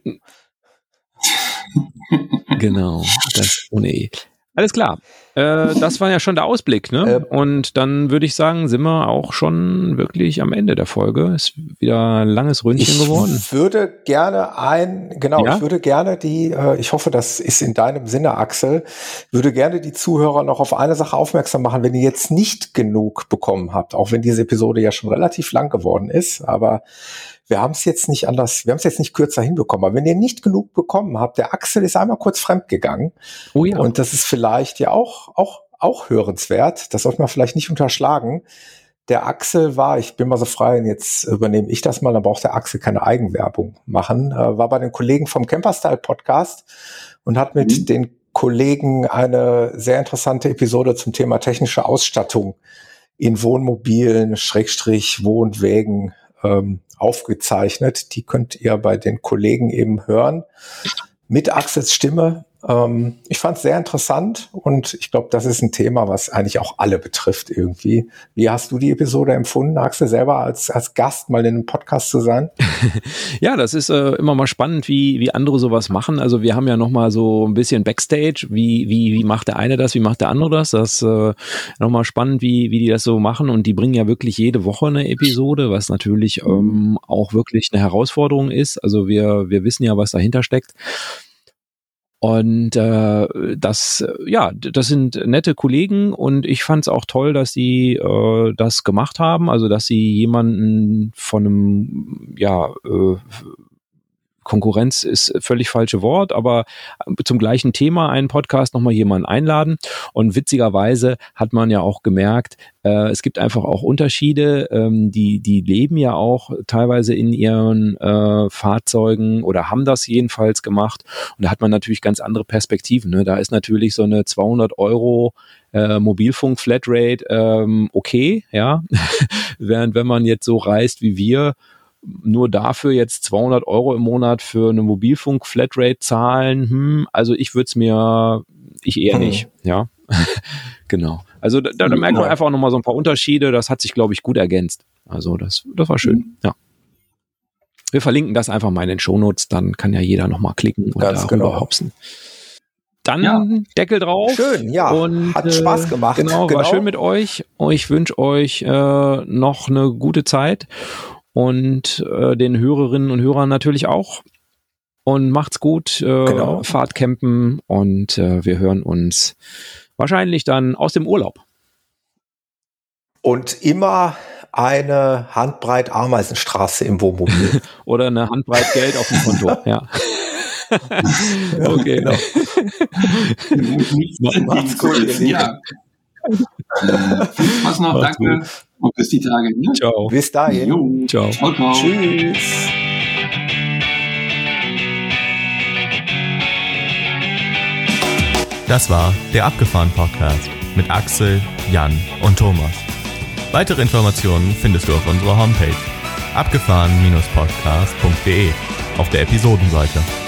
genau, das ohne E. Alles klar. Äh, das war ja schon der Ausblick, ne? Äh, und dann würde ich sagen, sind wir auch schon wirklich am Ende der Folge. Ist wieder ein langes Ründchen geworden. Ich würde gerne ein, genau, ja? ich würde gerne die, äh, ich hoffe, das ist in deinem Sinne, Axel, würde gerne die Zuhörer noch auf eine Sache aufmerksam machen, wenn ihr jetzt nicht genug bekommen habt, auch wenn diese Episode ja schon relativ lang geworden ist, aber wir haben es jetzt nicht anders, wir haben es jetzt nicht kürzer hinbekommen. Aber wenn ihr nicht genug bekommen habt, der Axel ist einmal kurz fremd gegangen. Oh ja. Und das ist vielleicht ja auch, auch, auch hörenswert. Das sollte man vielleicht nicht unterschlagen. Der Axel war, ich bin mal so frei, und jetzt übernehme ich das mal, dann braucht der Axel keine Eigenwerbung machen, äh, war bei den Kollegen vom Camperstyle Podcast und hat mit mhm. den Kollegen eine sehr interessante Episode zum Thema technische Ausstattung in Wohnmobilen, Schrägstrich, Wohnwägen ähm, aufgezeichnet. Die könnt ihr bei den Kollegen eben hören. Mit Axels Stimme ähm, ich fand es sehr interessant und ich glaube, das ist ein Thema, was eigentlich auch alle betrifft irgendwie. Wie hast du die Episode empfunden, Axel, selber als, als Gast mal in einem Podcast zu sein? [LAUGHS] ja, das ist äh, immer mal spannend, wie, wie andere sowas machen. Also wir haben ja noch mal so ein bisschen Backstage. Wie, wie, wie macht der eine das, wie macht der andere das? Das ist äh, noch mal spannend, wie, wie die das so machen und die bringen ja wirklich jede Woche eine Episode, was natürlich ähm, auch wirklich eine Herausforderung ist. Also wir, wir wissen ja, was dahinter steckt. Und äh, das, ja, das sind nette Kollegen und ich fand es auch toll, dass sie äh, das gemacht haben, also dass sie jemanden von einem, ja, äh, Konkurrenz ist völlig falsche Wort, aber zum gleichen Thema einen Podcast nochmal jemanden einladen. Und witzigerweise hat man ja auch gemerkt, äh, es gibt einfach auch Unterschiede. Ähm, die, die leben ja auch teilweise in ihren äh, Fahrzeugen oder haben das jedenfalls gemacht. Und da hat man natürlich ganz andere Perspektiven. Ne? Da ist natürlich so eine 200 Euro äh, Mobilfunk-Flatrate ähm, okay, ja. [LAUGHS] Während wenn man jetzt so reist wie wir, nur dafür jetzt 200 Euro im Monat für eine Mobilfunk-Flatrate zahlen, hm, also ich würde es mir, ich eher hm. nicht, ja. [LAUGHS] genau. Also da, da, da merkt man einfach nochmal so ein paar Unterschiede. Das hat sich, glaube ich, gut ergänzt. Also das, das war schön, mhm. ja. Wir verlinken das einfach mal in den Shownotes, dann kann ja jeder nochmal klicken und Ganz darüber genau. hopsen. Dann ja. Deckel drauf. Schön, ja. Und, Hat Spaß gemacht. Genau, genau, war schön mit euch. Ich wünsche euch äh, noch eine gute Zeit und äh, den Hörerinnen und Hörern natürlich auch. Und macht's gut, äh, genau. fahrt campen und äh, wir hören uns wahrscheinlich dann aus dem Urlaub. Und immer eine Handbreit Ameisenstraße im Wohnmobil. [LAUGHS] Oder eine Handbreit Geld auf dem Konto, [LAUGHS] ja. okay. Genau. Macht's gut. Ja. Viel Spaß noch, danke. Gut. Und bis die Tage. Ne? Ciao. Bis dahin. Jo. Ciao. ciao, ciao. Tschüss. Das war der Abgefahren Podcast mit Axel, Jan und Thomas. Weitere Informationen findest du auf unserer Homepage abgefahren-podcast.de auf der Episodenseite.